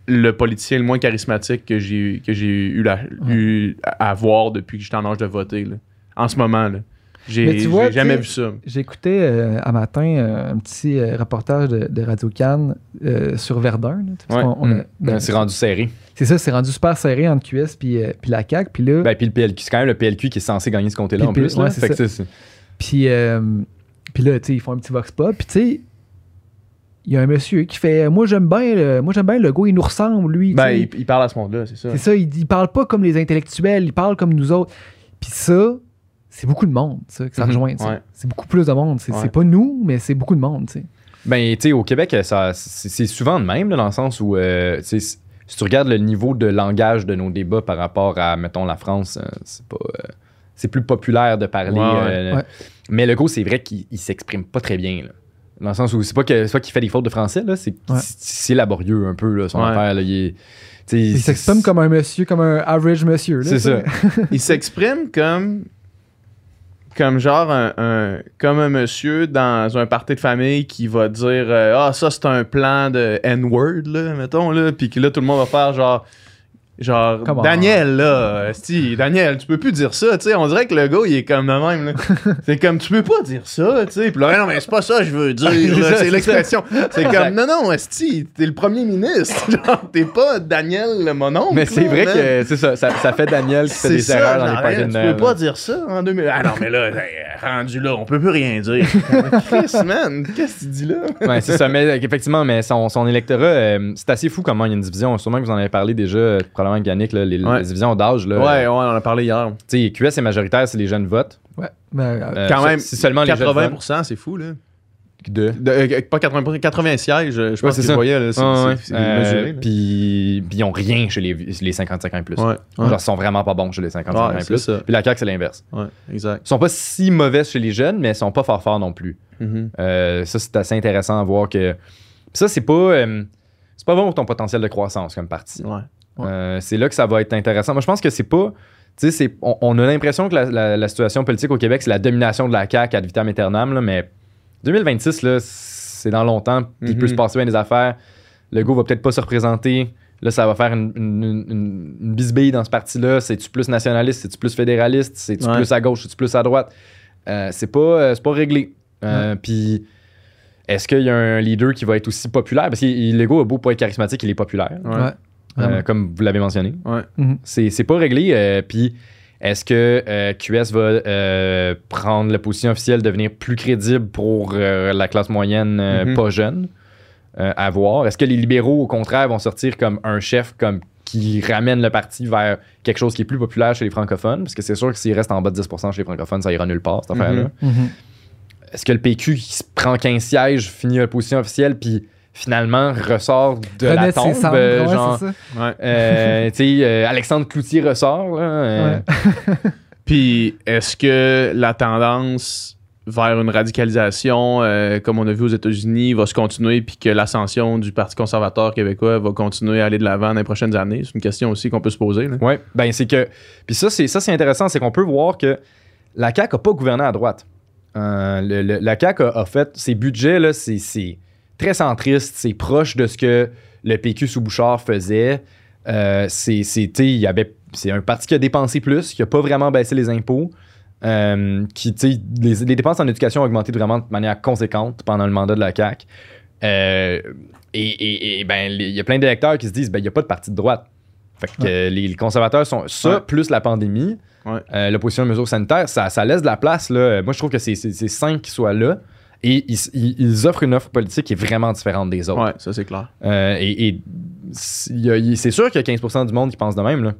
le politicien le moins charismatique que j'ai eu- que j'ai eu, la, eu à à voir depuis que j'étais en âge de voter. là. En ce moment, là. Mais J'ai tu vois, j'ai jamais vu ça. J'écoutais euh, à matin euh, un petit euh, reportage de, de Radio Cannes euh, sur Verdun. là, Ouais. on Mm. ben, c'est rendu serré. c'est ça, c'est rendu super serré entre QS puis, euh, puis la CAQ. Puis là, Ben, puis le PLQ, c'est quand même le PLQ qui est censé gagner ce comté-là en plus. Là. ouais, Fait que ça. Puis, euh, puis là, tu sais, ils font un petit vox pop. Puis, tu sais, il y a un monsieur qui fait Moi, j'aime bien le, moi, j'aime bien le gars, il nous ressemble, lui. Ben, il parle à ce monde-là, c'est ça. C'est ça, il, il parle pas comme les intellectuels, il parle comme nous autres. Puis ça, c'est beaucoup de monde, ça, que ça Mhm, rejoint. ouais. C'est beaucoup plus de monde. C'est Ouais. c'est pas nous, mais c'est beaucoup de monde, tu sais. Ben, tu sais, au Québec, ça, c'est c'est souvent de même, là, dans le sens où, euh, tu sais, si tu regardes le niveau de langage de nos débats par rapport à, mettons, la France, euh, c'est pas. euh, c'est plus populaire de parler. Ouais, ouais. euh, Ouais. Mais le go, c'est vrai qu'il il s'exprime pas très bien, là. Dans le sens où c'est pas que c'est pas qu'il fait des fautes de français, là, c'est laborieux un peu, là, son Ouais. affaire. Là, il est- Il s'exprime comme un monsieur, comme un average monsieur. là, C'est ça. il s'exprime comme comme genre un, comme un monsieur dans un party de famille qui va dire euh, ah ça c'est un plan de N-word là mettons là puis que là tout le monde va faire genre genre. Daniel là esti, Daniel tu peux plus dire ça tu sais on dirait que le gars il est comme de même là c'est comme tu peux pas dire ça tu sais puis là non mais c'est pas ça que je veux dire C'est l'expression c'est comme non non esti t'es le premier ministre genre t'es pas Daniel le mononcle Mais c'est vrai que c'est ça, ça, ça fait Daniel qui fait C'est des ça, erreurs dans les parties de Tu peux pas dire ça en 2000. Ah non, mais là, rendu là, on peut plus rien dire. Chris, man, qu'est-ce que tu dis là? Ouais, c'est ça. Mais effectivement, mais son, son électorat, euh, c'est assez fou comment il y a une division. Sûrement que vous en avez parlé déjà, euh, probablement Yannick, là, les, Ouais. les divisions d'âge. Là, Ouais, ouais, on en a parlé hier. Tu sais, QS est majoritaire, c'est les jeunes votent. Ouais. Mais, euh, Euh, Quand même, c'est seulement les jeunes. 80%, c'est fou, là. De? De- euh, pas 80%, 80 sièges, je Ouais, pense c'est que ça. je voyais, là, c'est Ouais, ouais. c'est- c'est Euh, mesuré. là. Puis puis ils ont rien chez les, les 55 ans et plus. Ouais, ouais. Genre, ils sont vraiment pas bons chez les 55 ans Ouais, et plus. Puis la CAQ, c'est l'inverse. Ouais, exact. Ils sont pas si mauvais chez les jeunes, mais ils sont pas fort forts non plus. Mhm. Euh, ça, c'est assez intéressant à voir que. Puis ça, c'est pas. euh, c'est pas bon pour ton potentiel de croissance comme parti. Ouais. Euh, c'est là que ça va être intéressant. Moi, je pense que c'est pas. Tu sais, c'est- on, on a l'impression que la, la- la situation politique au Québec, c'est la domination de la CAQ ad vitam aeternam, là, mais 2026, là, c'est dans longtemps. puis Il peut Mhm. se passer bien des affaires. Le go va peut-être pas se représenter. Là, ça va faire une, une, une- une bisbille dans ce parti-là. C'est-tu plus nationaliste? C'est-tu plus fédéraliste? C'est-tu Ouais. plus à gauche? C'est-tu plus à droite? Euh, c'est pas, euh, c'est pas réglé. Euh, Puis, est-ce qu'il y a un leader qui va être aussi populaire? Parce que Lego a beau pas être charismatique, il est populaire, Ouais. Euh, comme vous l'avez mentionné. Ouais. Mhm. C'est c'est pas réglé. euh, Puis, est-ce que euh, QS va euh, prendre la position officielle de devenir plus crédible pour euh, la classe moyenne euh, Mhm. pas jeune? Euh, à voir? Est-ce que les libéraux, au contraire, vont sortir comme un chef comme qui ramène le parti vers quelque chose qui est plus populaire chez les francophones? Parce que c'est sûr que s'il reste en bas de 10% chez les francophones, ça ira nulle part, cette Mhm. affaire-là. Est-ce que le PQ qui se prend 15 sièges, finit la position officielle, puis finalement ressort de la Renaître ses tombe? cendres, ouais, genre, c'est ça. Ouais. euh, tu sais, euh, Alexandre Cloutier ressort. Là, euh, Ouais. Puis, est-ce que la tendance vers une radicalisation, euh, comme on a vu aux États-Unis, va se continuer, puis que l'ascension du Parti conservateur québécois va continuer à aller de l'avant dans les prochaines années? C'est une question aussi qu'on peut se poser. Ouais, ben c'est que. Puis ça, c'est ça, c'est intéressant, c'est qu'on peut voir que la CAQ n'a pas gouverné à droite. Euh, le- le- la CAQ a, a fait ses budgets, là, c'est, c'est très centriste, c'est proche de ce que le PQ sous Bouchard faisait. Euh, c'est, y avait, c'est un parti qui a dépensé plus, qui n'a pas vraiment baissé les impôts. euh, qui, tu sais, les, les dépenses en éducation ont augmenté vraiment de manière conséquente pendant le mandat de la CAQ. Euh, et, et- et, ben, il y a plein d'électeurs qui se disent, ben, il n'y a pas de parti de droite. Fait que les, les conservateurs sont ça, Ouais. plus la pandémie, Ouais. l'opposition aux mesures sanitaires, ça, ça laisse de la place. Là. Moi, je trouve que c'est c'est- c'est sain qu'ils soient là. Et ils, ils- ils offrent une offre politique qui est vraiment différente des autres. Ouais, ça c'est clair. Euh, et et c'est il y a- il- c'est sûr qu'il y a 15% du monde qui pense de même. Là.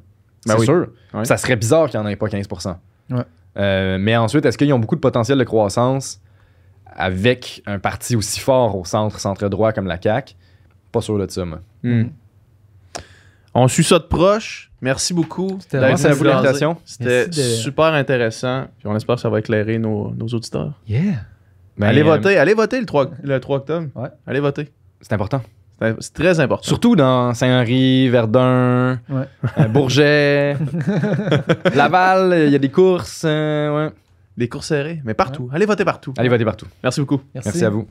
Ben c'est oui. sûr. Ouais. Ça serait bizarre qu'il n'y en ait pas 15%. Ouais. Euh, mais ensuite, est-ce qu'ils ont beaucoup de potentiel de croissance avec un parti aussi fort au centre, centre-droit comme la CAQ? Pas sûr de ça, moi. Hmm. On suit ça de proche. Merci beaucoup. Merci à vous l'invitation. C'était de- super intéressant. Puis on espère que ça va éclairer nos, nos auditeurs. Yeah. Ben, allez euh, voter, allez voter le 3, le 3 octobre. Ouais. Allez voter. C'est important. C'est très important. Surtout dans Saint-Henri, Verdun, Ouais. euh, Bourget, Laval, il y a des courses. euh, ouais. Des courses serrées, mais partout. Allez voter partout. Allez voter partout. Merci beaucoup. Merci à vous.